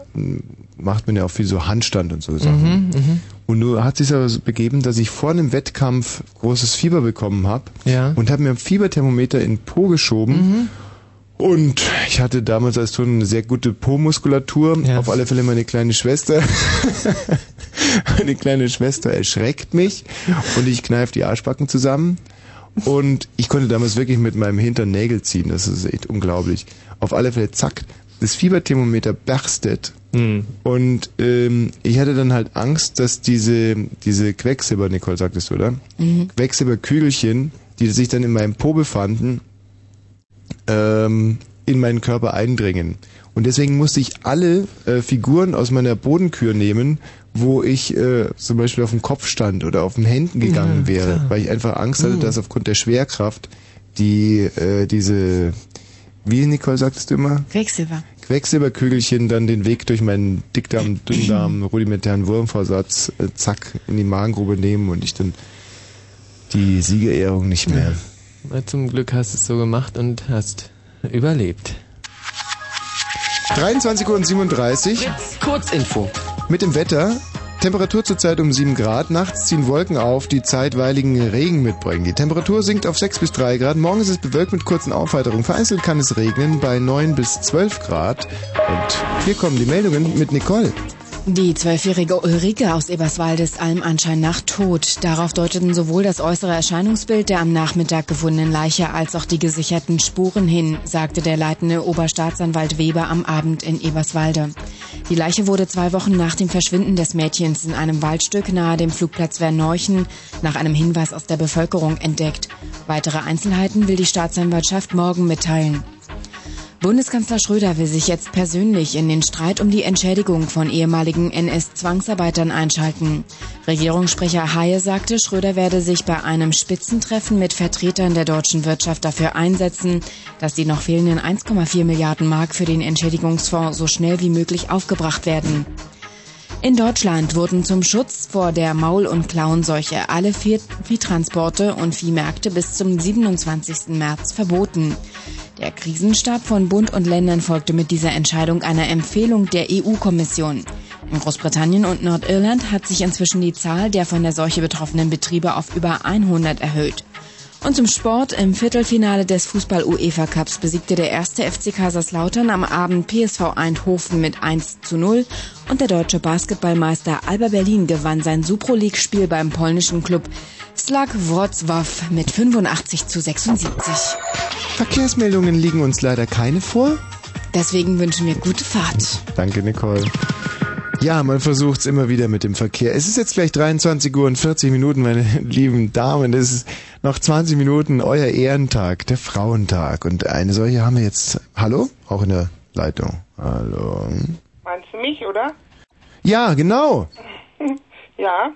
macht man ja auch viel so Handstand und so Sachen. Mhm, mhm. Und nur hat sich aber so begeben, dass ich vor einem Wettkampf großes Fieber bekommen habe Ja. und habe mir ein Fieberthermometer in den Po geschoben. Mhm. Und ich hatte damals als Turner eine sehr gute Po-Muskulatur. Auf alle Fälle meine kleine Schwester. [LAUGHS] meine kleine Schwester erschreckt mich und ich kneife die Arschbacken zusammen. Und ich konnte damals wirklich mit meinem Hintern Nägel ziehen. Das ist echt unglaublich. Auf alle Fälle, zack, das Fieberthermometer berstet. Und ähm, ich hatte dann halt Angst, dass diese, diese Quecksilber, Nicole sagtest du, oder? Mhm. Quecksilberkügelchen, die sich dann in meinem Po befanden, ähm, in meinen Körper eindringen. Und deswegen musste ich alle äh, Figuren aus meiner Bodenkür nehmen, wo ich äh, zum Beispiel auf dem Kopf stand oder auf den Händen gegangen Ja, wäre, klar. weil ich einfach Angst hatte, Mhm. dass aufgrund der Schwerkraft die äh, diese wie Nicole sagtest du immer Quecksilber. Quecksilberkügelchen dann den Weg durch meinen Dickdarm, [CLEARS THROAT] Dünndarm, rudimentären Wurmvorsatz, äh, zack, in die Magengrube nehmen und ich dann die Siegerehrung nicht mehr. Na, Zum Glück hast du es so gemacht und hast überlebt. 23 Uhr und 37. Kurzinfo. Mit dem Wetter. Temperatur zurzeit um 7 Grad. Nachts ziehen Wolken auf, die zeitweiligen Regen mitbringen. Die Temperatur sinkt auf 6 bis 3 Grad. Morgen ist es bewölkt mit kurzen Aufheiterungen. Vereinzelt kann es regnen bei 9 bis 12 Grad. Und hier kommen die Meldungen mit Nicole. Die zwölfjährige Ulrike aus Eberswalde ist allem Anschein nach tot. Darauf deuteten sowohl das äußere Erscheinungsbild der am Nachmittag gefundenen Leiche als auch die gesicherten Spuren hin, sagte der leitende Oberstaatsanwalt Weber am Abend in Eberswalde. Die Leiche wurde zwei Wochen nach dem Verschwinden des Mädchens in einem Waldstück nahe dem Flugplatz Verneuchen nach einem Hinweis aus der Bevölkerung entdeckt. Weitere Einzelheiten will die Staatsanwaltschaft morgen mitteilen. Bundeskanzler Schröder will sich jetzt persönlich in den Streit um die Entschädigung von ehemaligen NS-Zwangsarbeitern einschalten. Regierungssprecher Haye sagte, Schröder werde sich bei einem Spitzentreffen mit Vertretern der deutschen Wirtschaft dafür einsetzen, dass die noch fehlenden 1,4 Milliarden Mark für den Entschädigungsfonds so schnell wie möglich aufgebracht werden. In Deutschland wurden zum Schutz vor der Maul- und Klauenseuche alle Vieh Viehtransporte und Viehmärkte bis zum 27. März verboten. Der Krisenstab von Bund und Ländern folgte mit dieser Entscheidung einer Empfehlung der EU-Kommission. In Großbritannien und Nordirland hat sich inzwischen die Zahl der von der Seuche betroffenen Betriebe auf über 100 erhöht. Und zum Sport im Viertelfinale des Fußball-UEFA Cups besiegte der erste FC Kaiserslautern am Abend PSV Eindhoven mit 1 zu 0 und der deutsche Basketballmeister Alba Berlin gewann sein Supro League-Spiel beim polnischen Club Slak Wrocław mit 85 zu 76. Verkehrsmeldungen liegen uns leider keine vor. Deswegen wünschen wir gute Fahrt. Danke, Nicole. Ja, man versucht's immer wieder mit dem Verkehr. Es ist jetzt gleich 23 Uhr und 40 Minuten, meine [LAUGHS] lieben Damen. Es ist noch 20 Minuten euer Ehrentag, der Frauentag. Und eine solche haben wir jetzt. Hallo? Auch in der Leitung. Hallo. Meinst du mich, oder? Ja, genau. [LAUGHS] ja.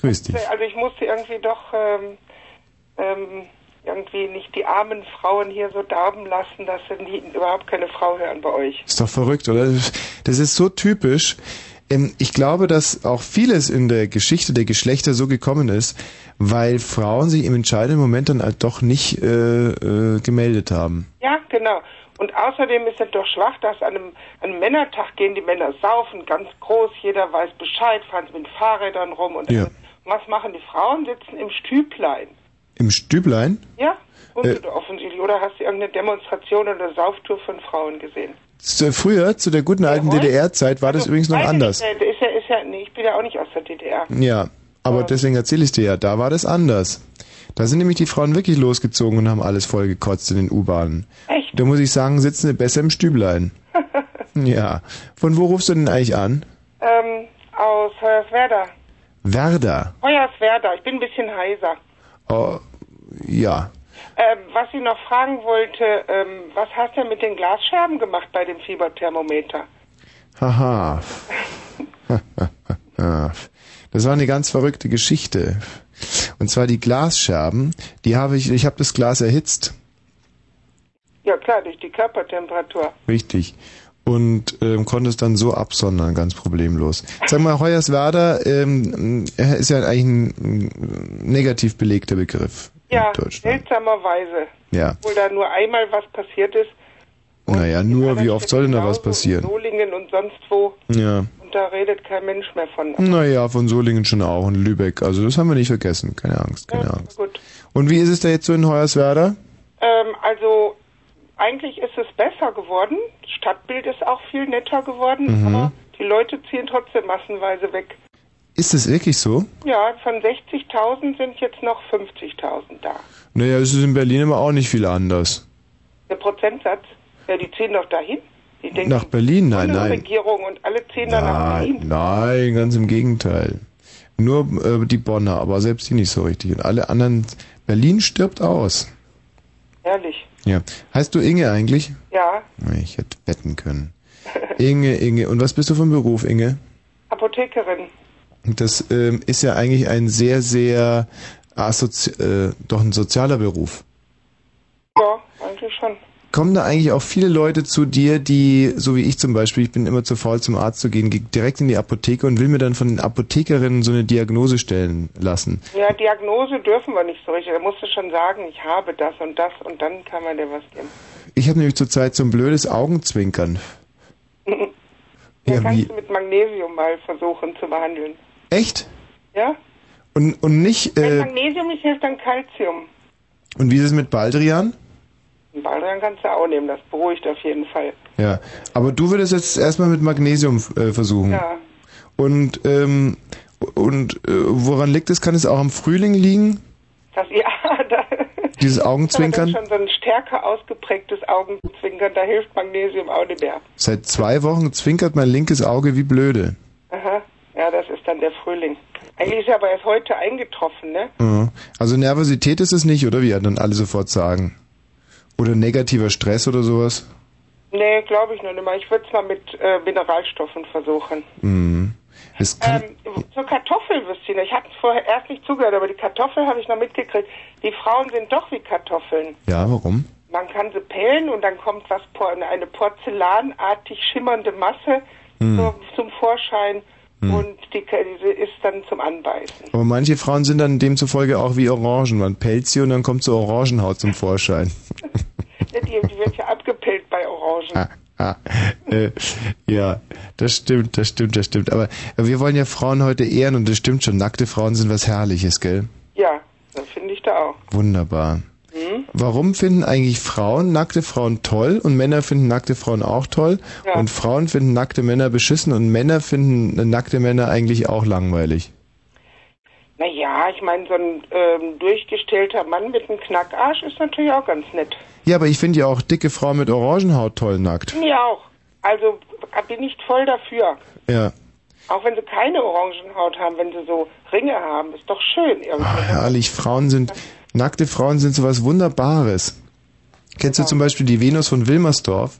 Grüß dich. Also ich musste irgendwie doch ähm, ähm, irgendwie nicht die armen Frauen hier so darben lassen, dass sie nie, überhaupt keine Frau hören bei euch. Ist doch verrückt, oder? Das ist so typisch. Ähm, Ich glaube, dass auch vieles in der Geschichte der Geschlechter so gekommen ist, weil Frauen sich im entscheidenden Moment dann halt doch nicht äh, äh, gemeldet haben. Ja, genau. Und außerdem ist es doch schwach, dass an einem, an einem Männertag gehen die Männer saufen, ganz groß, jeder weiß Bescheid, fahren sie mit Fahrrädern rum und Ja. Was machen die Frauen? Sitzen im Stüblein. Im Stüblein? Ja? Und Äh. offensichtlich. Oder hast du irgendeine Demonstration oder Sauftour von Frauen gesehen? Zu, früher, zu der guten alten. DDR-Zeit, war das übrigens noch anders. Nicht, ist ja, ist ja, nee, ich bin ja auch nicht aus der DDR. Ja, aber deswegen erzähle ich dir ja, da war das anders. Da sind nämlich die Frauen wirklich losgezogen und haben alles vollgekotzt in den U-Bahnen. Echt? Da muss ich sagen, sitzen sie besser im Stüblein. [LAUGHS] ja. Von wo rufst du denn eigentlich an? Ähm, aus Hoyerswerda. Werder. Hoyerswerda, ich bin ein bisschen heiser. Oh, ja. Ähm, was ich noch fragen wollte, ähm, was hast du mit den Glasscherben gemacht bei dem Fieberthermometer? Haha. Das war eine ganz verrückte Geschichte. Und zwar die Glasscherben, die habe ich, ich habe das Glas erhitzt. Ja klar, durch die Körpertemperatur. Richtig. Und ähm, konnte es dann so absondern, ganz problemlos. Sag mal, Hoyerswerda ähm, äh, ist ja eigentlich ein negativ belegter Begriff. Ja, seltsamerweise. Ja. Obwohl da nur einmal was passiert ist, Naja, nur, wie oft soll denn da was passieren? Solingen und sonst wo. Ja. Und da redet kein Mensch mehr von. Naja, von Solingen schon auch und Lübeck. Also das haben wir nicht vergessen. Keine Angst, keine Angst. Gut. Und wie ist es da jetzt so in Hoyerswerda? Ähm, also eigentlich ist es besser geworden. Stadtbild ist auch viel netter geworden, Mhm. aber die Leute ziehen trotzdem massenweise weg. Ist es wirklich so? Ja, von 60.000 sind jetzt noch 50.000 da. Naja, es ist in Berlin aber auch nicht viel anders. Der Prozentsatz, ja, die ziehen doch dahin. Die denken, Nach Berlin? Nein, nein. Regierung und alle ziehen dann nach Nein, Berlin. nein, ganz im Gegenteil. Nur äh, die Bonner, aber selbst die nicht so richtig. Und alle anderen, Berlin stirbt aus. Ehrlich. Ja. Heißt du Inge eigentlich? Ja, Ich hätte wetten können. Inge, Inge. Und was bist du von Beruf, Inge? Apothekerin. Das ähm, ist ja eigentlich ein sehr, sehr assozi äh, doch ein sozialer Beruf. Ja, eigentlich schon. Kommen da eigentlich auch viele Leute zu dir, die, so wie ich zum Beispiel, ich bin immer zu faul zum Arzt zu gehen, gehe direkt in die Apotheke und will mir dann von den Apothekerinnen so eine Diagnose stellen lassen. Ja, Diagnose dürfen wir nicht so richtig. Da musst du schon sagen, ich habe das und das und dann kann man dir was geben. Ich habe nämlich zurzeit so ein blödes Augenzwinkern. Ja, Ja, kannst wie? du mit Magnesium mal versuchen zu behandeln. Echt? Ja? Und, und nicht, Wenn äh, Magnesium nicht hilft, dann Calcium. und wie ist es mit Baldrian? Baldrian kannst du auch nehmen, das beruhigt auf jeden Fall. Ja, aber du würdest jetzt erstmal mit Magnesium äh, versuchen. Ja. Und, ähm, und äh, woran liegt es? Kann es auch am Frühling liegen? Das, ja, [LAUGHS] da, Dieses Augenzwinkern? das ist schon so ein stärker ausgeprägtes Augenzwinkern, da hilft Magnesium auch nicht mehr. Seit zwei Wochen zwinkert mein linkes Auge wie blöde. Aha. Ja, das ist dann der Frühling. Eigentlich ist er aber erst heute eingetroffen, ne? Ja. Also Nervosität ist es nicht, oder wie dann alle sofort sagen? Oder negativer Stress oder sowas? Nee, glaube ich noch nicht mal. Ich würde es mal mit äh, Mineralstoffen versuchen. Mhm. Ähm, zur Kartoffelwürstchen. Ich hatte vorher erst nicht zugehört, aber die Kartoffel habe ich noch mitgekriegt. Die Frauen sind doch wie Kartoffeln. ja, warum? Man kann sie pellen und dann kommt was eine porzellanartig schimmernde Masse Hm. so, zum Vorschein Hm. und die, diese ist dann zum Anbeißen. Aber manche Frauen sind dann demzufolge auch wie Orangen. Man pellt sie und dann kommt so Orangenhaut zum Vorschein. [LAUGHS] Die, die wird ja abgepellt bei Orangen. Ah, [LAUGHS] äh, ja, das stimmt, das stimmt, das stimmt. Aber wir wollen ja Frauen heute ehren und das stimmt schon. Nackte Frauen sind was Herrliches, gell? Ja, das finde ich da auch. Wunderbar. Hm? Warum finden eigentlich Frauen nackte Frauen toll und Männer finden nackte Frauen auch toll Ja. und Frauen finden nackte Männer beschissen und Männer finden nackte Männer eigentlich auch langweilig? Naja, ich meine, so ein ähm, durchgestellter Mann mit einem Knackarsch ist natürlich auch ganz nett. Ja, aber ich finde ja auch dicke Frauen mit Orangenhaut toll nackt. Mir auch. Also bin ich voll dafür. Ja, Auch wenn sie keine Orangenhaut haben, wenn sie so Ringe haben, ist doch schön irgendwie. herrlich. Frauen sind, nackte Frauen sind sowas Wunderbares. Kennst du zum Beispiel die Venus von Wilmersdorf?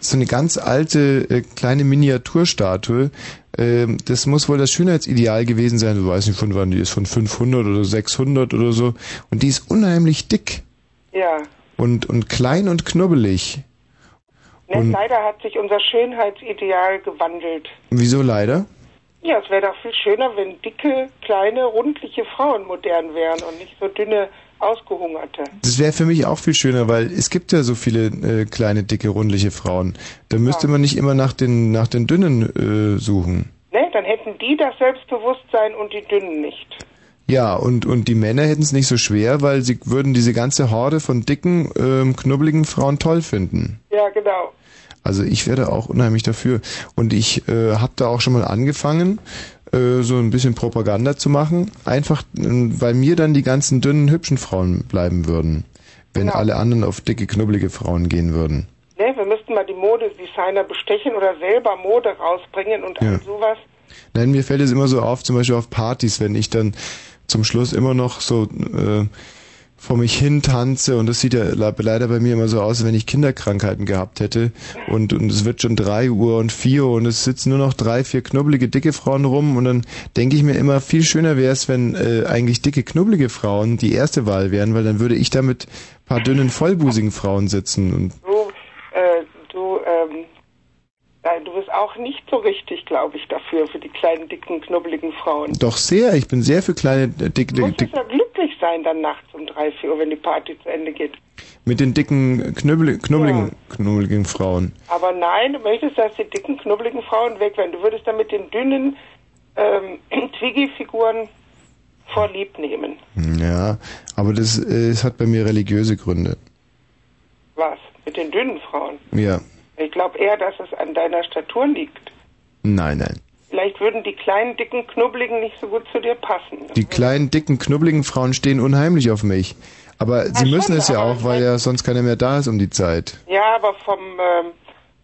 So eine ganz alte äh, kleine Miniaturstatue. Ähm, das muss wohl das Schönheitsideal gewesen sein. Du weißt nicht von wann die ist, von 500 oder 600 oder so. Und die ist unheimlich dick Ja. und und klein und knubbelig. Ne, Und- leider hat sich unser Schönheitsideal gewandelt. Wieso leider? Ja, es wäre doch viel schöner, wenn dicke, kleine, rundliche Frauen modern wären und nicht so dünne, ausgehungerte. Das wäre für mich auch viel schöner, weil es gibt ja so viele äh, kleine, dicke, rundliche Frauen. Da müsste man nicht immer nach den nach den dünnen äh, suchen. Ne, dann hätten die das Selbstbewusstsein und die Dünnen nicht. Ja, und, und die Männer hätten es nicht so schwer, weil sie würden diese ganze Horde von dicken, ähm, knubbeligen Frauen toll finden. Ja, genau. Also ich werde auch unheimlich dafür. Und ich äh, habe da auch schon mal angefangen, äh, so ein bisschen Propaganda zu machen. Einfach, äh, weil mir dann die ganzen dünnen, hübschen Frauen bleiben würden. Wenn Genau. alle anderen auf dicke, knubbelige Frauen gehen würden. Ne, wir müssten mal die Modedesigner bestechen oder selber Mode rausbringen und Ja. all sowas. Nein, mir fällt es immer so auf, zum Beispiel auf Partys, wenn ich dann zum Schluss immer noch so äh, vor mich hin tanze und das sieht ja le- leider bei mir immer so aus, als wenn ich Kinderkrankheiten gehabt hätte und, und es wird schon drei Uhr und vier Uhr und es sitzen nur noch drei, vier knubbelige, dicke Frauen rum und dann denke ich mir immer, viel schöner wäre es, wenn äh, eigentlich dicke, knubbelige Frauen die erste Wahl wären, weil dann würde ich da mit paar dünnen, vollbusigen Frauen sitzen und Du, äh, du, ähm, nein, du bist auch nicht so richtig, glaube ich, dafür, für die kleinen, dicken, knubbeligen Frauen. doch sehr, ich bin sehr für kleine, dicke, Du dicke, ja glücklich sein dann nachts um drei, vier Uhr, wenn die Party zu Ende geht. mit den dicken, knübbel, knubbeligen, knubbeligen Frauen. Aber nein, du möchtest, dass die dicken, knubbeligen Frauen weg werden. Du würdest dann mit den dünnen ähm, [CLEARS THROAT] Twiggy-Figuren vorlieb nehmen. Ja, aber das, äh, es hat bei mir religiöse Gründe. Was? Mit den dünnen Frauen? Ja, Ich glaube eher, dass es an deiner Statur liegt. nein, nein. Vielleicht würden die kleinen, dicken, knubbeligen nicht so gut zu dir passen. Die kleinen, dicken, knubbeligen Frauen stehen unheimlich auf mich. Aber sie müssen es ja auch, weil ja sonst keiner mehr da ist um die Zeit. Ja, aber vom, ähm,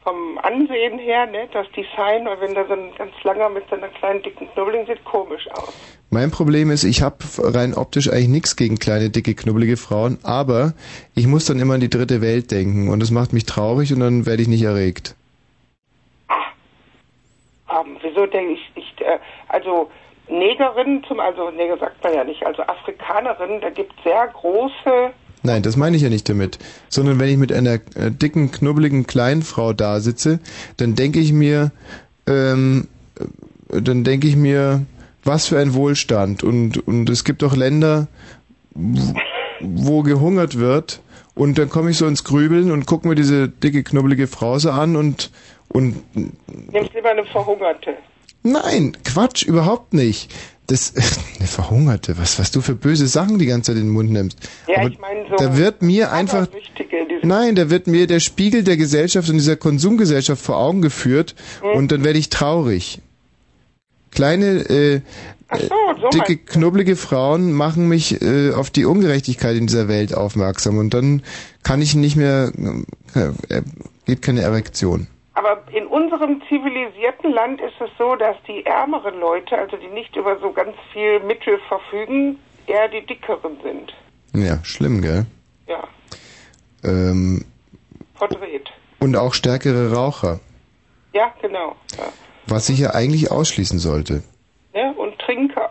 vom Ansehen her, ne, das Design, weil wenn da so ein ganz langer mit so einer kleinen, dicken Knubbeligen sieht komisch aus. Mein Problem ist, ich habe rein optisch eigentlich nichts gegen kleine, dicke, knubbelige Frauen, aber ich muss dann immer an die dritte Welt denken und das macht mich traurig und dann werde ich nicht erregt. Ähm, wieso denke ich, ich äh, also Negerinnen zum, also Neger sagt man ja nicht, also Afrikanerinnen, da gibt es sehr große, Nein, das meine ich ja nicht damit. Sondern wenn ich mit einer äh, dicken, knubbeligen kleinen Frau da sitze, dann denke ich mir, ähm, äh, dann denke ich mir, was für ein Wohlstand. Und, und es gibt doch Länder, wo gehungert wird. Und dann komme ich so ins Grübeln und gucke mir diese dicke, knubbelige Frau so an und, und nimmst lieber eine Verhungerte. Nein, Quatsch, überhaupt nicht. Das, [LAUGHS] eine Verhungerte, was, was du für böse Sachen die ganze Zeit in den Mund nimmst. Ja, Aber ich meine so da wird mir einfach, nein, da wird mir der Spiegel der Gesellschaft und dieser Konsumgesellschaft vor Augen geführt Hm. und dann werde ich traurig. Kleine, äh, so dicke, meinst knubbelige Frauen machen mich äh, auf die Ungerechtigkeit in dieser Welt aufmerksam und dann kann ich nicht mehr, äh, geht keine Erektion. Aber in unserem zivilisierten Land ist es so, dass die ärmeren Leute, also die nicht über so ganz viel Mittel verfügen, eher die dickeren sind. Ja, schlimm, gell? Ja, Ähm, verdreht. und auch stärkere Raucher, Ja, genau. Ja. was ich ja eigentlich ausschließen sollte. Ne? Und Trinker.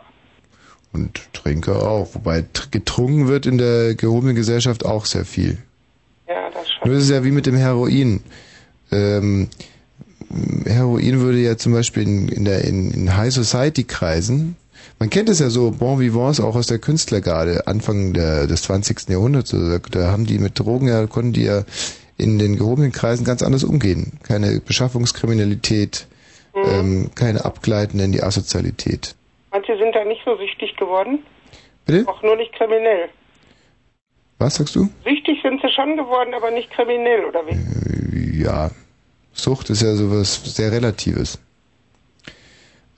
Und Trinker auch. Wobei tr- getrunken wird in der gehobenen Gesellschaft auch sehr viel. Ja, das schon. Nur ist es ja wie mit dem Heroin. Ähm, Heroin würde ja zum Beispiel in, in, der, in, in High Society Kreisen, man kennt es ja so, Bon Vivants auch aus der Künstlergarde, Anfang der, des 20. Jahrhunderts, also da, da haben die mit Drogen ja, konnten die ja in den gehobenen Kreisen ganz anders umgehen. Keine Beschaffungskriminalität, ähm, keine Abgleiten in die Asozialität. Manche sind da nicht so süchtig geworden. Bitte? Auch nur nicht kriminell. Was sagst du? Süchtig sind sie schon geworden, aber nicht kriminell, oder wie? Ja, Sucht ist ja sowas sehr Relatives.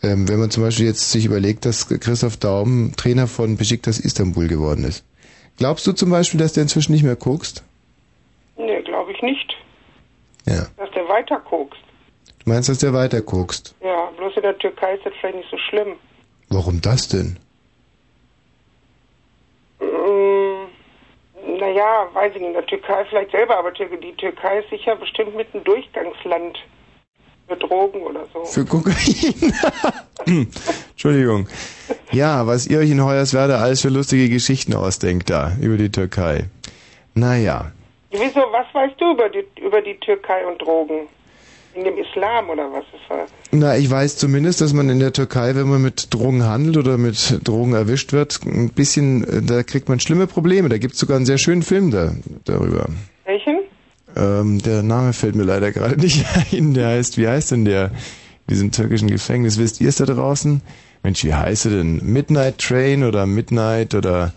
Ähm, wenn man zum Beispiel jetzt sich überlegt, dass Christoph Daum Trainer von Besiktas Istanbul geworden ist. Glaubst du zum Beispiel, dass der inzwischen nicht mehr guckst? Nee, glaube ich nicht. Ja. Dass der weiter kokst. Du meinst, dass der weiter guckst? Ja, bloß in der Türkei ist das vielleicht nicht so schlimm. Warum das denn? Mm, naja, weiß ich nicht, in der Türkei vielleicht selber, aber die Türkei ist sicher bestimmt mit ein Durchgangsland für Drogen oder so. Für Kokain. [LAUGHS] Entschuldigung. Ja, was ihr euch in Hoyerswerda alles für lustige Geschichten ausdenkt da über die Türkei. Naja. Wieso, was weißt du über die, über die Türkei und Drogen? In dem Islam oder was? Na, ich weiß zumindest, dass man in der Türkei, wenn man mit Drogen handelt oder mit Drogen erwischt wird, ein bisschen, da kriegt man schlimme Probleme. Da gibt's sogar einen sehr schönen Film da, darüber. welchen? Ähm, der Name fällt mir leider gerade nicht [LAUGHS] ein. Der heißt, wie heißt denn der? In diesem türkischen Gefängnis. Wisst ihr es da draußen? Mensch, wie heißt er denn? Midnight Train oder Midnight oder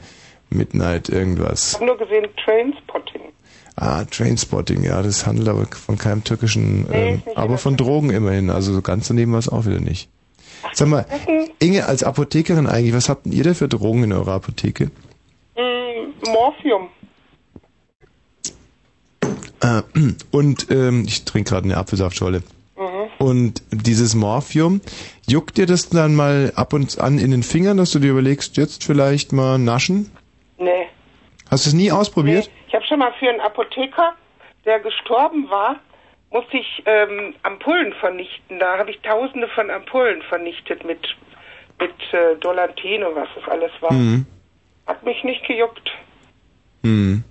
Midnight Ich irgendwas? habe nur gesehen Trainspotting. Ah, Trainspotting, ja, das handelt aber von keinem türkischen, Nee, nicht aber von Drogen immerhin, also so ganz daneben war es auch wieder nicht. Sag mal, Inge, als Apothekerin eigentlich, was habt denn ihr da für Drogen in eurer Apotheke? Mm, Morphium. Äh, [CLEARS THROAT] und ähm, ich trinke gerade eine Apfelsaftscholle. Mhm. Und dieses Morphium, juckt dir das dann mal ab und an in den Fingern, dass du dir überlegst, jetzt vielleicht mal naschen? Nee. Hast du es nie ausprobiert? Ich habe schon mal für einen Apotheker, der gestorben war, musste ich ähm, Ampullen vernichten. Da habe ich tausende von Ampullen vernichtet mit, mit äh, Dolantin und was das alles war. Mhm. Hat mich nicht gejuckt. Hm.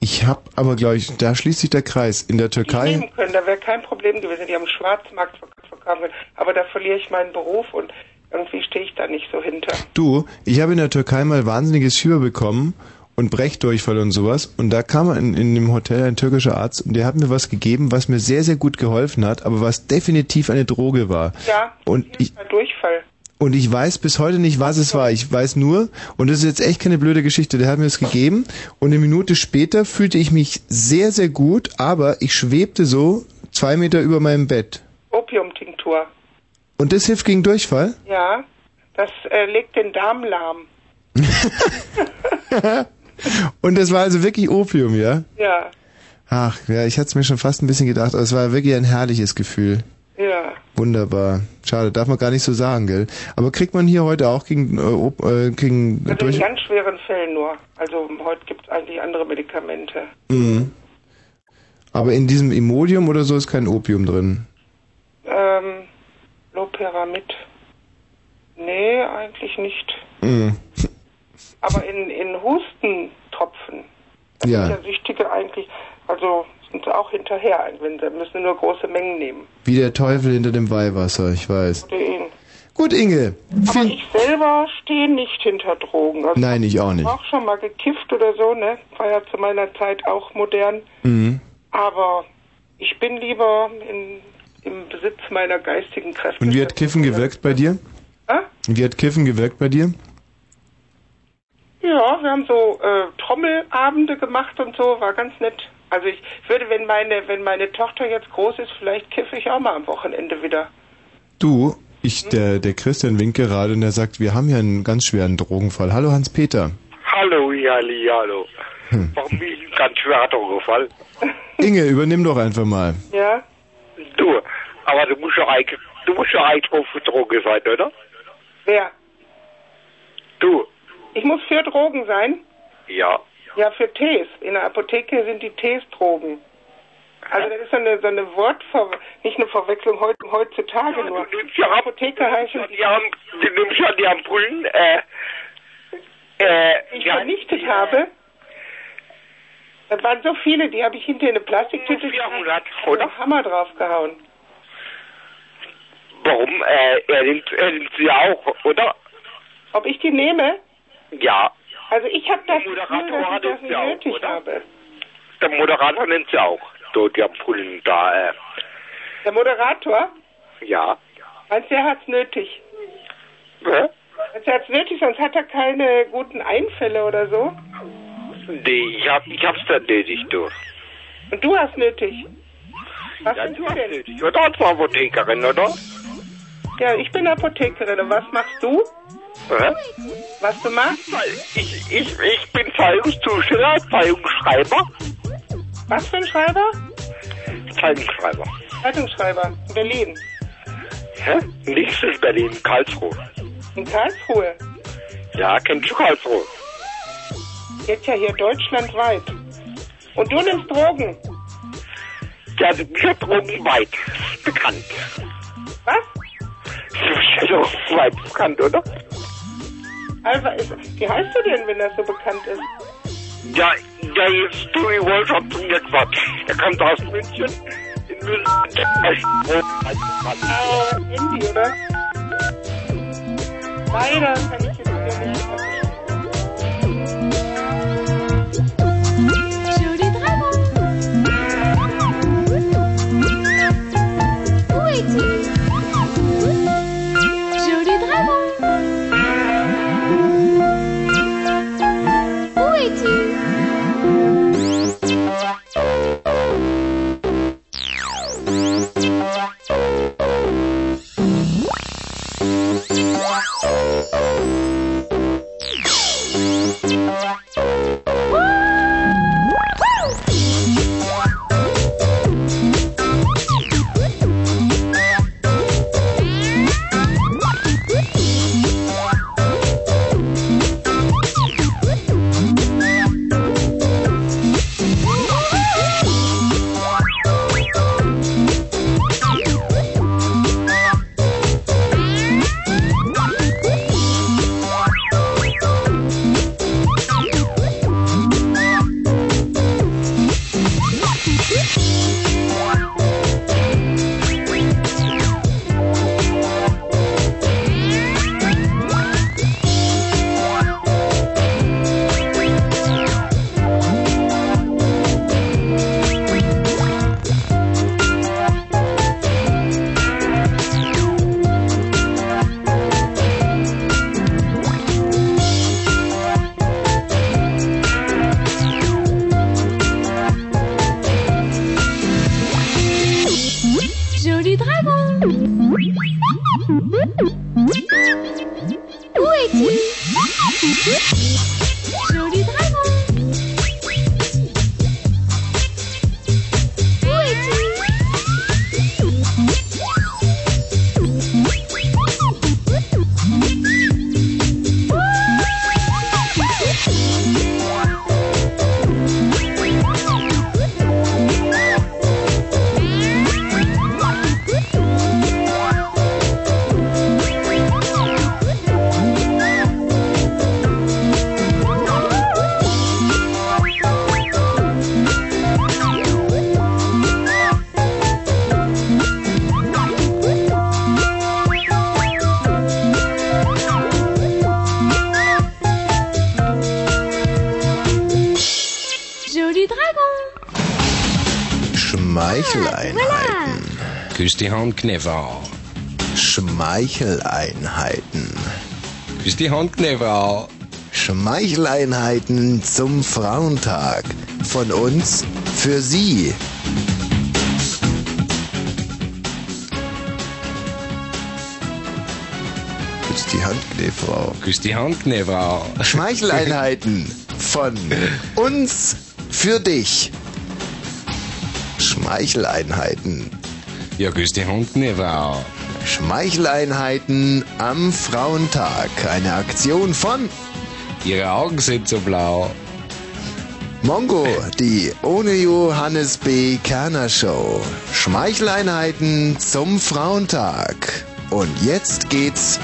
Ich habe aber, glaube ich, da schließt sich der Kreis. In der Türkei. Nehmen können, da wäre kein Problem gewesen. Die haben Schwarzmarkt verk- verkaufen können. Aber da verliere ich meinen Beruf und irgendwie stehe ich da nicht so hinter. Du, ich habe in der Türkei mal wahnsinniges Fieber bekommen und Brechdurchfall und sowas. Und da kam in, in dem Hotel ein türkischer Arzt und der hat mir was gegeben, was mir sehr, sehr gut geholfen hat, aber was definitiv eine Droge war. Ja, Und ich, Durchfall. und ich weiß bis heute nicht, was es war. Ich weiß nur, und das ist jetzt echt keine blöde Geschichte, der hat mir das gegeben und eine Minute später fühlte ich mich sehr, sehr gut, aber ich schwebte so zwei Meter über meinem Bett. Opiumtinktur. Und das hilft gegen Durchfall? Ja, das äh, legt den Darm lahm. [LAUGHS] Und das war also wirklich Opium, ja? Ja, Ach, ja, ich hatte es mir schon fast ein bisschen gedacht, aber es war wirklich ein herrliches Gefühl. ja. Wunderbar. Schade, darf man gar nicht so sagen, gell? Aber kriegt man hier heute auch gegen, äh, Op- äh, gegen Also in durch... ganz schweren Fällen nur. Also heute gibt es eigentlich andere Medikamente. Mhm. Aber in diesem Imodium oder so ist kein Opium drin. Ähm, Loperamid. Nee, eigentlich nicht. Mhm. Aber in, in Hustentropfen sind Ja, ja Süchtige eigentlich, also sind sie auch hinterher, wenn sie müssen nur große Mengen nehmen. wie der Teufel hinter dem Weihwasser, ich weiß. Gut, Inge. Aber ich selber stehe nicht hinter Drogen. Also Nein, ich auch ich nicht. habe auch schon mal gekifft oder so, ne? War ja zu meiner Zeit auch modern. Mhm. Aber ich bin lieber in, im Besitz meiner geistigen Kräfte. Und wie hat Kiffen gewirkt bei dir? Hä? Wie hat Kiffen gewirkt bei dir? Ja, wir haben so äh, Trommelabende gemacht und so, war ganz nett. Also ich würde, wenn meine, wenn meine Tochter jetzt groß ist, vielleicht kiffe ich auch mal am Wochenende wieder. Du, ich, der, der Christian winkt gerade und der sagt, wir haben hier einen ganz schweren Drogenfall. Hallo Hans-Peter. Hallo, Jali, hallo. Hm. Warum bin ich ein ganz schwerer Drogenfall? [LAUGHS] Inge, übernimm doch einfach mal. Ja? Du, aber du musst ja eigentlich, du musst ja eigentlich drauf für Droge sein, oder? Wer? Du. Ich muss für Drogen sein? Ja. Ja, für Tees. In der Apotheke sind die Tees Drogen. Also das ist so eine, so eine Wortver... nicht eine Verwechslung heut, heutzutage nur. Ja, Apotheke heißen... Die haben, du nimmst ja die Ampullen, äh, äh, die ich vernichtet habe. Da waren so viele, die habe ich hinter eine Plastiktüte 400, oder? Hammer draufgehauen. warum, äh, er nimmt, er nimmt sie auch, oder? Ob ich die nehme? Ja. Also ich habe das Der Gefühl, Moderator dass ich das nicht auch, nötig oder? habe. Der Moderator nennt sie auch. So, die Ampullen da, äh, Der Moderator? ja. Meinst du, er hat's nötig? Hä? Meinst du, er hat's nötig, sonst hat er keine guten Einfälle oder so? Nee, ich hab, ich hab's erledigt, du. Und du hast nötig? Was Ja, du hast denn? nötig, oder? Als Apothekerin, oder? Ja, ich bin Apothekerin. Und was machst du? Was du machst? Ich, ich, ich bin Zeitungszusteller, Zeitungsschreiber. Was für ein Schreiber? Zeitungsschreiber. Zeitungsschreiber. In Berlin. Hä? Nichts ist Berlin, Karlsruhe. In Karlsruhe. Ja, kennst du Karlsruhe? Jetzt ja hier deutschlandweit. Und du nimmst Drogen. Ja, die sind weit bekannt. Was? So weit bekannt, oder? Alpha ist. Wie heißt du denn, wenn das so bekannt ist? Ja, ja, jetzt du, ich wollte schon zu mir Quatsch. Er kommt aus München. In München. Ah, Handy, oder? Leider kann ich jetzt nicht. Küss die Hand, Knefrau. Schmeicheleinheiten. Küss die Hand, Knefrau. Schmeicheleinheiten zum Frauentag. Von uns für Sie. Küss die Hand, Knefrau. Küss die Hand, Knefrau. Schmeicheleinheiten von [LAUGHS] uns für dich. Schmeicheleinheiten. Ja, küss die Hand, Knefrau. Schmeicheleinheiten am Frauentag. Eine Aktion von Ihre Augen sind so blau. Mongo, die ohne Johannes B. Kerner Show. Schmeicheleinheiten zum Frauentag. Und jetzt geht's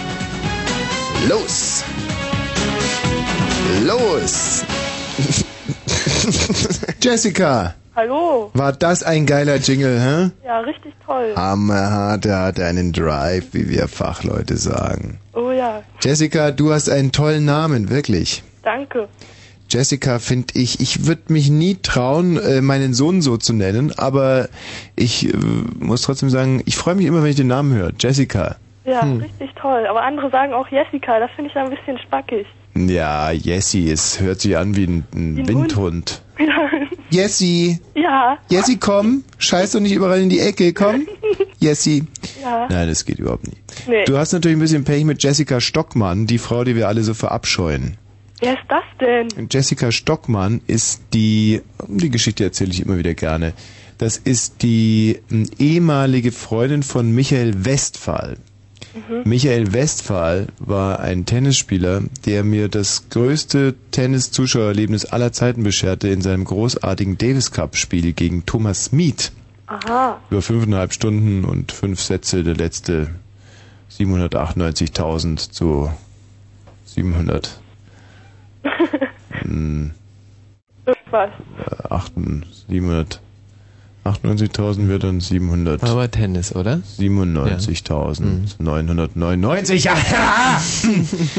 los. Los. [LAUGHS] Jessica, Hallo. war das ein geiler Jingle, hä? Ja, richtig toll. Hammerhart, er hat einen Drive, wie wir Fachleute sagen. Oh ja, Jessica, du hast einen tollen Namen, wirklich. danke. Jessica finde ich, ich würde mich nie trauen, äh, meinen Sohn so zu nennen, aber ich äh, muss trotzdem sagen, ich freue mich immer, wenn ich den Namen höre. Jessica. Ja, Hm. richtig toll. Aber andere sagen auch Jessica, das finde ich dann ein bisschen spackig. Ja, Jessie, es hört sich an wie ein, ein Windhund. [LAUGHS] Ja. Jessie, Ja. Jessie, komm, scheiß doch nicht überall in die Ecke, komm. [LAUGHS] Jessie. Ja. Nein, das geht überhaupt nicht. Nee. Du hast natürlich ein bisschen Pech mit Jessica Stockmann, die Frau, die wir alle so verabscheuen. Wer ist das denn? Jessica Stockmann ist die, die Geschichte erzähle ich immer wieder gerne. Das ist die ähm, ehemalige Freundin von Michael Westphal. Mhm. Michael Westphal war ein Tennisspieler, der mir das größte Tennis-Zuschauererlebnis aller Zeiten bescherte in seinem großartigen Davis Cup-Spiel gegen Thomas Mead. Aha. Über fünfeinhalb Stunden und fünf Sätze, der letzte 798.000 zu 700. [LAUGHS] hm, Irgendwas. Äh, achten- 798.000 wird dann 700. Aber Tennis, oder? 97.999. [LAUGHS] Ja.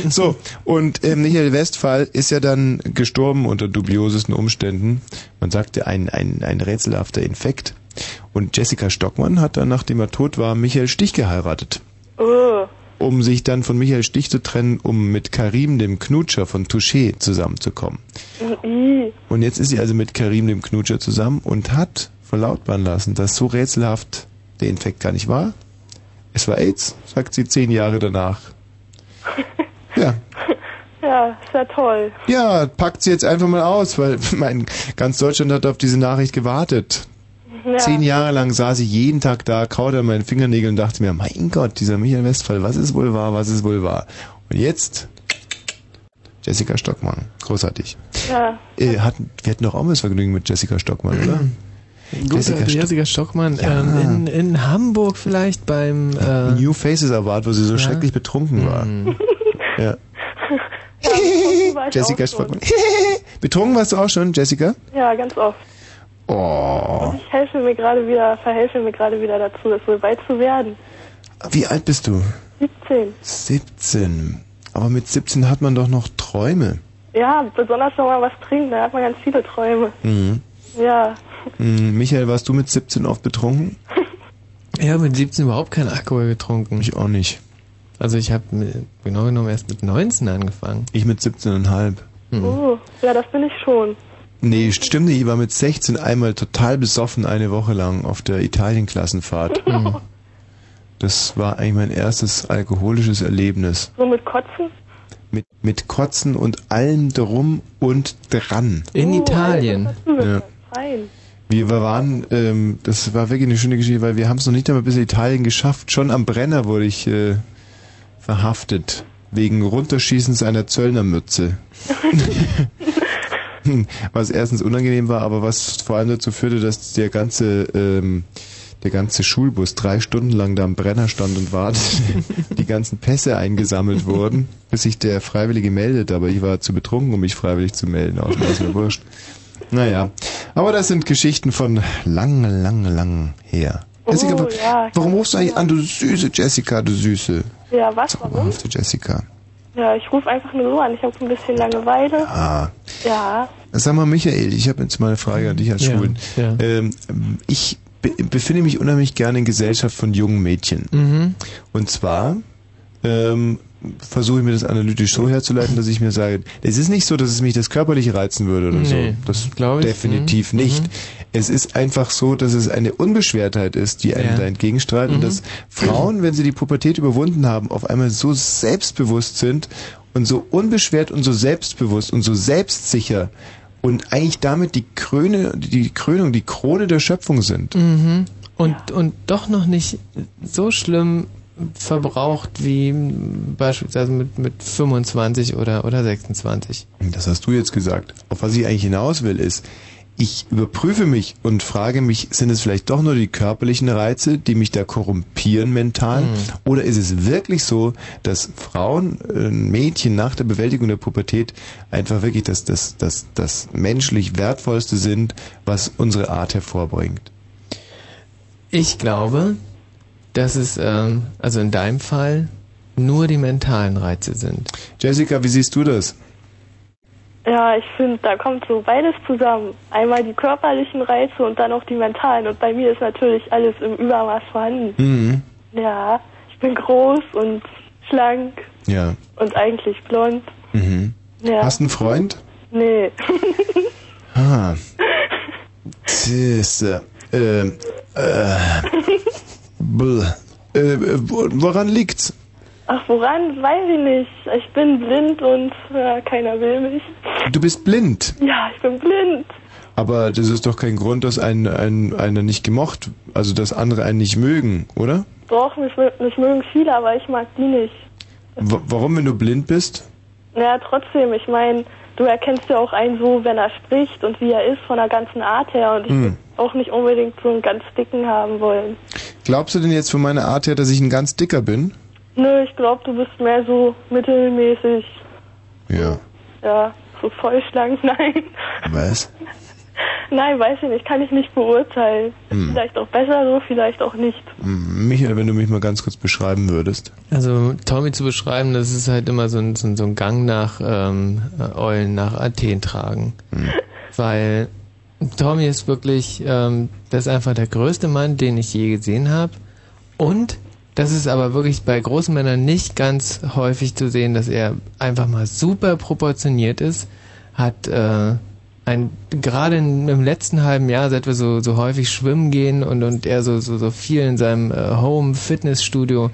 so, und äh, Michael Westphal ist ja dann gestorben unter dubiosesten Umständen. Man sagte, ein, ein, ein rätselhafter Infekt. Und Jessica Stockmann hat dann, nachdem er tot war, Michael Stich geheiratet. Oh. Um sich dann von Michael Stich zu trennen, um mit Karim, dem Knutscher von Touché, zusammenzukommen. I. Und jetzt ist sie also mit Karim, dem Knutscher, zusammen und hat verlautbaren lassen, dass so rätselhaft der Infekt gar nicht war. Es war AIDS, sagt sie zehn Jahre danach. [LAUGHS] Ja. Ja, ist ja toll. Ja, packt sie jetzt einfach mal aus, weil [LAUGHS] mein, ganz Deutschland hat auf diese Nachricht gewartet. Ja. Zehn Jahre lang saß ich jeden Tag da, kaute an meinen Fingernägeln und dachte mir, mein Gott, dieser Michael Westphal, was ist wohl wahr, was ist wohl wahr? Und jetzt Jessica Stockmann, großartig. Ja. Äh, hatten, wir hatten doch auch mal das Vergnügen mit Jessica Stockmann, oder? [CLEARS THROAT] Gut, Jessica Jessica, Stock- Jessica Stockmann Ja. ähm, in, in Hamburg vielleicht beim äh, New Faces Award, wo sie so Ja. schrecklich betrunken war. [LAUGHS] Ja. War [LAUGHS] Jessica. Stockmann. [LAUGHS] betrunken warst du auch schon, Jessica? Ja, ganz oft. Oh. Ich helfe mir gerade wieder, verhelfe mir gerade wieder dazu, das so weit zu werden. Wie alt bist du? 17. 17. Aber mit 17 hat man doch noch Träume. Ja, besonders wenn man was trinkt, da hat man ganz viele Träume. Mhm. Ja. Mhm. Michael, warst du mit 17 oft betrunken? [LAUGHS] Ich habe mit 17 überhaupt keinen Alkohol getrunken. Ich auch nicht. Also ich habe genau genommen erst mit 19 angefangen. Ich mit 17,5. Mhm. Oh, ja, das bin ich schon. Nee, stimmt nicht. Ich war mit 16 einmal total besoffen eine Woche lang auf der Italienklassenfahrt. [LAUGHS] Mhm. Das war eigentlich mein erstes alkoholisches Erlebnis. So mit Kotzen? Mit, mit Kotzen und allem drum und dran. In Oh, Italien. Ja. Fein. Wir waren, ähm, das war wirklich eine schöne Geschichte, weil wir haben es noch nicht einmal bis in Italien geschafft. Schon am Brenner wurde ich äh, verhaftet. Wegen Runterschießens einer Zöllnermütze. [LAUGHS] was erstens unangenehm war, aber was vor allem dazu führte, dass der ganze, ähm, der ganze Schulbus drei Stunden lang da am Brenner stand und wartete, [LAUGHS] die ganzen Pässe eingesammelt wurden, bis sich der Freiwillige meldet, aber ich war zu betrunken, um mich freiwillig zu melden, auch mir wurscht. Naja, aber das sind Geschichten von lange, lange, lang her. Jessica, Oh, ja, warum rufst du eigentlich an, du süße Jessica, du süße, Ja, was? Warum? Jessica? Ja, ich rufe einfach nur so an. Ich habe ein bisschen Langeweile. Ah, Ja. Sag mal, Michael, ich habe jetzt mal eine Frage an dich als Ja, Schwulen. ja. Ähm, ich be befinde mich unheimlich gerne in Gesellschaft von jungen Mädchen. Mhm. Und zwar ähm, versuche ich mir das analytisch so herzuleiten, dass ich mir sage, es ist nicht so, dass es mich das körperlich reizen würde oder so. Nee, Das glaub ich. definitiv Mhm. nicht. Es ist einfach so, dass es eine Unbeschwertheit ist, die einem Ja. da entgegenstrahlt und Mhm. dass Frauen, wenn sie die Pubertät überwunden haben, auf einmal so selbstbewusst sind und so unbeschwert und so selbstbewusst und so selbstsicher und eigentlich damit die Kröne, die Krönung, die Krone der Schöpfung sind. Mhm. Und, und doch noch nicht so schlimm verbraucht wie beispielsweise mit, mit 25 oder, oder 26. Das hast du jetzt gesagt. Auf was ich eigentlich hinaus will, ist, ich überprüfe mich und frage mich, sind es vielleicht doch nur die körperlichen Reize, die mich da korrumpieren mental? Mhm. Oder ist es wirklich so, dass Frauen, äh, Mädchen nach der Bewältigung der Pubertät einfach wirklich das, das, das, das menschlich Wertvollste sind, was unsere Art hervorbringt? Ich glaube, dass es, ähm, also in deinem Fall, nur die mentalen Reize sind. Jessica, wie siehst du das? Ja, ich finde, da kommt so beides zusammen. Einmal die körperlichen Reize und dann auch die mentalen. Und bei mir ist natürlich alles im Übermaß vorhanden. Mhm. Ja, ich bin groß und schlank Ja. und eigentlich blond. Mhm. Ja. Hast einen Freund? Nee. [LAUGHS] Ah. Siehste. Äh, äh, [LAUGHS] bl. Äh, äh, wo- woran liegt's? Ach, woran? Weiß ich nicht. Ich bin blind und ja, keiner will mich. Du bist blind. Ja, ich bin blind. Aber das ist doch kein Grund, dass ein, ein, einer nicht gemocht, also dass andere einen nicht mögen, oder? Doch, mich, mich mögen viele, aber ich mag die nicht. W warum, wenn du blind bist? Naja, trotzdem, ich meine, du erkennst ja auch einen so, wenn er spricht und wie er ist, von der ganzen Art her. Und ich Hm. Auch nicht unbedingt so einen ganz dicken haben wollen. Glaubst du denn jetzt von meiner Art her, dass ich ein ganz dicker bin? Nö, ich glaube, du bist mehr so mittelmäßig. Ja. Ja, so voll schlank. [LAUGHS] Nein. Was? Nein, weiß ich nicht, kann ich nicht beurteilen. Hm. Vielleicht auch besser so, vielleicht auch nicht. Hm, Michael, wenn du mich mal ganz kurz beschreiben würdest. Also Tommy zu beschreiben, das ist halt immer so ein, so ein, so ein Gang nach ähm, äh, Eulen nach Athen tragen. Weil Tommy ist wirklich, ähm, das ist einfach der größte Mann, den ich je gesehen habe. Und das ist aber wirklich bei großen Männern nicht ganz häufig zu sehen, dass er einfach mal super proportioniert ist, hat äh, ein gerade im letzten halben Jahr, seit wir so so häufig schwimmen gehen und und er so so so viel in seinem äh, Home Fitnessstudio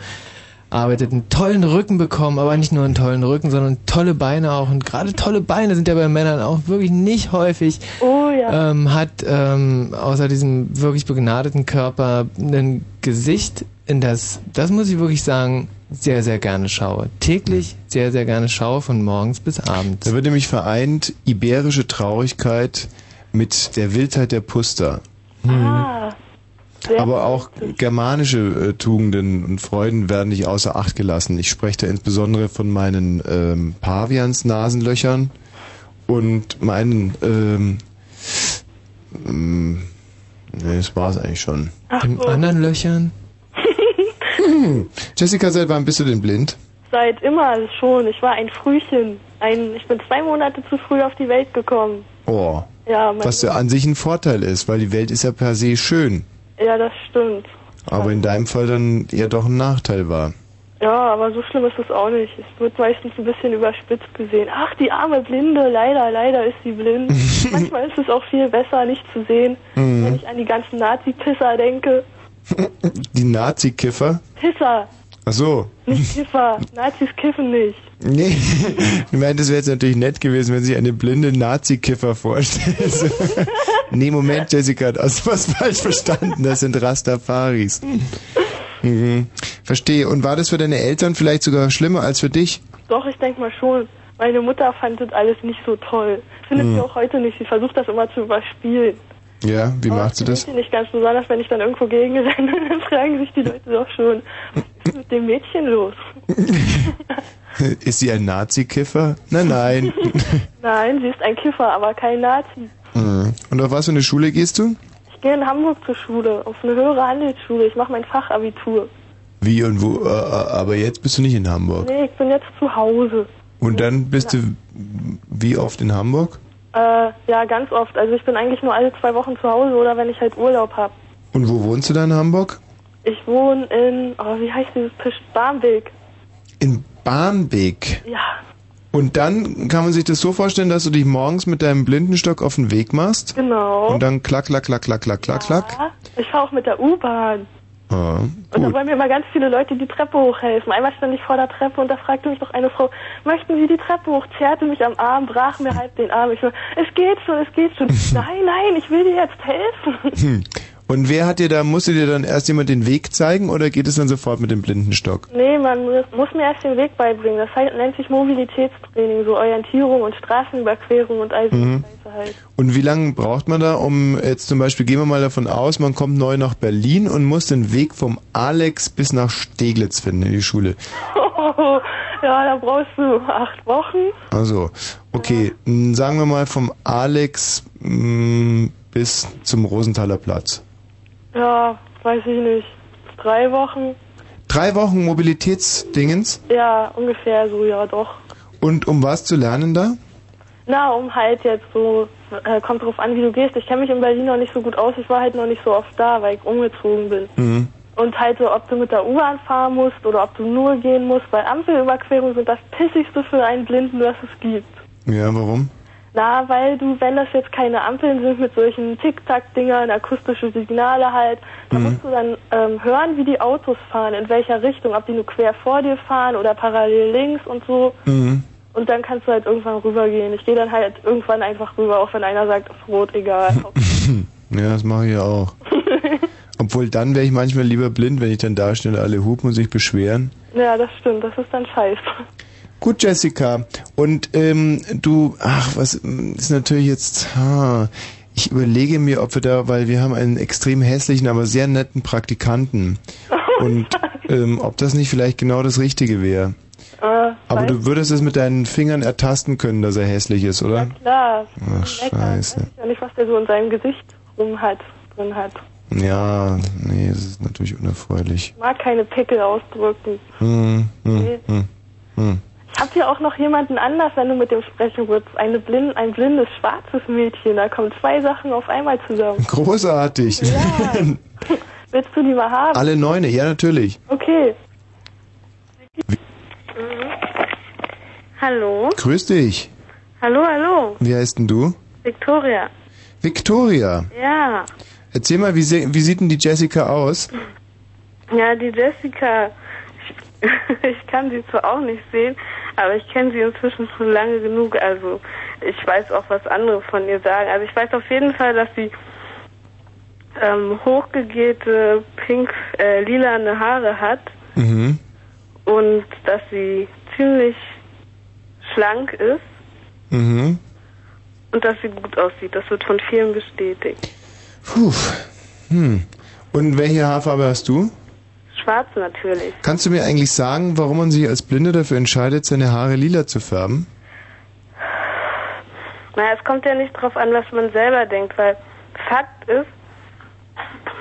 arbeitet, einen tollen Rücken bekommen, aber nicht nur einen tollen Rücken, sondern tolle Beine auch. Und gerade tolle Beine sind ja bei Männern auch wirklich nicht häufig. Oh ja. Ähm, hat ähm, außer diesem wirklich begnadeten Körper ein Gesicht, in das, das muss ich wirklich sagen, sehr, sehr gerne schaue. Täglich sehr, sehr gerne schaue, von morgens bis abends. Da wird nämlich vereint iberische Traurigkeit mit der Wildheit der Puster. Ah. Aber auch germanische äh, Tugenden und Freuden werden nicht außer Acht gelassen. Ich spreche da insbesondere von meinen ähm, Pavians-Nasenlöchern und meinen, ähm, ähm, nee, das war's eigentlich schon. In anderen Löchern? [LAUGHS] Hm. Jessica, seit wann bist du denn blind? Seit immer schon. Ich war ein Frühchen. Ein, ich bin zwei Monate zu früh auf die Welt gekommen. Oh. Ja, Was ja an sich ein Vorteil ist, weil die Welt ist ja per se schön. Ja, das stimmt. Aber in deinem Fall dann eher doch ein Nachteil war. Ja, aber so schlimm ist es auch nicht. Es wird meistens ein bisschen überspitzt gesehen. Ach, die arme Blinde, leider, leider ist sie blind. [LAUGHS] Manchmal ist es auch viel besser, nicht zu sehen, Mhm. wenn ich an die ganzen Nazi-Pisser denke. [LAUGHS] Die Nazi-Kiffer? Pisser, Ach so. nicht Kiffer. Nazis kiffen nicht. Nee, ich meine, das wäre jetzt natürlich nett gewesen, wenn sich eine blinde Nazi-Kiffer vorstellt. nee, Moment, Jessica, du hast was falsch verstanden. Das sind Rastafaris. Mhm. Verstehe. Und war das für deine Eltern vielleicht sogar schlimmer als für dich? Doch, ich denke mal schon. Meine Mutter fand das alles nicht so toll. Findet Hm. sie auch heute nicht. Sie versucht das immer zu überspielen. Ja, wie macht sie das? Mädchen nicht ganz besonders, wenn ich dann irgendwo gegen renne, [LAUGHS] dann fragen sich die Leute doch schon, was ist mit dem Mädchen los? [LAUGHS] Ist sie ein Nazi-Kiffer? Nein, nein. [LAUGHS] Nein, sie ist ein Kiffer, aber kein Nazi. Mhm. Und auf was für eine Schule gehst du? Ich gehe in Hamburg zur Schule, auf eine höhere Handelsschule. Ich mache mein Fachabitur. Wie und wo? Äh, äh, aber jetzt bist du nicht in Hamburg. Nee, ich bin jetzt zu Hause. Und dann bist du wie oft in Hamburg? Äh, ja, ganz oft. Also ich bin eigentlich nur alle zwei Wochen zu Hause oder wenn ich halt Urlaub habe. Und wo wohnst du da in Hamburg? Ich wohne in, oh, wie heißt dieses Tisch? Barmbek. In Barmbek. Ja. Und dann kann man sich das so vorstellen, dass du dich morgens mit deinem Blindenstock auf den Weg machst. Genau. Und dann klack, klack, klack, klack, klack, klack, klack. Ja, ich fahre auch mit der U-Bahn. Ja, Und da wollen mir immer ganz viele Leute die Treppe hochhelfen. Einmal stand ich vor der Treppe und da fragte mich doch eine Frau, möchten Sie die Treppe hoch? Zerrte mich am Arm, brach mir halb den Arm. Ich so, es geht schon, es geht schon. [LAUGHS] nein, nein, ich will dir jetzt helfen. Und wer hat dir da, musste dir dann erst jemand den Weg zeigen oder geht es dann sofort mit dem Blindenstock? Nee, man muss, muss mir erst den Weg beibringen. Das heißt, nennt sich Mobilitätstraining, so Orientierung und Straßenüberquerung und all diese Mhm. Halt. Und wie lange braucht man da, um jetzt zum Beispiel, gehen wir mal davon aus, man kommt neu nach Berlin und muss den Weg vom Alex bis nach Steglitz finden in die Schule. [LAUGHS] ja, da brauchst du acht Wochen. Also, okay, m, sagen wir mal vom Alex m, bis zum Rosenthaler Platz. Ja, weiß ich nicht. Drei Wochen. Drei Wochen Mobilitätsdingens Ja, ungefähr so, ja doch. und um was zu lernen da? Na, um halt jetzt so, äh, kommt drauf an, wie du gehst. Ich kenne mich in Berlin noch nicht so gut aus. Ich war halt noch nicht so oft da, weil ich umgezogen bin. Mhm. Und halt so, ob du mit der U-Bahn fahren musst oder ob du nur gehen musst, weil Ampelüberquerungen sind das pissigste für einen Blinden, was es gibt. Ja, warum? Na, weil du, wenn das jetzt keine Ampeln sind mit solchen Tic-Tac-Dingern, akustische Signale halt, da Mhm. musst du dann ähm, hören, wie die Autos fahren, in welcher Richtung, ob die nur quer vor dir fahren oder parallel links und so. Mhm. Und dann kannst du halt irgendwann rübergehen. Ich gehe dann halt irgendwann einfach rüber, auch wenn einer sagt, ist rot, egal. [LAUGHS] Ja, das mache ich ja auch. [LAUGHS] Obwohl dann wäre ich manchmal lieber blind, wenn ich dann da stehe und alle hupen und sich beschweren. ja, das stimmt, das ist dann scheiße. Gut, Jessica. Und ähm, du, ach, was ist natürlich jetzt, ha, ich überlege mir, ob wir da, weil wir haben einen extrem hässlichen, aber sehr netten Praktikanten. Und ähm, ob das nicht vielleicht genau das Richtige wäre. Äh, Aber du würdest es mit deinen Fingern ertasten können, dass er hässlich ist, oder? klar. Ach, scheiße. Weiß ich ja nicht, was der so in seinem Gesicht rum hat, drin hat. Ja, nee, das ist natürlich unerfreulich. Ich mag keine Pickel ausdrücken. Hm, hm, Nee. hm, hm. Ich hab hier auch noch jemanden anders, wenn du mit dem sprechen würdest. Eine blind, ein blindes schwarzes Mädchen. Da kommen zwei Sachen auf einmal zusammen. Großartig. [LAUGHS] Willst du die mal haben? Alle Neune, ja natürlich. Okay. Hallo? Grüß dich. Hallo, hallo. Wie heißt denn du? Victoria. Victoria. Ja. Erzähl mal, wie, se- wie sieht denn die Jessica aus? Ja, die Jessica. [LAUGHS] Ich, kann sie zwar auch nicht sehen, aber ich kenne sie inzwischen schon lange genug. Also ich weiß auch, was andere von ihr sagen. Also ich weiß auf jeden Fall, dass sie ähm, hochgegelte, pink, äh, lilane Haare hat Mhm. und dass sie ziemlich schlank ist Mhm. und dass sie gut aussieht. Das wird von vielen bestätigt. Puh. Hm. Und welche Haarfarbe hast du? Schwarz natürlich. Kannst du mir eigentlich sagen, warum man sich als Blinde dafür entscheidet, seine Haare lila zu färben? Naja, es kommt ja nicht drauf an, was man selber denkt, weil Fakt ist,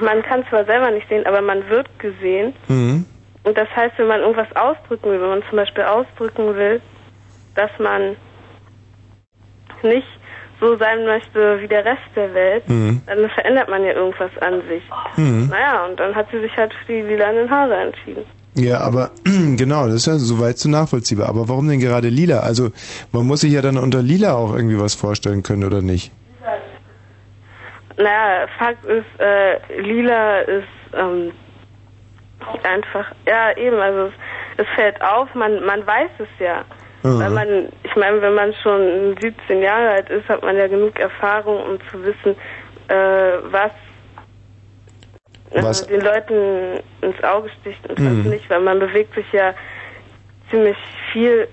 man kann zwar selber nicht sehen, aber man wird gesehen. Mhm. Und das heißt, wenn man irgendwas ausdrücken will, wenn man zum Beispiel ausdrücken will, dass man nicht so sein möchte wie der Rest der Welt, Mhm. dann verändert man ja irgendwas an sich. Mhm. Naja, und dann hat sie sich halt für die lilanen Haare entschieden. Ja, aber [CLEARS THROAT] genau, das ist ja soweit so nachvollziehbar. Aber warum denn gerade lila? Also man muss sich ja dann unter lila auch irgendwie was vorstellen können, oder nicht? Naja, Fakt ist, äh, lila ist ähm, einfach, ja eben, also es, es fällt auf, man, man weiß es ja. Mhm. Weil man, ich meine, wenn man schon 17 Jahre alt ist, hat man ja genug Erfahrung, um zu wissen, äh, was, äh, Was? den Leuten ins Auge sticht und Mhm. was nicht, weil man bewegt sich ja ziemlich viel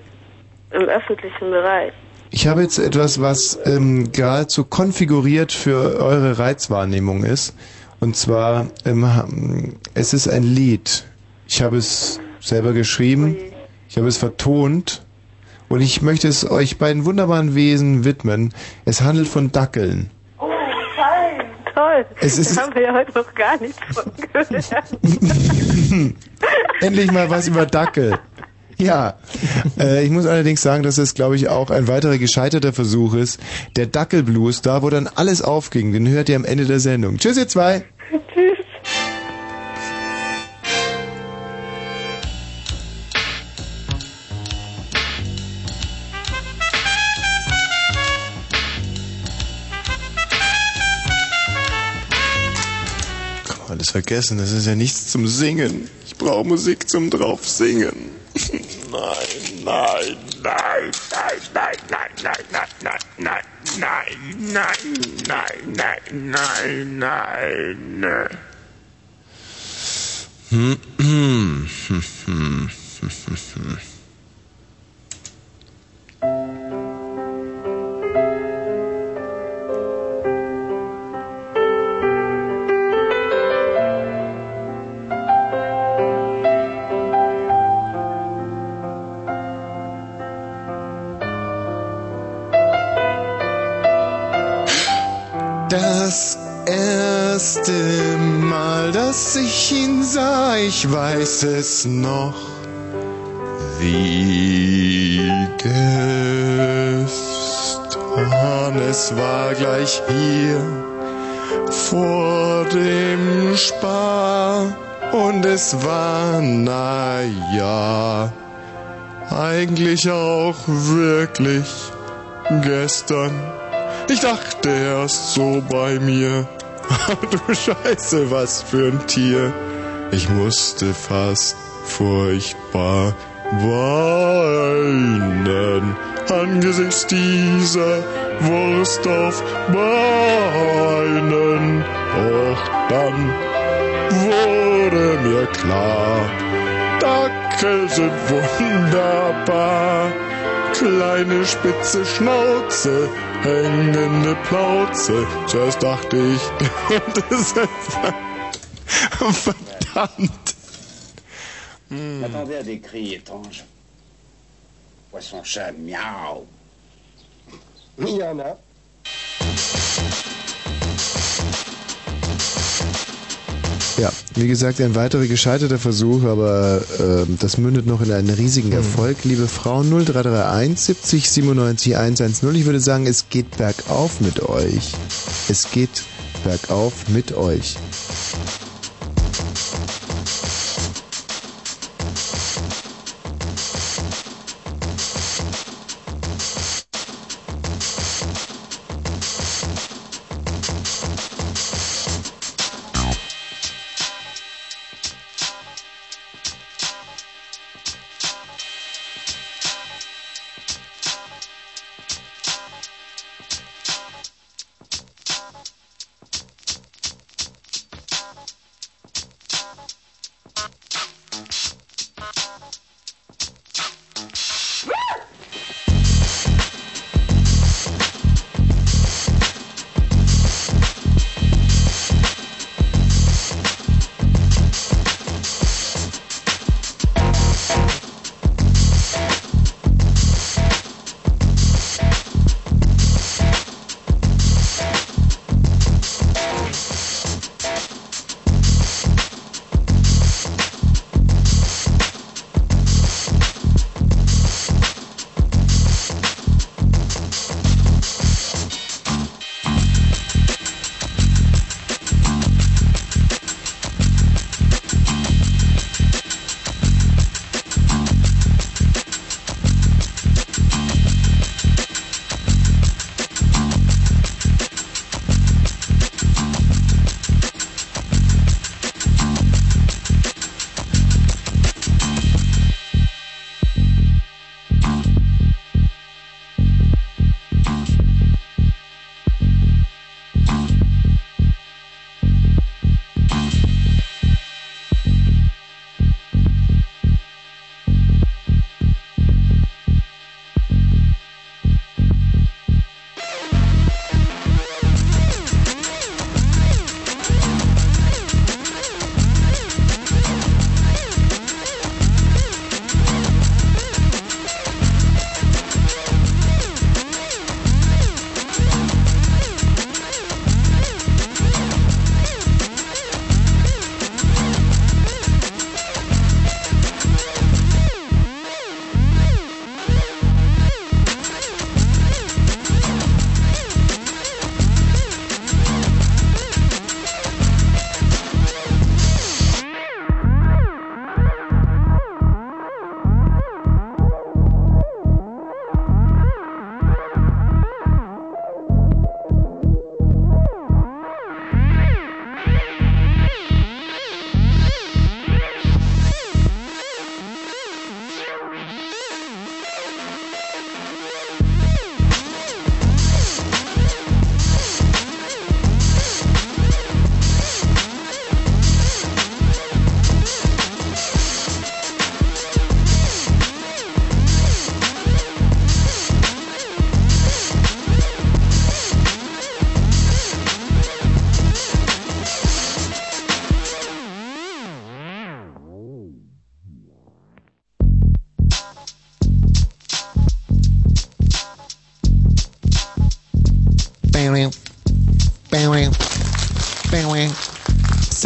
im öffentlichen Bereich. Ich habe jetzt etwas, was ähm, geradezu konfiguriert für eure Reizwahrnehmung ist. Und zwar, ähm, es ist ein Lied. Ich habe es selber geschrieben, ich habe es vertont und ich möchte es euch beiden wunderbaren Wesen widmen. Es handelt von Dackeln. Oh, toll, toll. Es ist- da haben wir ja heute noch gar nichts von gehört. [LAUGHS] Endlich mal was über Dackel. Ja, äh, ich muss allerdings sagen, dass es, glaube ich, auch ein weiterer gescheiterter Versuch ist. Der Dackelblues, da wo dann alles aufging, den hört ihr am Ende der Sendung. Tschüss, ihr zwei. Tschüss. Vergessen, das ist ja nichts zum Singen. Ich brauche Musik zum drauf singen. Nein, nein, nein, nein, nein, nein, nein, nein, nein, nein, nein, nein, nein, nein, nein, nein. Hm, hm, hm, hm, hm, hm, hm. Das erste Mal, dass ich ihn sah, ich weiß es noch, wie gestern. Es war gleich hier vor dem Spar und es war, na ja, eigentlich auch wirklich gestern. Ich dachte erst so bei mir, [LAUGHS] du Scheiße, was für ein Tier. Ich musste fast furchtbar weinen angesichts dieser Wurst auf Beinen. Doch dann wurde mir klar, Dackel sind wunderbar. Kleine spitze Schnauze, hängende Plauze. Zuerst dachte ich, [LAUGHS] das ist verdammt. Attendez à des cris étranges. Poisson chat, miaou. Il y en a. Ja, wie gesagt, ein weiterer gescheiterter Versuch, aber ähm, das mündet noch in einen riesigen Erfolg. Liebe Frauen 0331 70 97 110. Ich würde sagen, es geht bergauf mit euch. Es geht bergauf mit euch.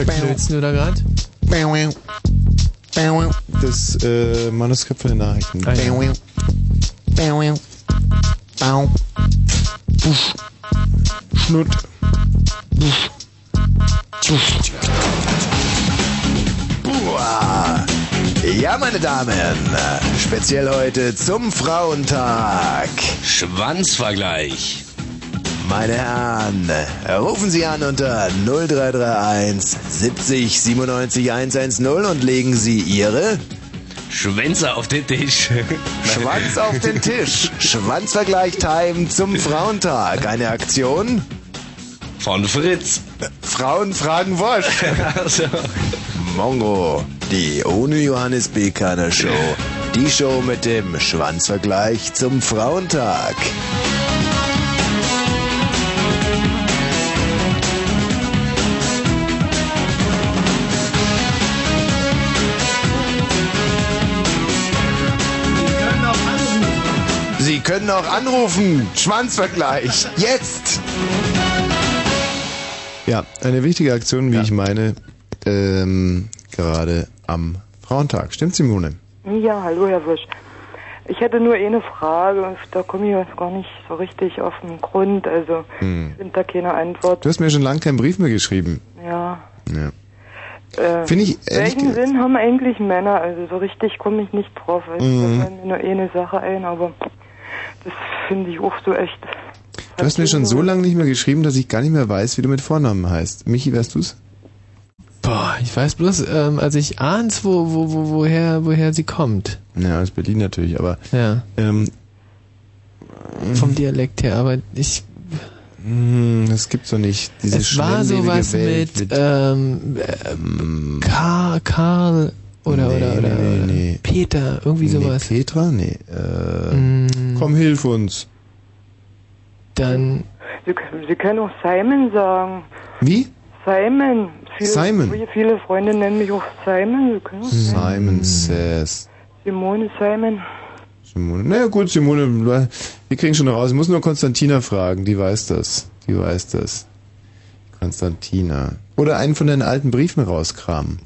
Zerknüllst du da grad? Das äh, Manuskript von den Nachrichten. Ah, ja. Schnut. Uah. Ja, meine Damen, speziell heute zum Frauentag. Schwanzvergleich. Meine Herren, rufen Sie an unter 0331 70 97 110 und legen Sie Ihre Schwänze auf den Tisch. Schwanz auf den Tisch. Schwanzvergleich Time zum Frauentag. Eine Aktion von Fritz. Frauen fragen Wosch. [LAUGHS] Mongo, die ohne Johannes B. Kerner Show. Die Show mit dem Schwanzvergleich zum Frauentag. Können auch anrufen. Schwanzvergleich. Jetzt. Ja, eine wichtige Aktion, wie ich meine, ähm, gerade am Frauentag. Stimmt, Simone? Ja, hallo Herr Wisch. Ich hätte nur eine Frage, da komme ich jetzt gar nicht so richtig auf den Grund, also Hm. ich finde da keine Antwort. Du hast mir schon lange keinen Brief mehr geschrieben. Ja. Ja. Äh, Finde ich ehrlich welchen Sinn haben eigentlich Männer? Also so richtig komme ich nicht drauf. Also Mhm. Da fällt mir nur eine Sache ein, aber das finde ich auch so echt. Du hast mir schon so lange nicht mehr geschrieben, dass ich gar nicht mehr weiß, wie du mit Vornamen heißt. Michi, weißt du's? Boah, ich weiß bloß, ähm, also ich ahns, wo, wo, wo, woher, woher sie kommt. Ja, aus Berlin natürlich, aber Ja. ähm, Vom Dialekt her, aber ich. hm, das gibt's doch nicht. Diese es war sowas Welt mit, ähm, äh, Karl, Karl oder, Nee, oder, oder nee, nee. Peter, irgendwie Nee, sowas. Petra? Nee. Äh, Mm. Komm, hilf uns. Dann. Sie, können- Sie können auch Simon sagen. Wie? Simon. Viele, Simon? Viele Freunde nennen mich auch Simon. Sie können auch Simon Says. Simone Simon. Simone. Naja gut, Simone, wir kriegen schon raus. Ich muss nur Konstantina fragen, die weiß das. Die weiß das. Konstantina. Oder einen von deinen alten Briefen rauskramen.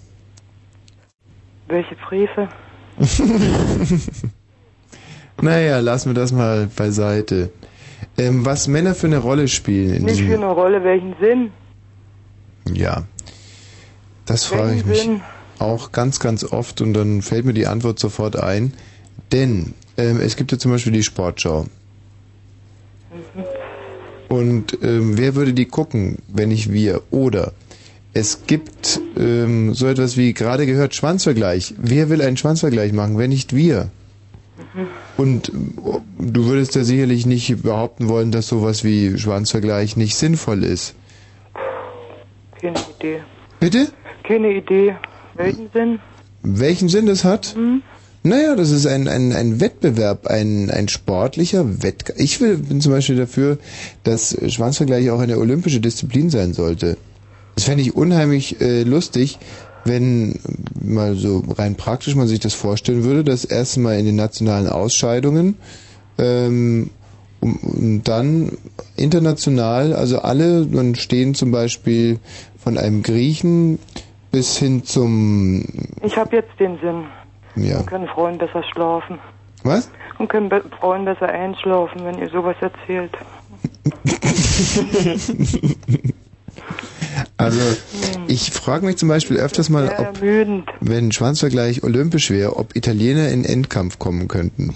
Welche Briefe? [LAUGHS] Naja, lassen wir das mal beiseite. Ähm, was Männer für eine Rolle spielen in Nicht für eine Rolle, welchen Sinn? Ja. Das frage ich Welchen mich Sinn? auch ganz, ganz oft und dann fällt mir die Antwort sofort ein. Denn ähm, es gibt ja zum Beispiel die Sportschau. Und ähm, wer würde die gucken, wenn nicht wir? Oder es gibt ähm, so etwas wie gerade gehört Schwanzvergleich. Wer will einen Schwanzvergleich machen, wenn nicht wir? Und ähm, du würdest ja sicherlich nicht behaupten wollen, dass sowas wie Schwanzvergleich nicht sinnvoll ist. Keine Idee. Bitte? Keine Idee. Welchen Sinn? Welchen Sinn das hat? Naja, das ist ein, ein, ein Wettbewerb, ein, ein sportlicher Wettkampf. Ich will, bin zum Beispiel dafür, dass Schwanzvergleich auch eine olympische Disziplin sein sollte. Das fände ich unheimlich äh, lustig, wenn mal so rein praktisch man sich das vorstellen würde, dass erst mal in den nationalen Ausscheidungen ähm, und dann international, also alle, dann stehen zum Beispiel von einem Griechen bis hin zum Ich habe jetzt den Sinn. ja. Dann können Frauen besser schlafen. Was? Und können be Frauen besser einschlafen, wenn ihr sowas erzählt. [LAUGHS] Also ich frage mich zum Beispiel öfters mal, ob, wenn Schwanzvergleich olympisch wäre, ob Italiener in Endkampf kommen könnten.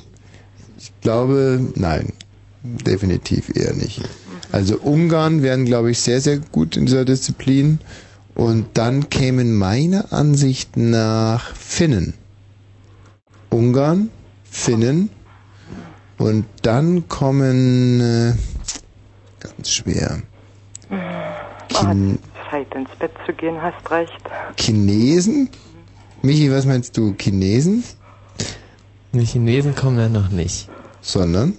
Ich glaube, nein, definitiv eher nicht. Also Ungarn wären, glaube ich, sehr, sehr gut in dieser Disziplin. Und dann kämen meiner Ansicht nach Finnen. Ungarn, Finnen. Und dann kommen, äh, ganz schwer, Chin Zeit ins Bett zu gehen, hast recht. Chinesen? Michi, was meinst du? Chinesen? Die Chinesen kommen ja noch nicht. Sondern?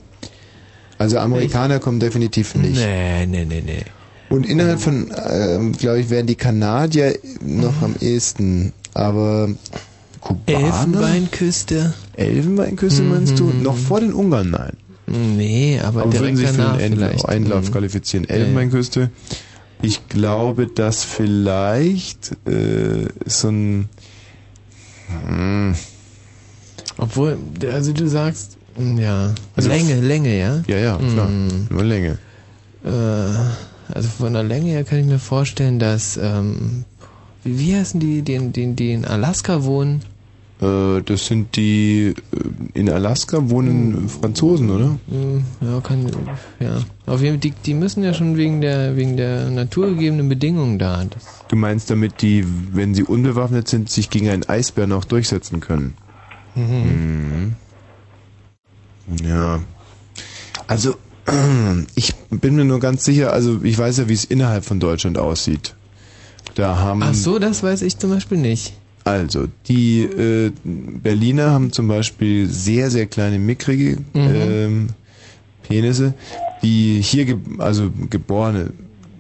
Also Amerikaner kommen definitiv nicht. Nee, nee, nee, nee. Und innerhalb von, ähm, glaube ich, wären die Kanadier noch am ehesten. Aber Kubaner? Elfenbeinküste. Elfenbeinküste meinst du? Mhm. Noch vor den Ungarn, nein. Nee, aber, Aber würden direkt sich für danach den Endlauf, vielleicht. Einlauf Mhm. qualifizieren. Ja, ja. Elfenbeinküste. Ich glaube, dass vielleicht äh, so ein hm, Obwohl, also du sagst, mm, ja, Also Länge, Länge, ja? Ja, ja, klar. Mm. Nur Länge. Äh, also von der Länge her kann ich mir vorstellen, dass, ähm, wie, wie heißen die, die, die, die in Alaska wohnen? Äh, das sind die äh, in Alaska wohnen Franzosen, oder? Hm, Ja, kann, ja. Auf jeden Fall, die, die müssen ja schon wegen der, wegen der naturgegebenen Bedingungen da. Das, Du meinst damit, die, wenn sie unbewaffnet sind, sich gegen einen Eisbären auch durchsetzen können? Mhm. Ja. Also, [CLEARS THROAT] ich bin mir nur ganz sicher, also ich weiß ja, wie es innerhalb von Deutschland aussieht. Da haben. Ach so, das weiß ich zum Beispiel nicht. Also, die äh, Berliner haben zum Beispiel sehr, sehr kleine, mickrige Mhm. ähm, Penisse. Die hier, ge also geborene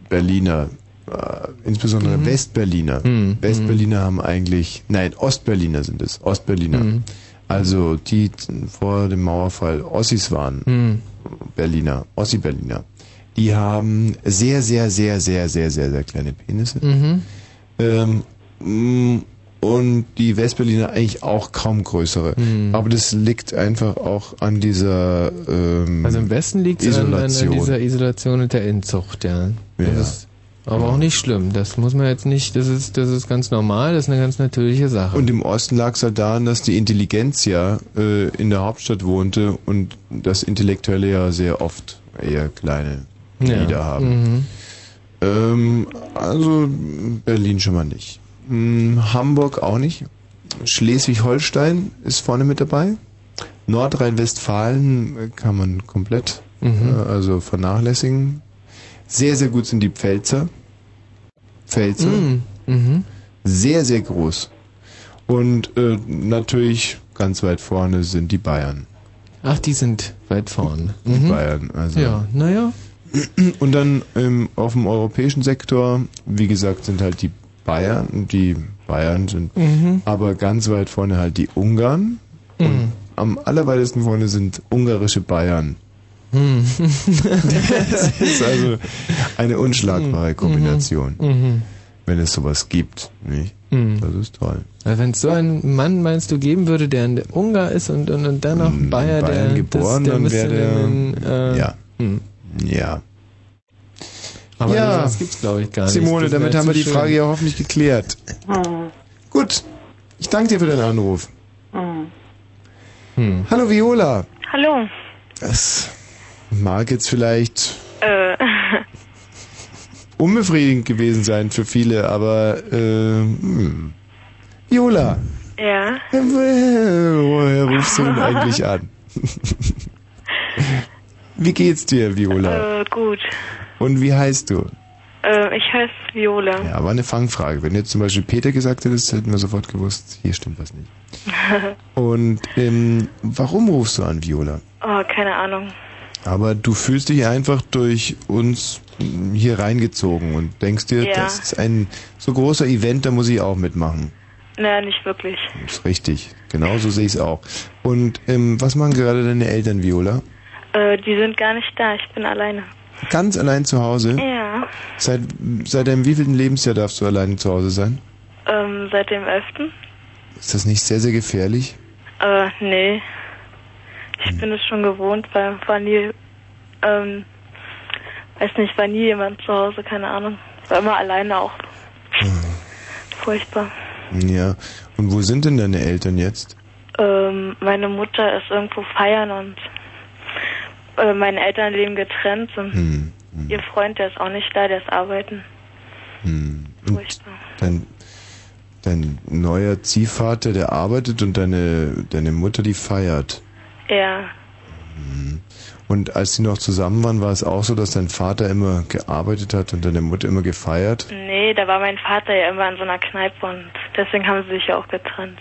Berliner, äh, insbesondere Mhm. Westberliner, Mhm. Westberliner haben eigentlich, nein, Ostberliner sind es, Ostberliner. Mhm. Also die t- vor dem Mauerfall Ossis waren, Mhm. Berliner, Ossi-Berliner. Die haben sehr, sehr, sehr, sehr, sehr, sehr, sehr kleine Penisse. Mhm. Ähm, mm, und die Westberliner eigentlich auch kaum größere. Mhm. Aber das liegt einfach auch an dieser ähm, Also im Westen liegt es an, an, dieser Isolation und der Inzucht, ja. Das Ja. ist aber auch nicht schlimm. Das muss man jetzt nicht, das ist, das ist ganz normal, das ist eine ganz natürliche Sache. Und im Osten lag es halt daran, dass die Intelligenz ja äh, in der Hauptstadt wohnte und das Intellektuelle ja sehr oft eher kleine Ja. Glieder haben. Mhm. Ähm, also Berlin schon mal nicht. Hm, Hamburg auch nicht. Schleswig-Holstein ist vorne mit dabei. Nordrhein-Westfalen äh, kann man komplett Mhm. äh, also vernachlässigen. Sehr, sehr gut sind die Pfälzer. Pfälzer. Mhm. Mhm. Sehr, sehr groß. Und äh, natürlich ganz weit vorne sind die Bayern. Ach, die sind weit vorne. Die Mhm. Bayern, also. Ja, naja. Und dann ähm, auf dem europäischen Sektor, wie gesagt, sind halt die Bayern, die Bayern sind Mhm. aber ganz weit vorne halt die Ungarn. Mhm. Am allerweitesten vorne sind ungarische Bayern. Mhm. [LAUGHS] Das ist also eine unschlagbare Kombination, Mhm. wenn es sowas gibt. Nicht? Mhm. Das ist toll. Wenn es so einen Mann meinst du geben würde, der ein Ungar ist und, und, und dann noch ein Bayer, Bayern der geboren, das, der dann wäre der- in, äh, ja. hm. Ja. Aber Ja. das gibt's glaube ich gar nicht. Simone, Das damit haben wir die schön. Frage ja hoffentlich geklärt. Gut. Ich danke dir für deinen Anruf. Hm. Hallo Viola. Hallo. Das mag jetzt vielleicht Äh, [LAUGHS] unbefriedigend gewesen sein für viele, aber äh, hm. Viola, ja. äh, woher rufst du denn [LAUGHS] eigentlich an? [LAUGHS] Wie geht's dir, Viola? Äh, gut. Und wie heißt du? Äh, ich heiße Viola. Ja, war eine Fangfrage. Wenn du jetzt zum Beispiel Peter gesagt hättest, hätten wir sofort gewusst, hier stimmt was nicht. [LAUGHS] Und ähm, warum rufst du an, Viola? oh, keine Ahnung. Aber du fühlst dich einfach durch uns hier reingezogen und denkst dir, Ja. das ist ein so großer Event, da muss ich auch mitmachen. Naja, nicht wirklich. Das ist richtig. Genauso sehe ich es auch. Und ähm, was machen gerade deine Eltern, Viola? Äh, die sind gar nicht da. Ich bin alleine. Ganz allein zu Hause? Ja. Seit, seit deinem wievielten Lebensjahr darfst du alleine zu Hause sein? Ähm, seit dem 11. Ist das nicht sehr, sehr gefährlich? Äh, nee. Ich bin es schon gewohnt, weil war nie, ähm, weiß nicht, war nie jemand zu Hause, keine Ahnung. War immer alleine auch. Furchtbar. Ja. Und wo sind denn deine Eltern jetzt? Ähm, meine Mutter ist irgendwo feiern und äh, meine Eltern leben getrennt und Hm. ihr Freund, der ist auch nicht da, der ist arbeiten. Hm. Furchtbar. Dein, dein neuer Ziehvater, der arbeitet und deine, deine Mutter, die feiert. Ja, Und als sie noch zusammen waren, war es auch so, dass dein Vater immer gearbeitet hat und deine Mutter immer gefeiert? nee, da war mein Vater ja immer in so einer Kneipe und deswegen haben sie sich ja auch getrennt.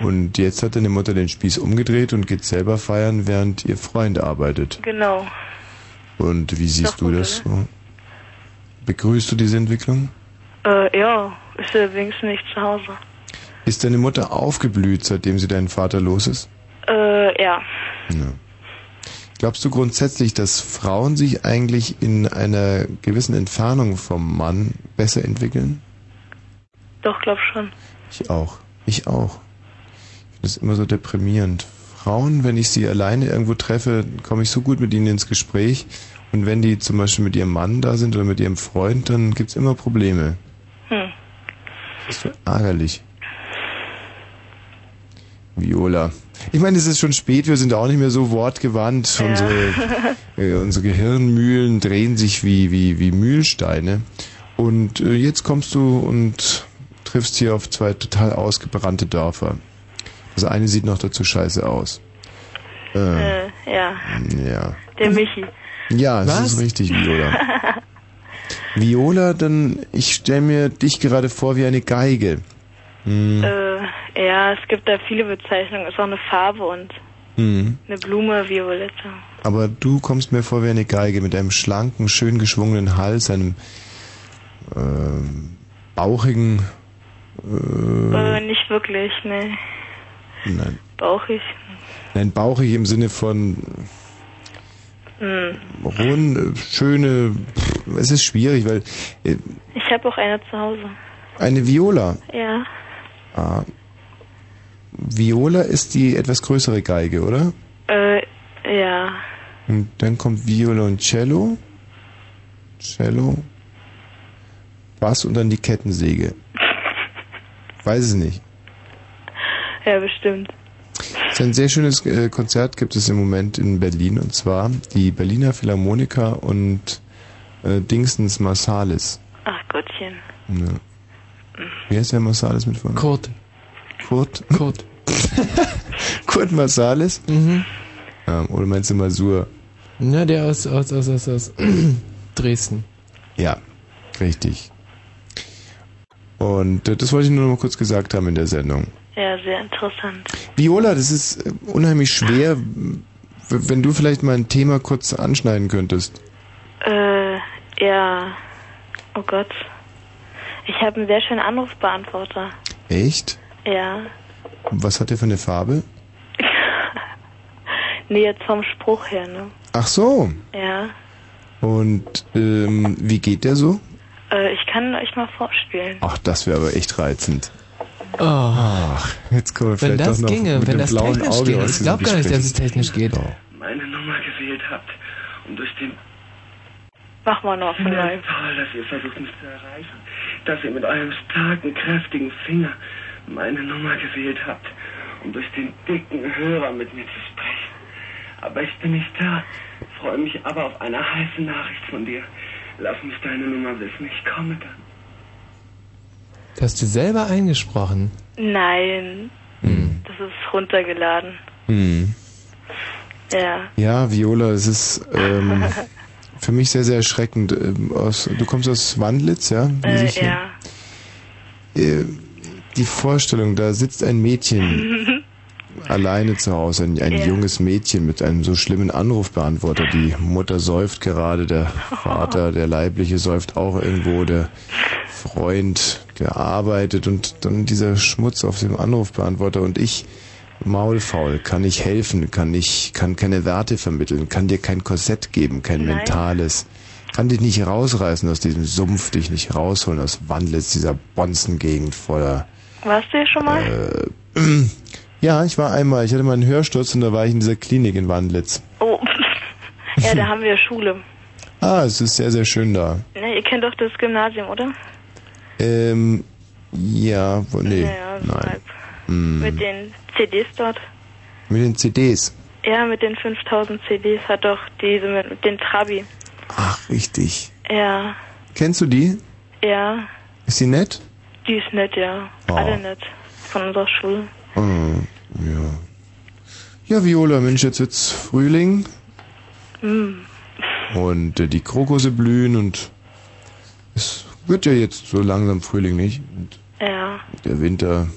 Und jetzt hat deine Mutter den Spieß umgedreht und geht selber feiern, während ihr Freund arbeitet. Genau. Und wie siehst Doch du das so? Begrüßt du diese Entwicklung? Äh, ja, ist ja wenigstens nicht zu Hause. Ist deine Mutter aufgeblüht, seitdem sie deinen Vater los ist? Äh, ja. Ja. Glaubst du grundsätzlich, dass Frauen sich eigentlich in einer gewissen Entfernung vom Mann besser entwickeln? Doch, glaub schon. Ich auch. Ich auch. Das immer so deprimierend. Frauen, wenn ich sie alleine irgendwo treffe, komme ich so gut mit ihnen ins Gespräch. Und wenn die zum Beispiel mit ihrem Mann da sind oder mit ihrem Freund, dann gibt's immer Probleme. Hm. Das ist so ärgerlich. Viola. Ich meine, es ist schon spät, wir sind auch nicht mehr so wortgewandt. Unsere, äh, unsere Gehirnmühlen drehen sich wie, wie, wie Mühlsteine. Und äh, jetzt kommst du und triffst hier auf zwei total ausgebrannte Dörfer. Das eine sieht noch dazu scheiße aus. Äh, Äh, ja, ja. der Michi. Ja, das Was? ist richtig, Viola. [LAUGHS] Viola, dann, ich stelle mir dich gerade vor wie eine Geige. Hm. Äh, ja, es gibt da viele Bezeichnungen. Ist auch eine Farbe und Hm. eine Blume, Violette. Aber du kommst mir vor wie eine Geige mit einem schlanken, schön geschwungenen Hals, einem ähm, bauchigen, äh, Äh, nicht wirklich, ne. Nein, Bauchig. nein, bauchig im Sinne von Hm. rund, schöne, pff, es ist schwierig, weil äh, Ich habe auch eine zu Hause. eine Viola, Ja. ah, Viola ist die etwas größere Geige, oder? Äh, ja. Und dann kommt Viola und Cello, Cello, Bass und dann die Kettensäge. [LAUGHS] Weiß es nicht. Ja, bestimmt. Es ist ein sehr schönes äh, Konzert gibt es im Moment in Berlin und zwar die Berliner Philharmoniker und äh, Dingsens Marsalis. Ach Gottchen. Ja. Wie heißt der Marsalis mit vorne? Kurt. Kurt? Kurt. [LAUGHS] Kurt Marsalis? Mhm. Ja, oder meinst du Masur? Na, der aus, aus, aus, aus, aus [CLEARS THROAT] Dresden. Ja, richtig. Und äh, das wollte ich nur noch mal kurz gesagt haben in der Sendung. Ja, sehr interessant. Viola, das ist äh, unheimlich schwer, wenn du vielleicht mal ein Thema kurz anschneiden könntest. Äh, ja. Oh Gott. Ich habe einen sehr schönen Anrufbeantworter. Echt? Ja. Was hat der für eine Farbe? [LAUGHS] Nee, jetzt vom Spruch her, ne? Ach so. Ja. Und ähm, wie geht der so? Äh, ich kann euch mal vorspielen. Ach, das wäre aber echt reizend. Oh. Ach, jetzt wir Wenn das doch noch ginge, mit wenn das technisch Auge geht. Ich glaube gar nicht, dass es technisch geht. meine Nummer gewählt habt und durch den Mach mal noch vielleicht. toll, dass ihr versucht, mich zu erreichen. Dass ihr mit eurem starken, kräftigen Finger meine Nummer gewählt habt, um durch den dicken Hörer mit mir zu sprechen. Aber ich bin nicht da. Freue mich aber auf eine heiße Nachricht von dir. Lass mich deine Nummer wissen. Ich komme dann. Hast du selber eingesprochen. Nein. Das ist runtergeladen. Hm. Ja. Ja, Viola, es ist ähm, [LAUGHS] für mich sehr, sehr erschreckend. Ähm, aus, du kommst aus Wandlitz, ja? Wie Äh, ja. Äh, die Vorstellung, da sitzt ein Mädchen [LAUGHS] alleine zu Hause, ein, ein Ja. junges Mädchen mit einem so schlimmen Anrufbeantworter. Die Mutter säuft gerade, der [LAUGHS] Vater, der Leibliche säuft auch irgendwo, der Freund, der arbeitet und dann dieser Schmutz auf dem Anrufbeantworter und ich maulfaul, kann nicht helfen, kann nicht, kann keine Werte vermitteln, kann dir kein Korsett geben, kein Nein. mentales, kann dich nicht rausreißen aus diesem Sumpf, dich nicht rausholen aus Wandlitz, dieser Bonzengegend voller Warst du hier schon mal? äh, [CLEARS THROAT] ja, ich war einmal, ich hatte mal einen Hörsturz und da war ich in dieser Klinik in Wandlitz. Oh. [LAUGHS] ja, da haben wir Schule. Ah, es ist sehr, sehr schön da. Ne, ihr kennt doch das Gymnasium, oder? Ähm, ja, nee, Ja, so nein. Hm. Mit den CDs dort. Mit den CDs. Ja, mit den 5000 CDs hat doch diese mit, mit den Trabi. Ach, richtig. Ja, Kennst du die? ja, Ist sie nett? die ist nett, ja. Oh. Alle nett. Von unserer Schule. Oh, ja. Ja, Viola, Mensch, jetzt wird's Frühling Hm. und äh, die Krokusse blühen und es wird ja jetzt so langsam Frühling, nicht? Und Ja. der Winter,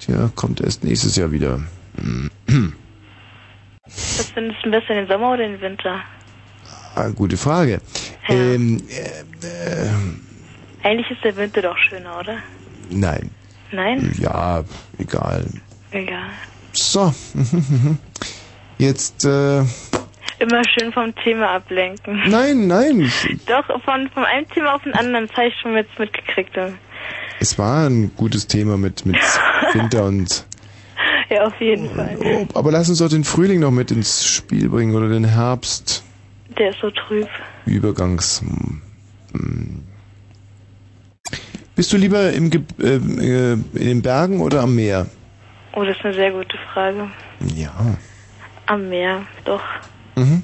tja, kommt erst nächstes Jahr wieder. Was findest du besser, den Sommer oder den Winter? Ah, gute Frage. Ähm, äh, äh, Eigentlich ist der Winter doch schöner, oder? nein. Nein? Ja, egal. Egal. So. [LAUGHS] Jetzt, äh, Immer schön vom Thema ablenken. nein, nein. Doch, von, von einem Thema auf ein anderes habe ich schon jetzt mitgekriegt. Es war ein gutes Thema mit, mit [LAUGHS] Winter und, Ja, auf jeden Fall. oh, aber lass uns doch den Frühling noch mit ins Spiel bringen oder den Herbst. Der ist so trüb. Übergangs. hm. Bist du lieber im Ge äh, äh, in den Bergen oder am Meer? Oh, das ist eine sehr gute Frage. Ja. Am Meer, doch. Mhm.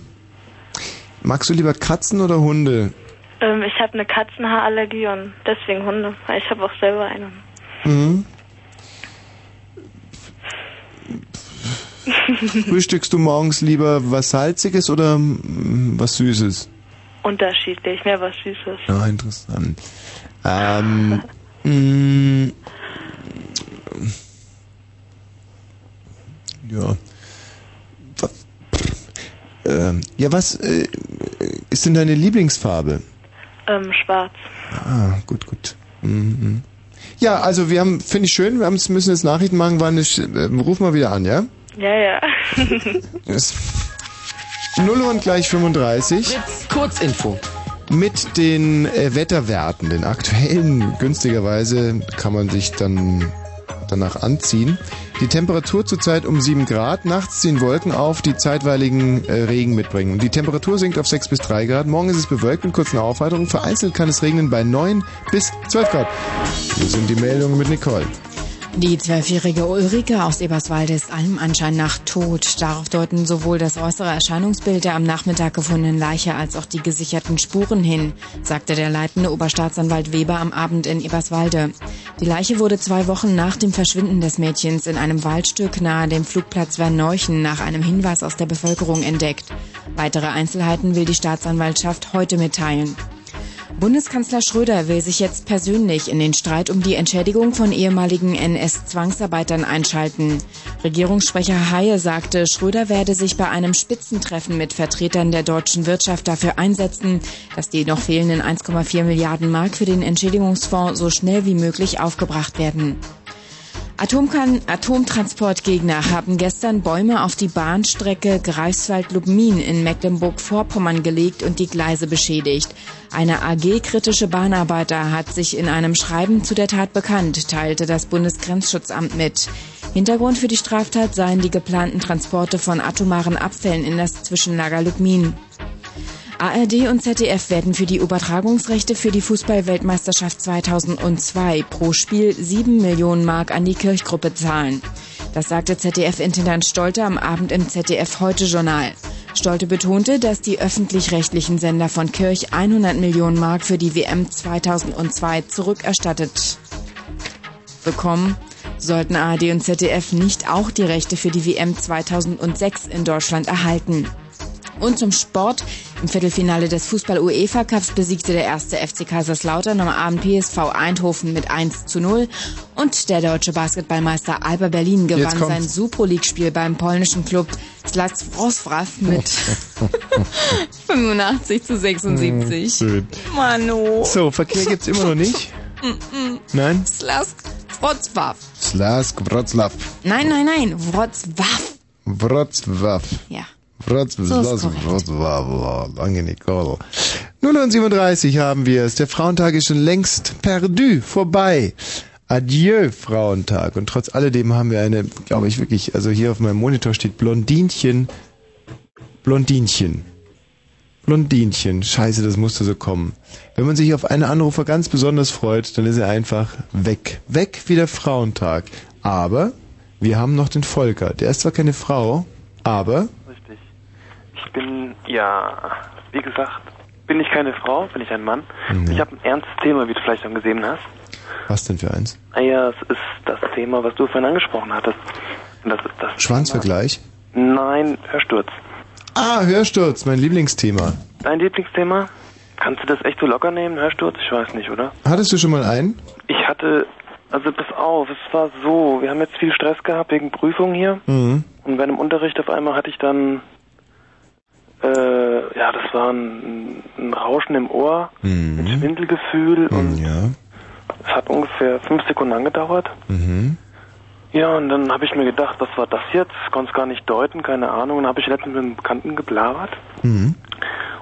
Magst du lieber Katzen oder Hunde? Ähm, ich habe eine Katzenhaarallergie und deswegen Hunde. Ich habe auch selber eine. Mhm. [LAUGHS] Frühstückst du morgens lieber was Salziges oder mm, was Süßes? Unterschiedlich, mehr was Süßes. Ja, interessant. Ähm, mm, ja. Ähm, ja, was äh, ist denn deine Lieblingsfarbe? Ähm, schwarz. Ah, gut, gut. Mhm. Ja, also wir haben, finde ich schön, wir haben, müssen jetzt Nachrichten machen, wann ich, äh, ruf mal wieder an, ja? Ja, ja. [LAUGHS] [LAUGHS] Das 0 und gleich 35. Kurzinfo. Mit den äh, Wetterwerten, den aktuellen, günstigerweise kann man sich dann danach anziehen. Die Temperatur zurzeit um 7 Grad, nachts ziehen Wolken auf, die zeitweiligen äh, Regen mitbringen. Die Temperatur sinkt auf 6 bis 3 Grad. Morgen ist es bewölkt mit kurzen Aufheiterungen. Vereinzelt kann es regnen bei 9 bis 12 Grad. Hier sind die Meldungen mit Nicole. Die zwölfjährige Ulrike aus Eberswalde ist allem Anschein nach tot. Darauf deuten sowohl das äußere Erscheinungsbild der am Nachmittag gefundenen Leiche als auch die gesicherten Spuren hin, sagte der leitende Oberstaatsanwalt Weber am Abend in Eberswalde. Die Leiche wurde zwei Wochen nach dem Verschwinden des Mädchens in einem Waldstück nahe dem Flugplatz Verneuchen nach einem Hinweis aus der Bevölkerung entdeckt. Weitere Einzelheiten will die Staatsanwaltschaft heute mitteilen. Bundeskanzler Schröder will sich jetzt persönlich in den Streit um die Entschädigung von ehemaligen NS-Zwangsarbeitern einschalten. Regierungssprecher Haye sagte, Schröder werde sich bei einem Spitzentreffen mit Vertretern der deutschen Wirtschaft dafür einsetzen, dass die noch fehlenden 1,4 Milliarden Mark für den Entschädigungsfonds so schnell wie möglich aufgebracht werden. Atomkan Atomtransportgegner haben gestern Bäume auf die Bahnstrecke Greifswald-Lubmin in Mecklenburg-Vorpommern gelegt und die Gleise beschädigt. Eine AG-kritische Bahnarbeiter hat sich in einem Schreiben zu der Tat bekannt, teilte das Bundesgrenzschutzamt mit. Hintergrund für die Straftat seien die geplanten Transporte von atomaren Abfällen in das Zwischenlager Lubmin. ARD und ZDF werden für die Übertragungsrechte für die Fußballweltmeisterschaft 2002 pro Spiel 7 Millionen Mark an die Kirchgruppe zahlen. Das sagte ZDF-Intendant Stolte am Abend im ZDF-Heute-Journal. Stolte betonte, dass die öffentlich-rechtlichen Sender von Kirch 100 Millionen Mark für die WM 2002 zurückerstattet bekommen. Sollten ARD und ZDF nicht auch die Rechte für die WM 2006 in Deutschland erhalten. Und zum Sport. Im Viertelfinale des Fußball-UEFA-Cups besiegte der erste FC Kaiserslautern am Abend PSV Eindhoven mit 1 zu 0. Und der deutsche Basketballmeister Alba Berlin gewann sein Super League-Spiel beim polnischen Club Slats Wrocław mit [LAUGHS] 85 zu 76. Schön. Mano. So, Verkehr gibt's immer noch nicht? Nein? Slask Wrocław. Slask Wroclaw. Nein, nein, nein. Wrocław. Wrocław. Ja. Korrekt. Wrocław. Danke, Nicole. 037 haben wir es. Der Frauentag ist schon längst perdu, vorbei. Adieu, Frauentag. Und trotz alledem haben wir eine, glaube ich wirklich, also hier auf meinem Monitor steht Blondinchen. Blondinchen. Blondinchen. Scheiße, das musste so kommen. Wenn man sich auf einen Anrufer ganz besonders freut, dann ist er einfach weg. Weg wie der Frauentag. Aber wir haben noch den Volker. Der ist zwar keine Frau, aber. Ich bin, ja, wie gesagt, bin ich keine Frau, bin ich ein Mann. Ich habe ein ernstes Thema, wie du vielleicht schon gesehen hast. was denn für eins? Ah ja, es ist das Thema, was du vorhin angesprochen hattest. Das ist das Schwanzvergleich? Nein, Hörsturz. Ah, Hörsturz, mein Lieblingsthema. Dein Lieblingsthema? Kannst du das echt so locker nehmen, Hörsturz? Ich weiß nicht, oder? Hattest du schon mal einen? Ich hatte, also pass auf, es war so, wir haben jetzt viel Stress gehabt wegen Prüfungen hier. Mhm. Und bei einem Unterricht auf einmal hatte ich dann, äh, ja, das war ein, ein Rauschen im Ohr, Mhm. ein Schwindelgefühl und Ja. es hat ungefähr fünf Sekunden angedauert. Mhm. Ja, und dann habe ich mir gedacht, was war das jetzt? Konnte es gar nicht deuten, keine Ahnung. Und dann habe ich letztens mit einem Bekannten geblabert. Mhm.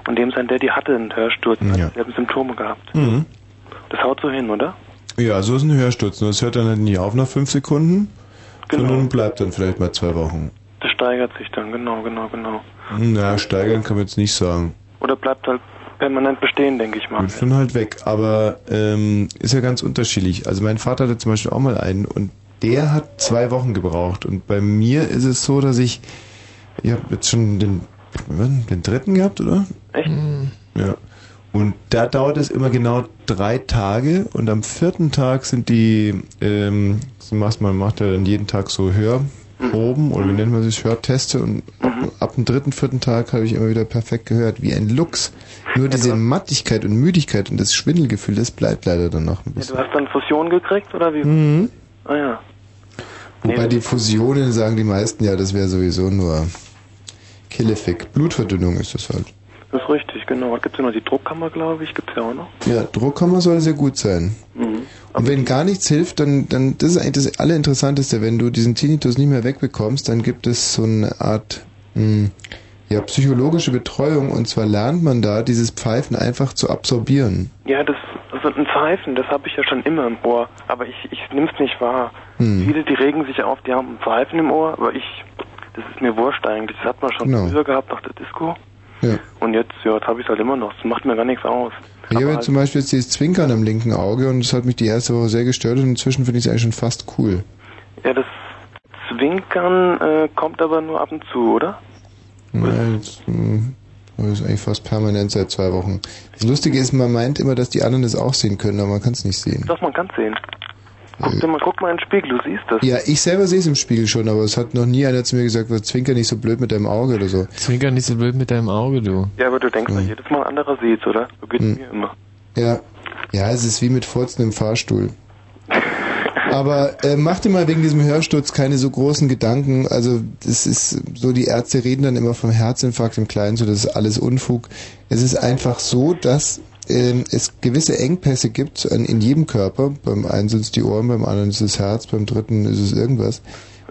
Und dem sein Daddy hatte einen Hörsturz. und Ja. hat selben Symptome gehabt. Mhm. Das haut so hin, oder? Ja, so ist ein Hörsturz. Nur das hört dann halt nie auf nach fünf Sekunden, Genau. sondern bleibt dann vielleicht mal zwei Wochen. Das steigert sich dann, genau, genau, genau. Na, steigern kann man jetzt nicht sagen. Oder bleibt halt permanent bestehen, denke ich mal. Wird dann halt weg. Aber ähm, ist ja ganz unterschiedlich. Also mein Vater hatte zum Beispiel auch mal einen und der hat zwei Wochen gebraucht. Und bei mir ist es so, dass ich, ich habe jetzt schon den, den dritten gehabt, oder? Echt? Ja. Und da dauert es immer genau drei Tage und am vierten Tag sind die, ähm, so macht man macht ja dann jeden Tag so Hörproben oder wie nennt man sich, Hörteste und ab, ab dem dritten, vierten Tag habe ich immer wieder perfekt gehört, wie ein Lux. Nur diese Mattigkeit und Müdigkeit und das Schwindelgefühl, das bleibt leider dann noch ein Ja, bisschen. du hast dann Fusion gekriegt, oder wie? Mhm. Ah ja. Wobei die Fusionen sagen die meisten ja, das wäre sowieso nur Killefick. Blutverdünnung ist das halt. Das ist richtig, genau. Gibt es ja noch die Druckkammer, glaube ich, gibt es ja auch noch. Ja, Druckkammer soll sehr gut sein. Mhm. Und wenn gar nichts hilft, dann, dann, das ist eigentlich das Allerinteressanteste, wenn du diesen Tinnitus nicht mehr wegbekommst, dann gibt es so eine Art, mh, ja, psychologische Betreuung und zwar lernt man da, dieses Pfeifen einfach zu absorbieren. Ja, das, sind ein Pfeifen, das habe ich ja schon immer im Ohr. Aber ich, ich nehme es nicht wahr. Hm. Viele, die regen sich auf, die haben ein Pfeifen im Ohr, aber ich, das ist mir wurscht eigentlich. Das hat man schon Genau. früher gehabt nach der Disco. Ja. Und jetzt, ja, jetzt habe ich es halt immer noch. Das macht mir gar nichts aus. Ich habe halt- zum Beispiel jetzt dieses Zwinkern am linken Auge und das hat mich die erste Woche sehr gestört und inzwischen finde ich es eigentlich schon fast cool. Ja, das Zwinkern äh, kommt aber nur ab und zu, oder? Ja, jetzt, mh, das ist eigentlich fast permanent seit zwei Wochen. Das Lustige ist, man meint immer, dass die anderen das auch sehen können, aber man kann es nicht sehen. Doch, man kann sehen. Guck, dir mal, guck mal in den Spiegel, du siehst das. Ja, ich selber sehe es im Spiegel schon, aber es hat noch nie einer zu mir gesagt, "Was, zwinker nicht so blöd mit deinem Auge oder so. Zwinker nicht so blöd mit deinem Auge, du. Ja, aber du denkst ja jedes Mal, ein anderer sieht's, oder? So geht's Hm. mir immer. Ja, ja, es ist wie mit Furzen im Fahrstuhl. Aber äh, mach dir mal wegen diesem Hörsturz keine so großen Gedanken. Also das ist so, die Ärzte reden dann immer vom Herzinfarkt im Kleinen, so das ist alles Unfug. Es ist einfach so, dass ähm, es gewisse Engpässe gibt an, in jedem Körper. Beim einen sind es die Ohren, beim anderen ist es das Herz, beim dritten ist es irgendwas.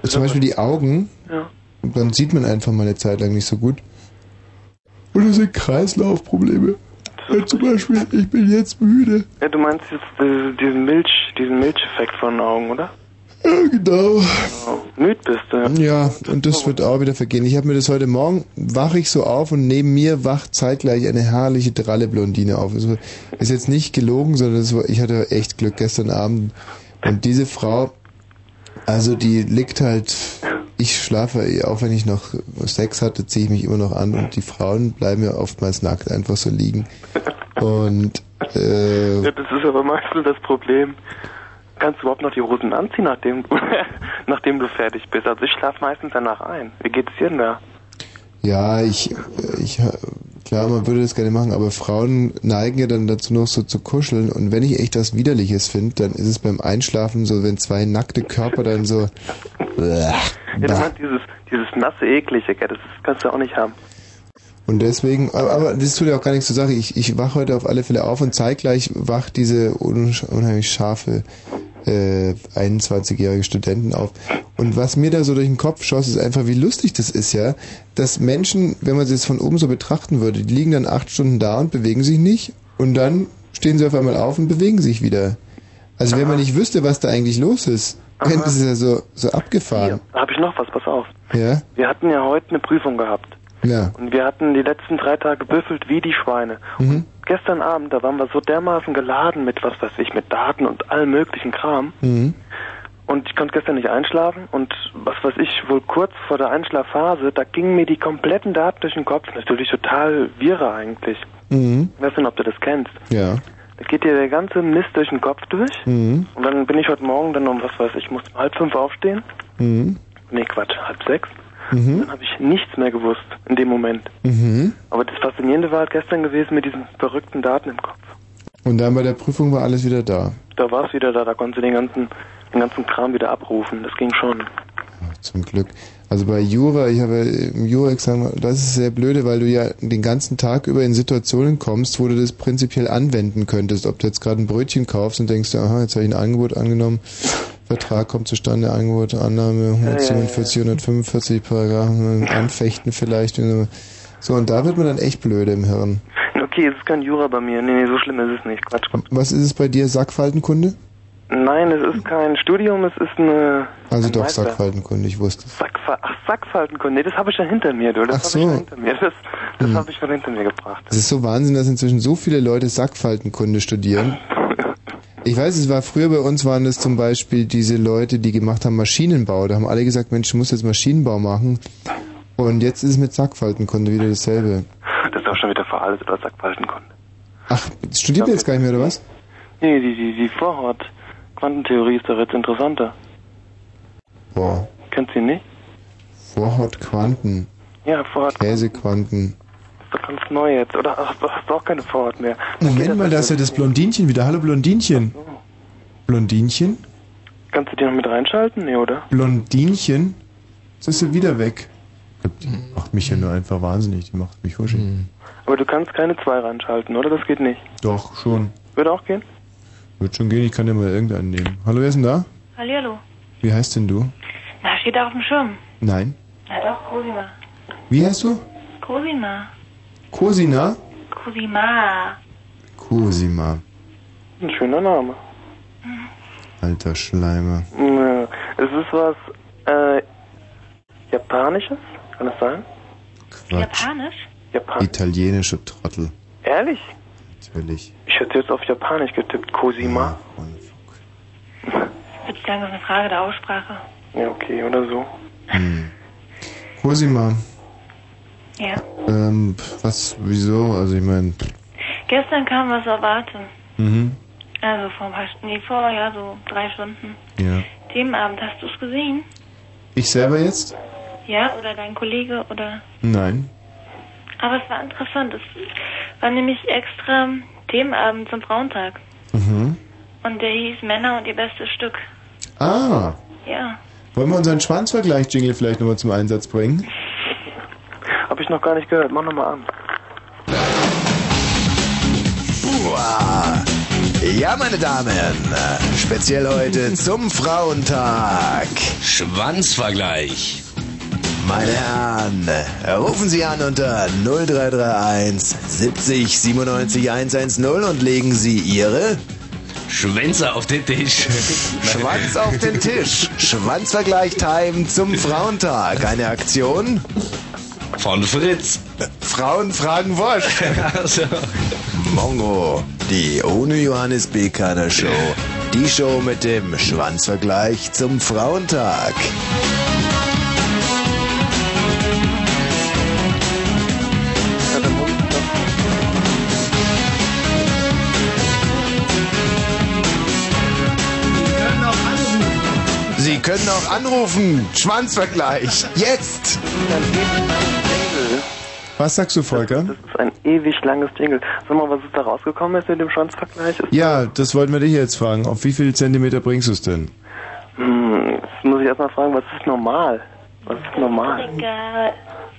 Und zum Beispiel die Augen. Ja. Und dann sieht man einfach mal eine Zeit lang nicht so gut. Es sind Kreislaufprobleme. Ja, zum Beispiel, ich bin jetzt müde. Ja, du meinst jetzt äh, diesen Milch, diesen Milcheffekt von den Augen, oder? Ja, genau. Oh, müd bist du. Ja, und das wird auch wieder vergehen. Ich habe mir das heute Morgen, wache ich so auf und neben mir wacht zeitgleich eine herrliche dralle Blondine auf. Also ist jetzt nicht gelogen, sondern war, ich hatte echt Glück gestern Abend. Und diese Frau, also die liegt halt, ich schlafe, auch wenn ich noch Sex hatte, ziehe ich mich immer noch an und die Frauen bleiben ja oftmals nackt einfach so liegen. Und äh, Ja, das ist aber meistens das Problem. Kannst du überhaupt noch die Hosen anziehen, nachdem du, [LAUGHS] nachdem du fertig bist? Also ich schlafe meistens danach ein. Wie geht's dir denn da? Ja, ich, ich, klar, man würde das gerne machen, aber Frauen neigen ja dann dazu noch so zu kuscheln und wenn ich echt was Widerliches finde, dann ist es beim Einschlafen so, wenn zwei nackte Körper dann so, Ja, du meinst dieses, dieses nasse, eklige, gell? das kannst du auch nicht haben. Und deswegen, aber, das tut ja auch gar nichts zur Sache, ich, ich wache heute auf alle Fälle auf und zeitgleich wacht diese un, unheimlich scharfe äh, 21-jährige Studenten auf. Und was mir da so durch den Kopf schoss, ist einfach, wie lustig das ist, ja, dass Menschen, wenn man sie jetzt von oben so betrachten würde, die liegen dann acht Stunden da und bewegen sich nicht und dann stehen sie auf einmal auf und bewegen sich wieder. Also wenn man nicht wüsste, was da eigentlich los ist, dann ist es ja so, so abgefahren. Da habe ich noch was, pass auf. Ja? Wir hatten ja heute eine Prüfung gehabt. Ja. Und wir hatten die letzten drei Tage gebüffelt wie die Schweine. Mhm. Gestern Abend, da waren wir so dermaßen geladen mit, was weiß ich, mit Daten und allem möglichen Kram. Mhm. Und ich konnte gestern nicht einschlafen und was weiß ich, wohl kurz vor der Einschlafphase, da gingen mir die kompletten Daten durch den Kopf. Natürlich total wirre eigentlich. Mhm. Ich weiß nicht, ob du das kennst. Ja. Da geht dir der ganze Mist durch den Kopf durch. Mhm. Und dann bin ich heute Morgen dann um, was weiß ich, musste um halb fünf aufstehen. Mhm. Nee, Quatsch, halb sechs. Mhm. Dann habe ich nichts mehr gewusst in dem Moment. Mhm. Aber das Faszinierende war halt gestern gewesen mit diesen verrückten Daten im Kopf. Und dann bei der Prüfung war alles wieder da. Da war es wieder da, da konntest du den ganzen, den ganzen Kram wieder abrufen. Das ging schon. Zum Glück. Also bei Jura, ich habe im Jura-Examen, das ist sehr blöde, weil du ja den ganzen Tag über in Situationen kommst, wo du das prinzipiell anwenden könntest. Ob du jetzt gerade ein Brötchen kaufst und denkst, aha, jetzt habe ich ein Angebot angenommen Vertrag kommt zustande, Angebot, Annahme, 147, 145 Paragraphen, Anfechten vielleicht. So, und da wird man dann echt blöde im Hirn. Okay, es ist kein Jura bei mir. Nee, nee, so schlimm ist es nicht. Quatsch. Was ist es bei dir, Sackfaltenkunde? Nein, es ist kein Studium, es ist eine... Also doch Meister. Sackfaltenkunde, ich wusste es. Sackfa Ach, Sackfaltenkunde. Nee, das habe ich schon hinter mir, du. Das Ach so. ich schon hinter mir. Das, das Hm. habe ich schon hinter mir gebracht. Es ist so Wahnsinn, dass inzwischen so viele Leute Sackfaltenkunde studieren. Ich weiß, es war früher bei uns waren es zum Beispiel diese Leute, die gemacht haben Maschinenbau. Da haben alle gesagt, Mensch, du musst jetzt Maschinenbau machen. Und jetzt ist es mit Sackfaltenkunde wieder dasselbe. Das ist auch schon wieder veraltet, oder Sackfaltenkunde. Ach, studiert ihr jetzt gar nicht mehr, oder was? Nee, die, die, die Vorhaut. Quantentheorie ist doch jetzt interessanter. Boah, Kennst du ihn nicht? Vorhaut Quanten, Ja, Vorhaut Käsequanten. Ist doch ganz neu jetzt. Oder ach, du hast du auch keine Vorhaut mehr. Moment mal, da ist ja das Blondinchen wieder. Hallo Blondinchen. Blondinchen? Kannst du die noch mit reinschalten? Nee, oder? Blondinchen? Jetzt ist sie wieder weg. Die macht mich ja nur einfach wahnsinnig, die macht mich huschig. Aber du kannst keine zwei reinschalten, oder? Das geht nicht. Doch, schon. Würde auch gehen? Wird schon gehen, ich kann ja mal irgendeinen nehmen. Hallo, wer ist denn da? Hallihallo. Wie heißt denn du? Na, steht da auf dem Schirm. Nein. Na doch, Cosima. Wie heißt du? Cosima. Cosina? Cosima. Cosima. Ein schöner Name. Alter Schleimer. Ja, es ist was, äh, Japanisches? Kann das sein? Quatsch. Japanisch? Japan. Italienische Trottel. Ehrlich? Natürlich. Ich hätte jetzt auf Japanisch getippt. Cosima. Ich würde sagen, das ist eine Frage der Aussprache. Ja, okay, oder so. Hm. Cosima. Ja. Ähm, was, wieso? Also ich meine, Gestern kam was erwarten. mhm, Also vor ein paar Stunden, nee, vor, ja, so drei Stunden. ja. Themenabend, hast du es gesehen? Ich selber jetzt? Ja, oder dein Kollege oder... Nein. Aber es war interessant. Es war nämlich extra Themenabend zum Frauentag. Mhm. Und der hieß Männer und ihr bestes Stück. Ah, Ja. wollen wir unseren Schwanzvergleich-Jingle vielleicht nochmal zum Einsatz bringen? Hab ich noch gar nicht gehört. Mach nochmal an. Uah. Ja, meine Damen, speziell heute zum Frauentag. Schwanzvergleich. Meine Herren, rufen Sie an unter 0331 70 97 110 und legen Sie Ihre Schwänze auf den Tisch. Schwanz auf den Tisch. Schwanzvergleich Time zum Frauentag. Eine Aktion von Fritz. Frauen fragen Wosch. [LAUGHS] Mongo, die ohne Johannes Bekerner Show. Die Show mit dem Schwanzvergleich zum Frauentag. Können auch anrufen. Schwanzvergleich. Jetzt. Was sagst du, Volker? Das ist ein ewig langes Jingle. Sag mal, was ist da rausgekommen ist mit dem Schwanzvergleich? Ist, Ja, das wollten wir dich jetzt fragen. Auf wie viele Zentimeter bringst du es denn? hm, jetzt muss ich erstmal fragen, was ist normal? Was ist normal? Egal.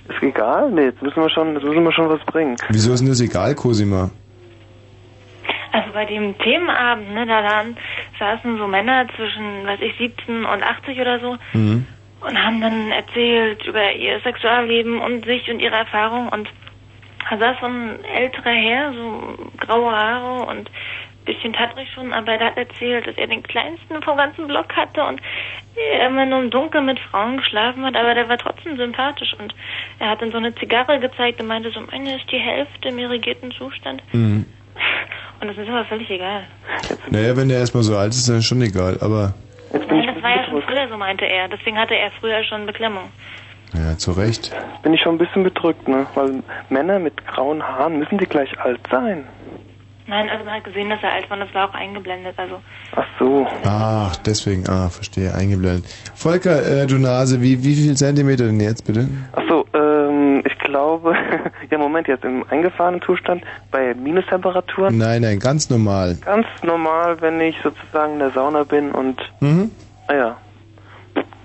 Ist egal? Nee, jetzt müssen wir schon, jetzt müssen wir schon was bringen. Wieso ist denn das egal, Cosima? Also bei dem Themenabend, ne, da waren, saßen so Männer zwischen, weiß ich, 17 und 80 oder so Mhm. und haben dann erzählt über ihr Sexualleben und sich und ihre Erfahrung und da saß so ein älterer Herr, so graue Haare und bisschen tattrig schon, aber der hat erzählt, dass er den kleinsten vom ganzen Block hatte und er immer nur im Dunkeln mit Frauen geschlafen hat, aber der war trotzdem sympathisch und er hat dann so eine Zigarre gezeigt und meinte so, meine ist die Hälfte im irrigierten Zustand. Mhm. [LAUGHS] Und das ist aber völlig egal. Naja, wenn der erstmal so alt ist, dann ist schon egal. Aber, Nein, das war ja schon früher, so meinte er. Deswegen hatte er früher schon Beklemmung. ja, zu Recht. Bin ich schon ein bisschen bedrückt, ne? Weil Männer mit grauen Haaren müssen die gleich alt sein. Nein, also man hat gesehen, dass er alt war und das war auch eingeblendet. Also Ach so. Ach, deswegen, ah, verstehe, eingeblendet. Volker, äh, du Nase, wie, wie viel Zentimeter denn jetzt, bitte? Ach so, ähm, ich glaube, [LAUGHS] ja Moment, jetzt im eingefahrenen Zustand bei Minustemperaturen. Nein, nein, ganz normal. Ganz normal, wenn ich sozusagen in der Sauna bin und, Mhm. naja.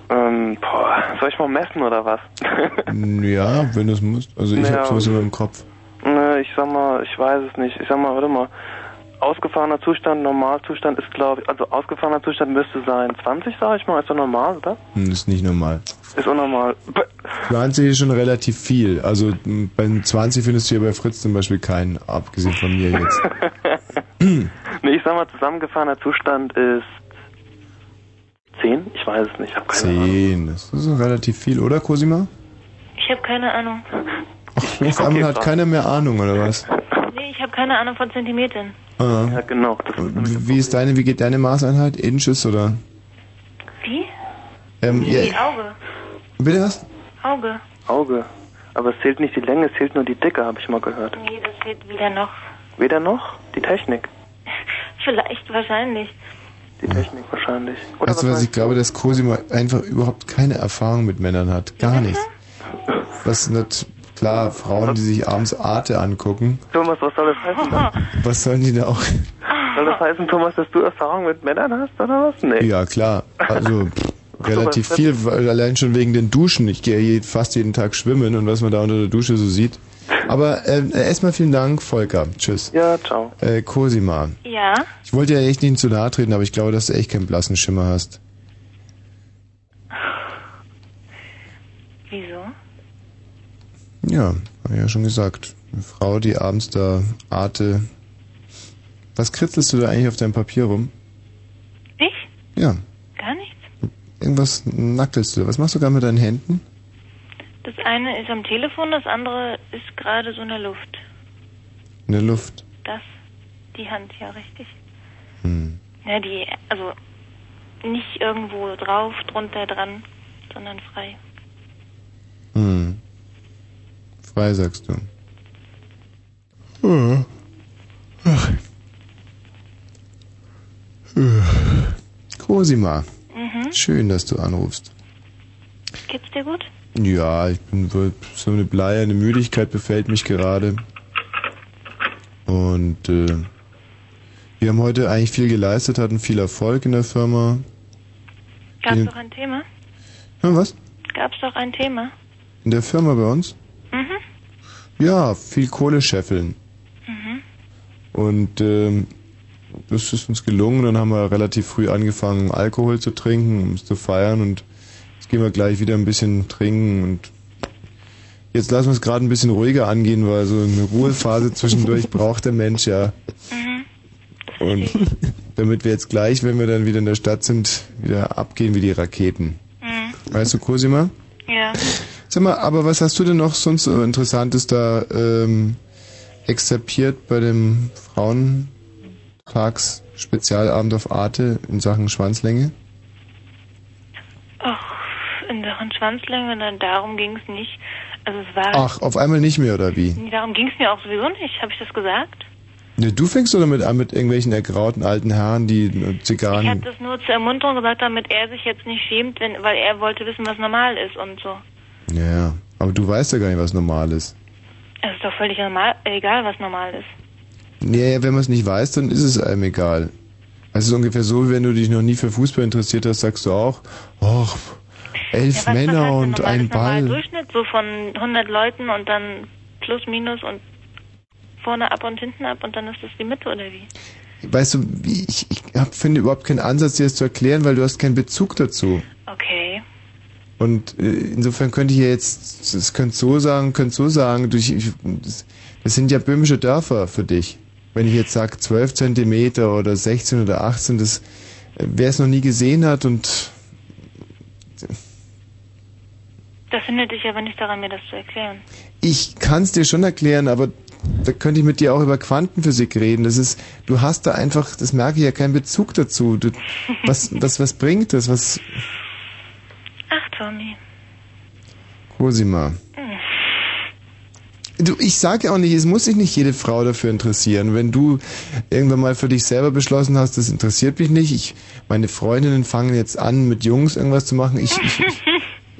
Ähm, boah, soll ich mal messen oder was? [LAUGHS] Ja, wenn du es musst. Also ich Ja. hab sowas immer im Kopf. ne, ich sag mal, ich weiß es nicht. Ich sag mal, warte mal. Ausgefahrener Zustand, Normalzustand ist, glaube ich, also ausgefahrener Zustand müsste sein 20, sage ich mal, ist doch normal, oder? Hm, ist nicht normal. Ist unnormal. 20 ist schon relativ viel. Also m, bei 20 findest du ja bei Fritz zum Beispiel keinen, abgesehen von mir jetzt. [LAUGHS] nee, ich sag mal, zusammengefahrener Zustand ist 10? Ich weiß es nicht, ich habe keine Ahnung. 10, das ist relativ viel, oder Cosima? Ich habe keine Ahnung. Auf [LAUGHS] einmal hat keiner mehr Ahnung, oder was? Keine Ahnung von Zentimetern. Ah. Ja, genau. Wie wie ist deine, wie geht deine Maßeinheit? Inches oder? Wie? Ähm, Wie ja, Auge. bitte was? Auge. Auge. Aber es zählt nicht die Länge, es zählt nur die Dicke, habe ich mal gehört. Nee, das wird wieder noch. Weder noch? Die Technik. [LAUGHS] Vielleicht, wahrscheinlich. Die Technik wahrscheinlich. Oder Weißt du was, ich glaube, dass Cosima einfach überhaupt keine Erfahrung mit Männern hat. Gar nicht. Was nicht, klar, Frauen, die sich abends Arte angucken, Thomas, was soll das heißen? dann? [LAUGHS] was sollen die da auch? Soll das heißen, Thomas, dass du Erfahrung mit Männern hast, oder was? Nee. Ja, klar. Also [LAUGHS] pff, relativ viel, weil allein schon wegen den Duschen. Ich gehe je, fast jeden Tag schwimmen und was man da unter der Dusche so sieht. Aber äh, erstmal vielen Dank, Volker. Tschüss. Ja, ciao. Äh, Cosima. Ja? Ich wollte ja echt nicht zu nahe treten, aber ich glaube, dass du echt keinen blassen Schimmer hast. Wieso? Ja, hab ich ja schon gesagt. Eine Frau, die abends da Arte. Was kritzelst du da eigentlich auf deinem Papier rum? Ich? Ja, Gar nichts. irgendwas nackelst du. Was machst du gerade mit deinen Händen? Das eine ist am Telefon, das andere ist gerade so in der Luft. In der Luft. Das, die Hand, ja, richtig. Hm. Ja, die, also nicht irgendwo drauf, drunter, dran, sondern frei. Hm. Frei sagst du. Ja. Ach. Cosima, Mhm. schön, dass du anrufst. Geht's dir gut? Ja, ich bin wohl so eine Bleierne eine Müdigkeit befällt mich gerade. Und äh, wir haben heute eigentlich viel geleistet, hatten viel Erfolg in der Firma. Gab's doch ein Thema? Ja, was? Gab's doch ein Thema? In der Firma bei uns? Mhm. Ja, viel Kohle scheffeln. Mhm. Und ähm, das ist uns gelungen. Dann haben wir relativ früh angefangen, Alkohol zu trinken, um es zu feiern. Und jetzt gehen wir gleich wieder ein bisschen trinken. Und jetzt lassen wir es gerade ein bisschen ruhiger angehen, weil so eine Ruhephase zwischendurch [LAUGHS] braucht der Mensch ja. Und damit wir jetzt gleich, wenn wir dann wieder in der Stadt sind, wieder abgehen wie die Raketen. Weißt du, Cosima? Ja. Sag mal, aber was hast du denn noch sonst so Interessantes da ähm, exerpiert bei dem Frauentags-Spezialabend auf Arte in Sachen Schwanzlänge? Ach, in Sachen Schwanzlänge, dann darum ging's nicht. Also es war. Ach, auf einmal nicht mehr oder wie? Darum ging's mir auch sowieso nicht. Habe ich das gesagt? Ne, du fängst doch damit an mit irgendwelchen ergrauten alten Herren, die äh, Ich habe Zigarren. das nur zur Ermunterung gesagt, damit er sich jetzt nicht schämt, wenn, weil er wollte wissen, was normal ist und so. Ja. Aber du weißt ja gar nicht, was normal ist. Es ist doch völlig normal, egal, was normal ist. Nee, ja, wenn man es nicht weiß, dann ist es einem egal. Also es ist ungefähr so, wenn du dich noch nie für Fußball interessiert hast, sagst du auch, ach, elf Ja, Männer ist und normal? ein Ball. Durchschnitt, so von 100 Leuten und dann plus, minus und vorne ab und hinten ab und dann ist das die Mitte oder wie? Weißt du, wie- ich, ich hab, finde überhaupt keinen Ansatz, dir das zu erklären, weil du hast keinen Bezug dazu. Okay. Und äh, insofern könnte ich ja jetzt, das könnte so sagen, könnte so sagen, du, ich, ich, das, das sind ja böhmische Dörfer für dich. Wenn ich jetzt sage 12 Zentimeter oder 16 oder 18, das, äh, wer es noch nie gesehen hat und Das hindert dich aber nicht daran, mir das zu erklären. ich kann es dir schon erklären, aber da könnte ich mit dir auch über Quantenphysik reden. Das ist, du hast da einfach, das merke ich ja, keinen Bezug dazu. Du, was, was, was bringt das? Was, Ach, Tommy. Cosima. Hm. Du, ich sage auch nicht, es muss sich nicht jede Frau dafür interessieren. Wenn du irgendwann mal für dich selber beschlossen hast, das interessiert mich nicht. Ich, meine Freundinnen fangen jetzt an, mit Jungs irgendwas zu machen. Ich, ich, ich,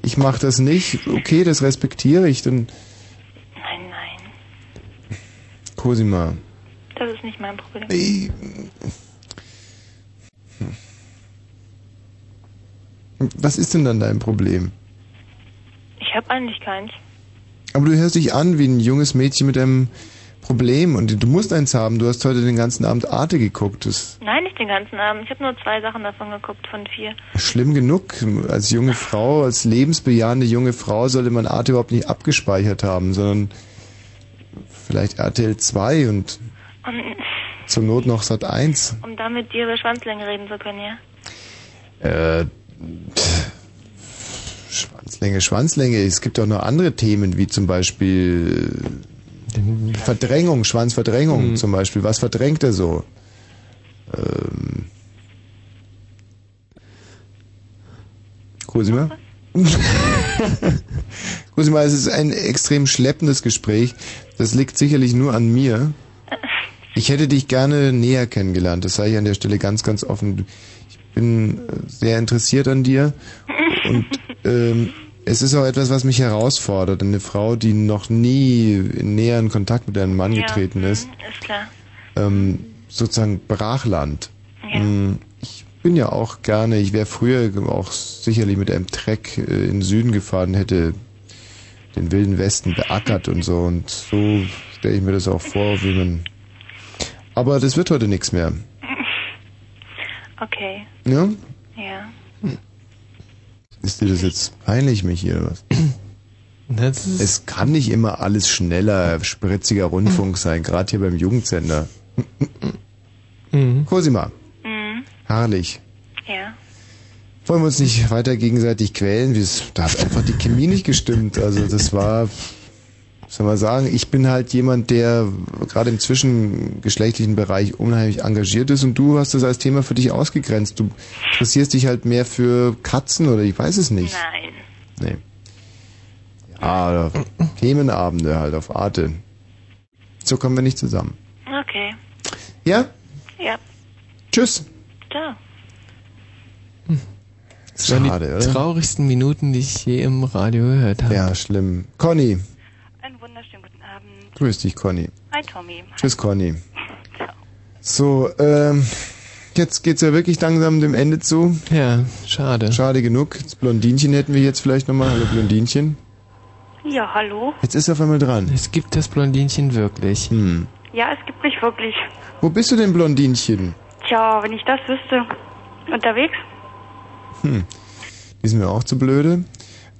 ich mache das nicht. Okay, das respektiere ich. Dann Nein, nein. Cosima. Das ist nicht mein Problem. Ich- Was ist denn dann dein Problem? Ich habe eigentlich keins. Aber du hörst dich an wie ein junges Mädchen mit einem Problem und du musst eins haben. Du hast heute den ganzen Abend Arte geguckt. Das Nein, nicht den ganzen Abend. Ich habe nur zwei Sachen davon geguckt von vier. schlimm genug. Als junge Frau, als lebensbejahende junge Frau sollte man Arte überhaupt nicht abgespeichert haben, sondern vielleicht RTL 2 und Um, zur Not noch Sat 1. um da mit dir über Schwanzlänge reden zu können, ja? Äh, Schwanzlänge, Schwanzlänge. Es gibt auch noch andere Themen, wie zum Beispiel Verdrängung, Schwanzverdrängung zum Beispiel. Was verdrängt er so? Ähm, Cosima? [LAUGHS] Cosima, es ist ein extrem schleppendes Gespräch. Das liegt sicherlich nur an mir. Ich hätte dich gerne näher kennengelernt. Das sage ich an der Stelle ganz, ganz offen. Ich bin äh, sehr interessiert an dir und ähm, es ist auch etwas, was mich herausfordert. Eine Frau, die noch nie in näheren Kontakt mit einem Mann Ja. getreten ist, Ist klar. ähm, sozusagen Brachland. Ja. Mm, Ich bin ja auch gerne, ich wäre früher auch sicherlich mit einem Treck äh, in den Süden gefahren, hätte den wilden Westen beackert und so und so stelle ich mir das auch vor, wie man. Aber das wird heute nichts mehr. Okay. Ja? Ja. Ist dir das jetzt peinlich, Michi, oder was? es kann nicht immer alles schneller, spritziger Rundfunk sein, gerade hier beim Jugendsender. Cosima, Mhm. herrlich. Ja. Wollen wir uns nicht weiter gegenseitig quälen? Es- Da hat einfach die Chemie nicht gestimmt. Also das war, soll man sagen, ich bin halt jemand, der gerade im zwischengeschlechtlichen Bereich unheimlich engagiert ist und du hast das als Thema für dich ausgegrenzt. Du interessierst dich halt mehr für Katzen oder ich weiß es nicht. Nein. Nee. Ja, oder Themenabende halt auf Arte. So kommen wir nicht zusammen. Okay. Ja? Ja. Tschüss. Ciao. Das waren Schade, die oder? traurigsten Minuten, die ich je im Radio gehört habe. Ja, schlimm. Conny. Einen wunderschönen guten Abend. Grüß dich, Conny. Hi, Tommy. Tschüss, Conny. [LAUGHS] So, ähm, jetzt geht's ja wirklich langsam dem Ende zu. Ja, schade. Schade genug. Das Blondinchen hätten wir jetzt vielleicht nochmal. Hallo, Blondinchen. Ja, hallo? Jetzt ist er auf einmal dran. Es gibt das Blondinchen wirklich. Hm. Ja, es gibt mich wirklich. Wo bist du denn, Blondinchen? Tja, wenn ich das wüsste. Unterwegs? Hm. Die sind mir auch zu blöde.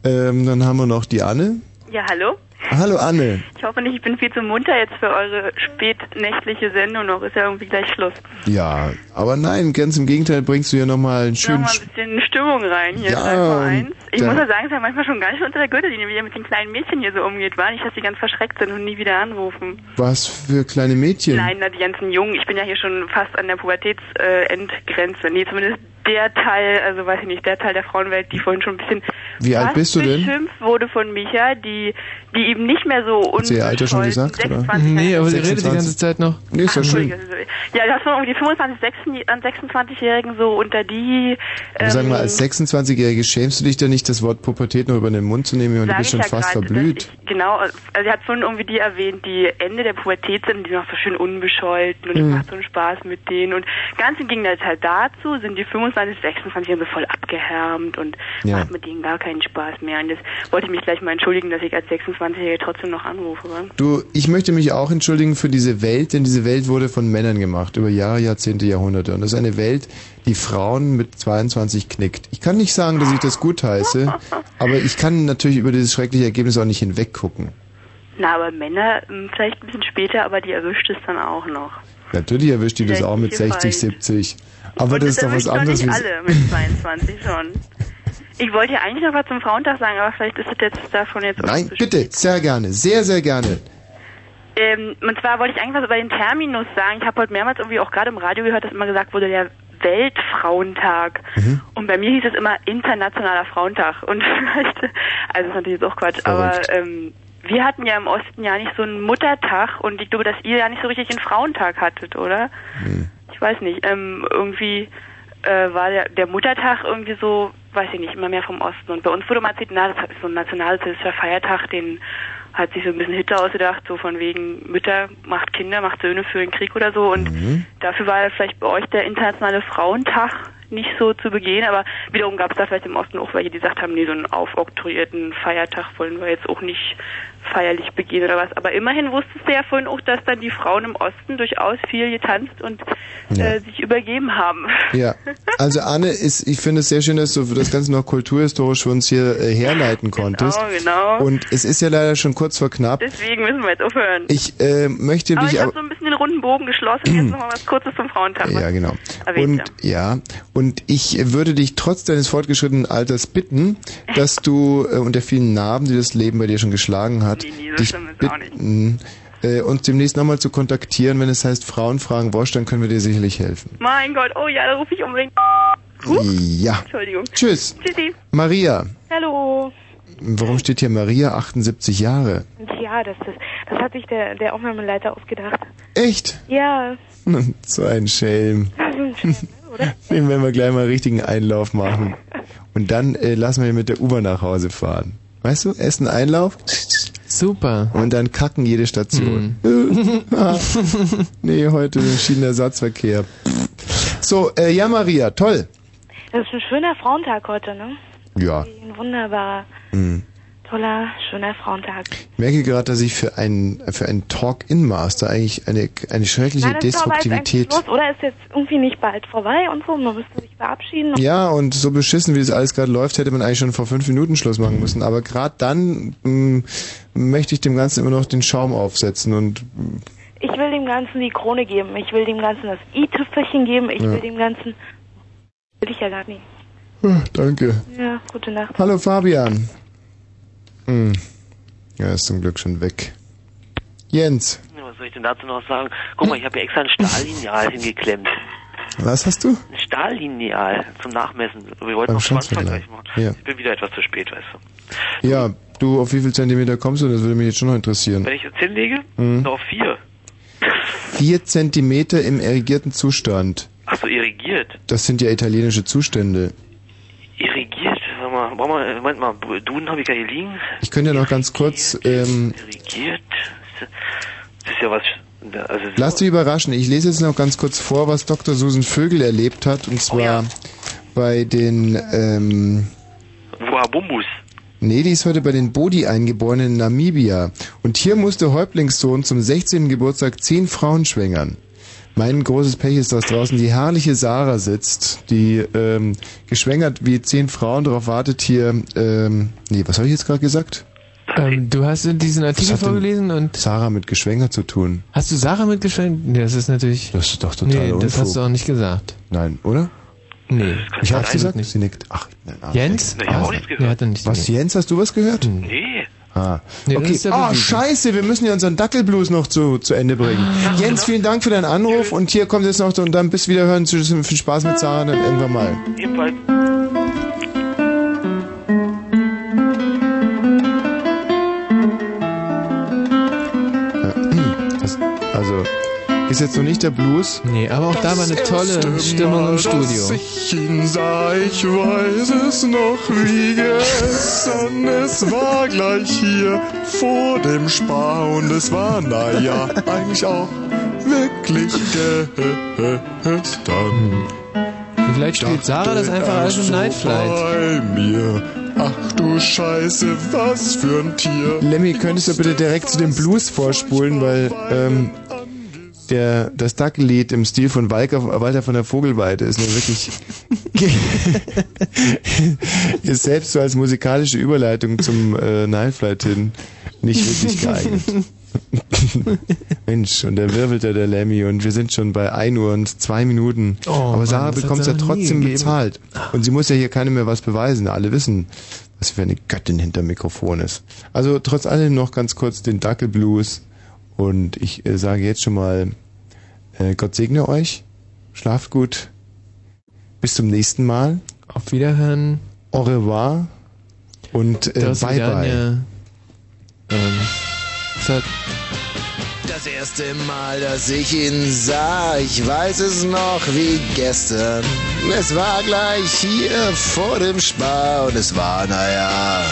Ähm, dann haben wir noch die Anne. Ja, hallo. Hallo, Anne. Ich hoffe nicht, ich bin viel zu munter jetzt für eure spätnächtliche Sendung noch. Ist ja irgendwie gleich Schluss. Ja, aber nein, ganz im Gegenteil bringst du ja nochmal einen Noch schönen... mal ein bisschen Stimmung rein hier. Ja, eins. Ich muss ja sagen, es ist ja manchmal schon gar nicht unter der Gürtellinie, wie ihr mit den kleinen Mädchen hier so umgeht. War nicht, dass die ganz verschreckt sind und nie wieder anrufen. Was für kleine Mädchen? Nein, na, die ganzen Jungen. Ich bin ja hier schon fast an der Pubertätsendgrenze. Äh, nee, zumindest der Teil, also weiß ich nicht, der Teil der Frauenwelt, die vorhin schon ein bisschen Wie alt bist du denn? beschimpft wurde von Micha, die, die eben nicht mehr so Hat sie ihr Alter schon gesagt, oder? 26 Nee, aber sie 26. redet die ganze Zeit noch. Nee, ist ja schön. Ja, das waren irgendwie die 25, 26-Jährigen so unter die. Aber sag mal, ähm, als 26-Jährige schämst du dich denn nicht, das Wort Pubertät noch über den Mund zu nehmen und du bist schon ja fast gerade, verblüht? Ich, genau, also sie hat vorhin irgendwie die erwähnt, die Ende der Pubertät sind, die sind noch so schön unbescholten und Mhm. es macht so einen Spaß mit denen. Und ganz im Gegenteil halt dazu sind die 25, 26 so voll abgehärmt und Ja. macht mit denen gar keinen Spaß mehr. Und das wollte ich mich gleich mal entschuldigen, dass ich als 26-Jährige trotzdem noch anrufe. wa? Du, ich möchte mich auch entschuldigen für diese Welt, denn diese Welt wurde von Männern gemacht, über Jahre, Jahrzehnte, Jahrhunderte. Und das ist eine Welt, die Frauen mit 22 knickt. Ich kann nicht sagen, dass ich das gut heiße, [LAUGHS] aber ich kann natürlich über dieses schreckliche Ergebnis auch nicht hinweggucken. Na, aber Männer ähm, vielleicht ein bisschen später, aber die erwischt es dann auch noch. Natürlich erwischt die das auch mit Welche 60, 70. Aber das ist doch was anderes. Alle mit 22 schon. Ich wollte ja eigentlich noch was zum Frauentag sagen, aber vielleicht ist es jetzt davon jetzt Nein, bitte, sehr gerne, sehr, sehr gerne. Ähm, und zwar wollte ich eigentlich was über den Terminus sagen. Ich habe heute mehrmals irgendwie auch gerade im Radio gehört, dass immer gesagt wurde, der Weltfrauentag. Mhm. Und bei mir hieß es immer Internationaler Frauentag. Und [LAUGHS] vielleicht, also das ist natürlich jetzt auch Quatsch, aber ähm, wir hatten ja im Osten ja nicht so einen Muttertag und ich glaube, dass ihr ja nicht so richtig einen Frauentag hattet, oder? Ich weiß nicht. Ähm, irgendwie äh, war der, der Muttertag irgendwie so, weiß ich nicht, immer mehr vom Osten. Und bei uns wurde mal erzählt, na, das ist so ein nationalsozialistischer Feiertag, den hat sich so ein bisschen Hitler ausgedacht, so von wegen Mütter macht Kinder, macht Söhne für den Krieg oder so. Und Mhm. dafür war vielleicht bei euch der internationale Frauentag nicht so zu begehen, aber wiederum gab es da vielleicht im Osten auch welche, die gesagt haben, nee, so einen aufoktroyierten Feiertag wollen wir jetzt auch nicht feierlich begehen oder was. Aber immerhin wusstest du ja vorhin auch, dass dann die Frauen im Osten durchaus viel getanzt und äh, sich übergeben haben. [LAUGHS] Ja, also Anne, ist, ich finde es sehr schön, dass du das Ganze noch kulturhistorisch für uns hier äh, herleiten konntest. Genau, genau. Und es ist ja leider schon kurz vor knapp. Deswegen müssen wir jetzt aufhören. Ich äh, möchte aber dich ich habe so ein bisschen den runden Bogen geschlossen. Jetzt noch mal was Kurzes zum Frauentag. Ja, genau. Und ja, und ich würde dich trotz deines fortgeschrittenen Alters bitten, dass du äh, und der vielen Narben, die das Leben bei dir schon geschlagen hat, dich bitten, äh, uns demnächst nochmal zu kontaktieren, wenn es heißt Frauen fragen Wosch, dann können wir dir sicherlich helfen. Mein Gott, oh ja, da rufe ich unbedingt. Huch. Ja. Entschuldigung. Tschüss. Tschüssi. Maria, Hallo. warum steht hier Maria 78 Jahre? Ja, das, das, das hat sich der, der Aufnahmeleiter ausgedacht. Echt? Ja. so ein Schelm. [LAUGHS] Den werden wir gleich mal richtigen Einlauf machen. Und dann äh, lassen wir ihn mit der U-Bahn nach Hause fahren. Weißt du, Essen Einlauf. Super. Und dann kacken jede Station. Hm. ah, nee, heute Schienenersatzverkehr. So, äh, ja Maria, toll. Das ist ein schöner Frauentag heute, ne? Ja. Ein wunderbarer, Hm. Toller, schöner Frauentag. Ich merke gerade, dass ich für einen für einen Talk-In-Master eigentlich eine eine schreckliche Nein, das ist aber jetzt Destruktivität. los, oder? Ist jetzt irgendwie nicht bald vorbei und so? Man müsste sich verabschieden. Ja, und so beschissen, wie das alles gerade läuft, hätte man eigentlich schon vor fünf Minuten Schluss machen müssen. Aber gerade dann mh, möchte ich dem Ganzen immer noch den Schaum aufsetzen und Ich will dem Ganzen die Krone geben. Ich will dem Ganzen das i-Tüpfelchen geben. Ich Ja. will dem Ganzen... Will ich ja gar nicht. Ah, danke. Ja, gute Nacht. Hallo Fabian. Hm. Ja, ist zum Glück schon weg. Jens, Ja, Was soll ich denn dazu noch sagen? Guck mal, ich habe hier extra ein Stahllineal [LAUGHS] hingeklemmt. was hast du? Ein Stahllineal zum Nachmessen. Wir wollten Beim noch Schwanzvergleich machen. Ja. Ich bin wieder etwas zu spät, weißt du. Ja, du, auf wie viel Zentimeter kommst du? Das würde mich jetzt schon noch interessieren. Wenn ich jetzt hinlege, Mhm. noch vier. Vier Zentimeter im irrigierten Zustand. Ach so, irrigiert. Das sind ja italienische Zustände. Mal, warte mal, Moment mal, Duden habe ich ja hier liegen. Ich könnte ja noch ganz kurz, ähm? Das ist ja was... Also, lass dich überraschen. Ich lese jetzt noch ganz kurz vor, was Dr. Susan Vögel erlebt hat. Und zwar bei den, ähm, Wabumbus. Nee, die ist heute bei den Bodi-Eingeborenen in Namibia. Und hier musste Häuptlingssohn zum 16. Geburtstag zehn Frauen schwängern. Mein großes Pech ist, dass draußen die herrliche Sarah sitzt, die ähm, geschwängert wie zehn Frauen darauf wartet hier. Ähm, nee, was habe ich jetzt gerade gesagt? Ähm, du hast diesen Artikel hat denn vorgelesen und Sarah mit geschwängert zu tun. hast du Sarah mitgeschwängt? Nee, das ist natürlich. Das ist doch total Nee, das Unfug. hast du auch nicht gesagt. Nein, oder? Nee. Ich hab's gesagt, nicht. sie nickt. Ach, nein, Jens? Nee, ich hab auch nichts gehört. Nee, hat er nicht. Was, Jens, hast du was gehört? Nee. Ah. Nee, okay. ja Ah, scheiße, wir müssen ja unseren Dackelblues noch zu, zu Ende bringen. Jens, vielen Dank für deinen Anruf und hier kommt jetzt noch so, und dann bis wieder hören. Tschüss, Viel Spaß mit Sarah, dann irgendwann mal. Jedenfalls. Ist jetzt noch nicht der Blues. Nee, aber auch da war eine tolle Stimmung im Studio. Ich ihn sah, ich weiß es noch wie gestern. Es war gleich hier vor dem Spar und es war, naja, eigentlich auch wirklich gestern. Vielleicht spielt Sarah das einfach als im Night Flight. Bei mir. Ach du Scheiße, was für ein Tier. Lemmy, könntest du bitte direkt zu dem Blues vorspulen, weil ähm, der, das Dackellied im Stil von Walker, Walter von der Vogelweide ist nur wirklich [LAUGHS] ist selbst so als musikalische Überleitung zum äh, Nightflight hin nicht wirklich geeignet. [LAUGHS] Mensch, und der wirbelt ja der Lemmy und wir sind schon bei 1 Uhr und 2 Minuten. Oh, Aber Sarah bekommt es ja trotzdem bezahlt. Und sie muss ja hier keinem mehr was beweisen. Alle wissen, was für eine Göttin hinter Mikrofon ist. Also trotz allem noch ganz kurz den Dackelblues. Und ich äh, sage jetzt schon mal, äh, Gott segne euch. Schlaft gut. Bis zum nächsten Mal. Auf Wiederhören. Au revoir. Und äh, Das bye bye. Vidania. Ähm, hat Das erste Mal, dass ich ihn sah, ich weiß es noch wie gestern. Es war gleich hier vor dem Spar und es war, naja,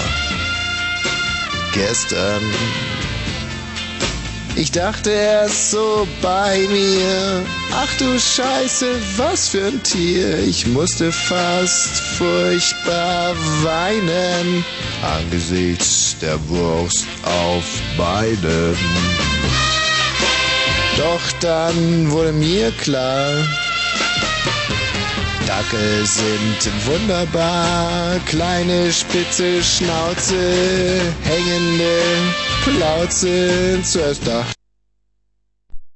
gestern. Ich dachte er ist so bei mir. Ach du Scheiße, was für ein Tier. Ich musste fast furchtbar weinen. Angesichts der Wurst auf beiden. Doch dann wurde mir klar, Dackel sind wunderbar, kleine spitze Schnauze, hängende Plauze. Zuerst dachte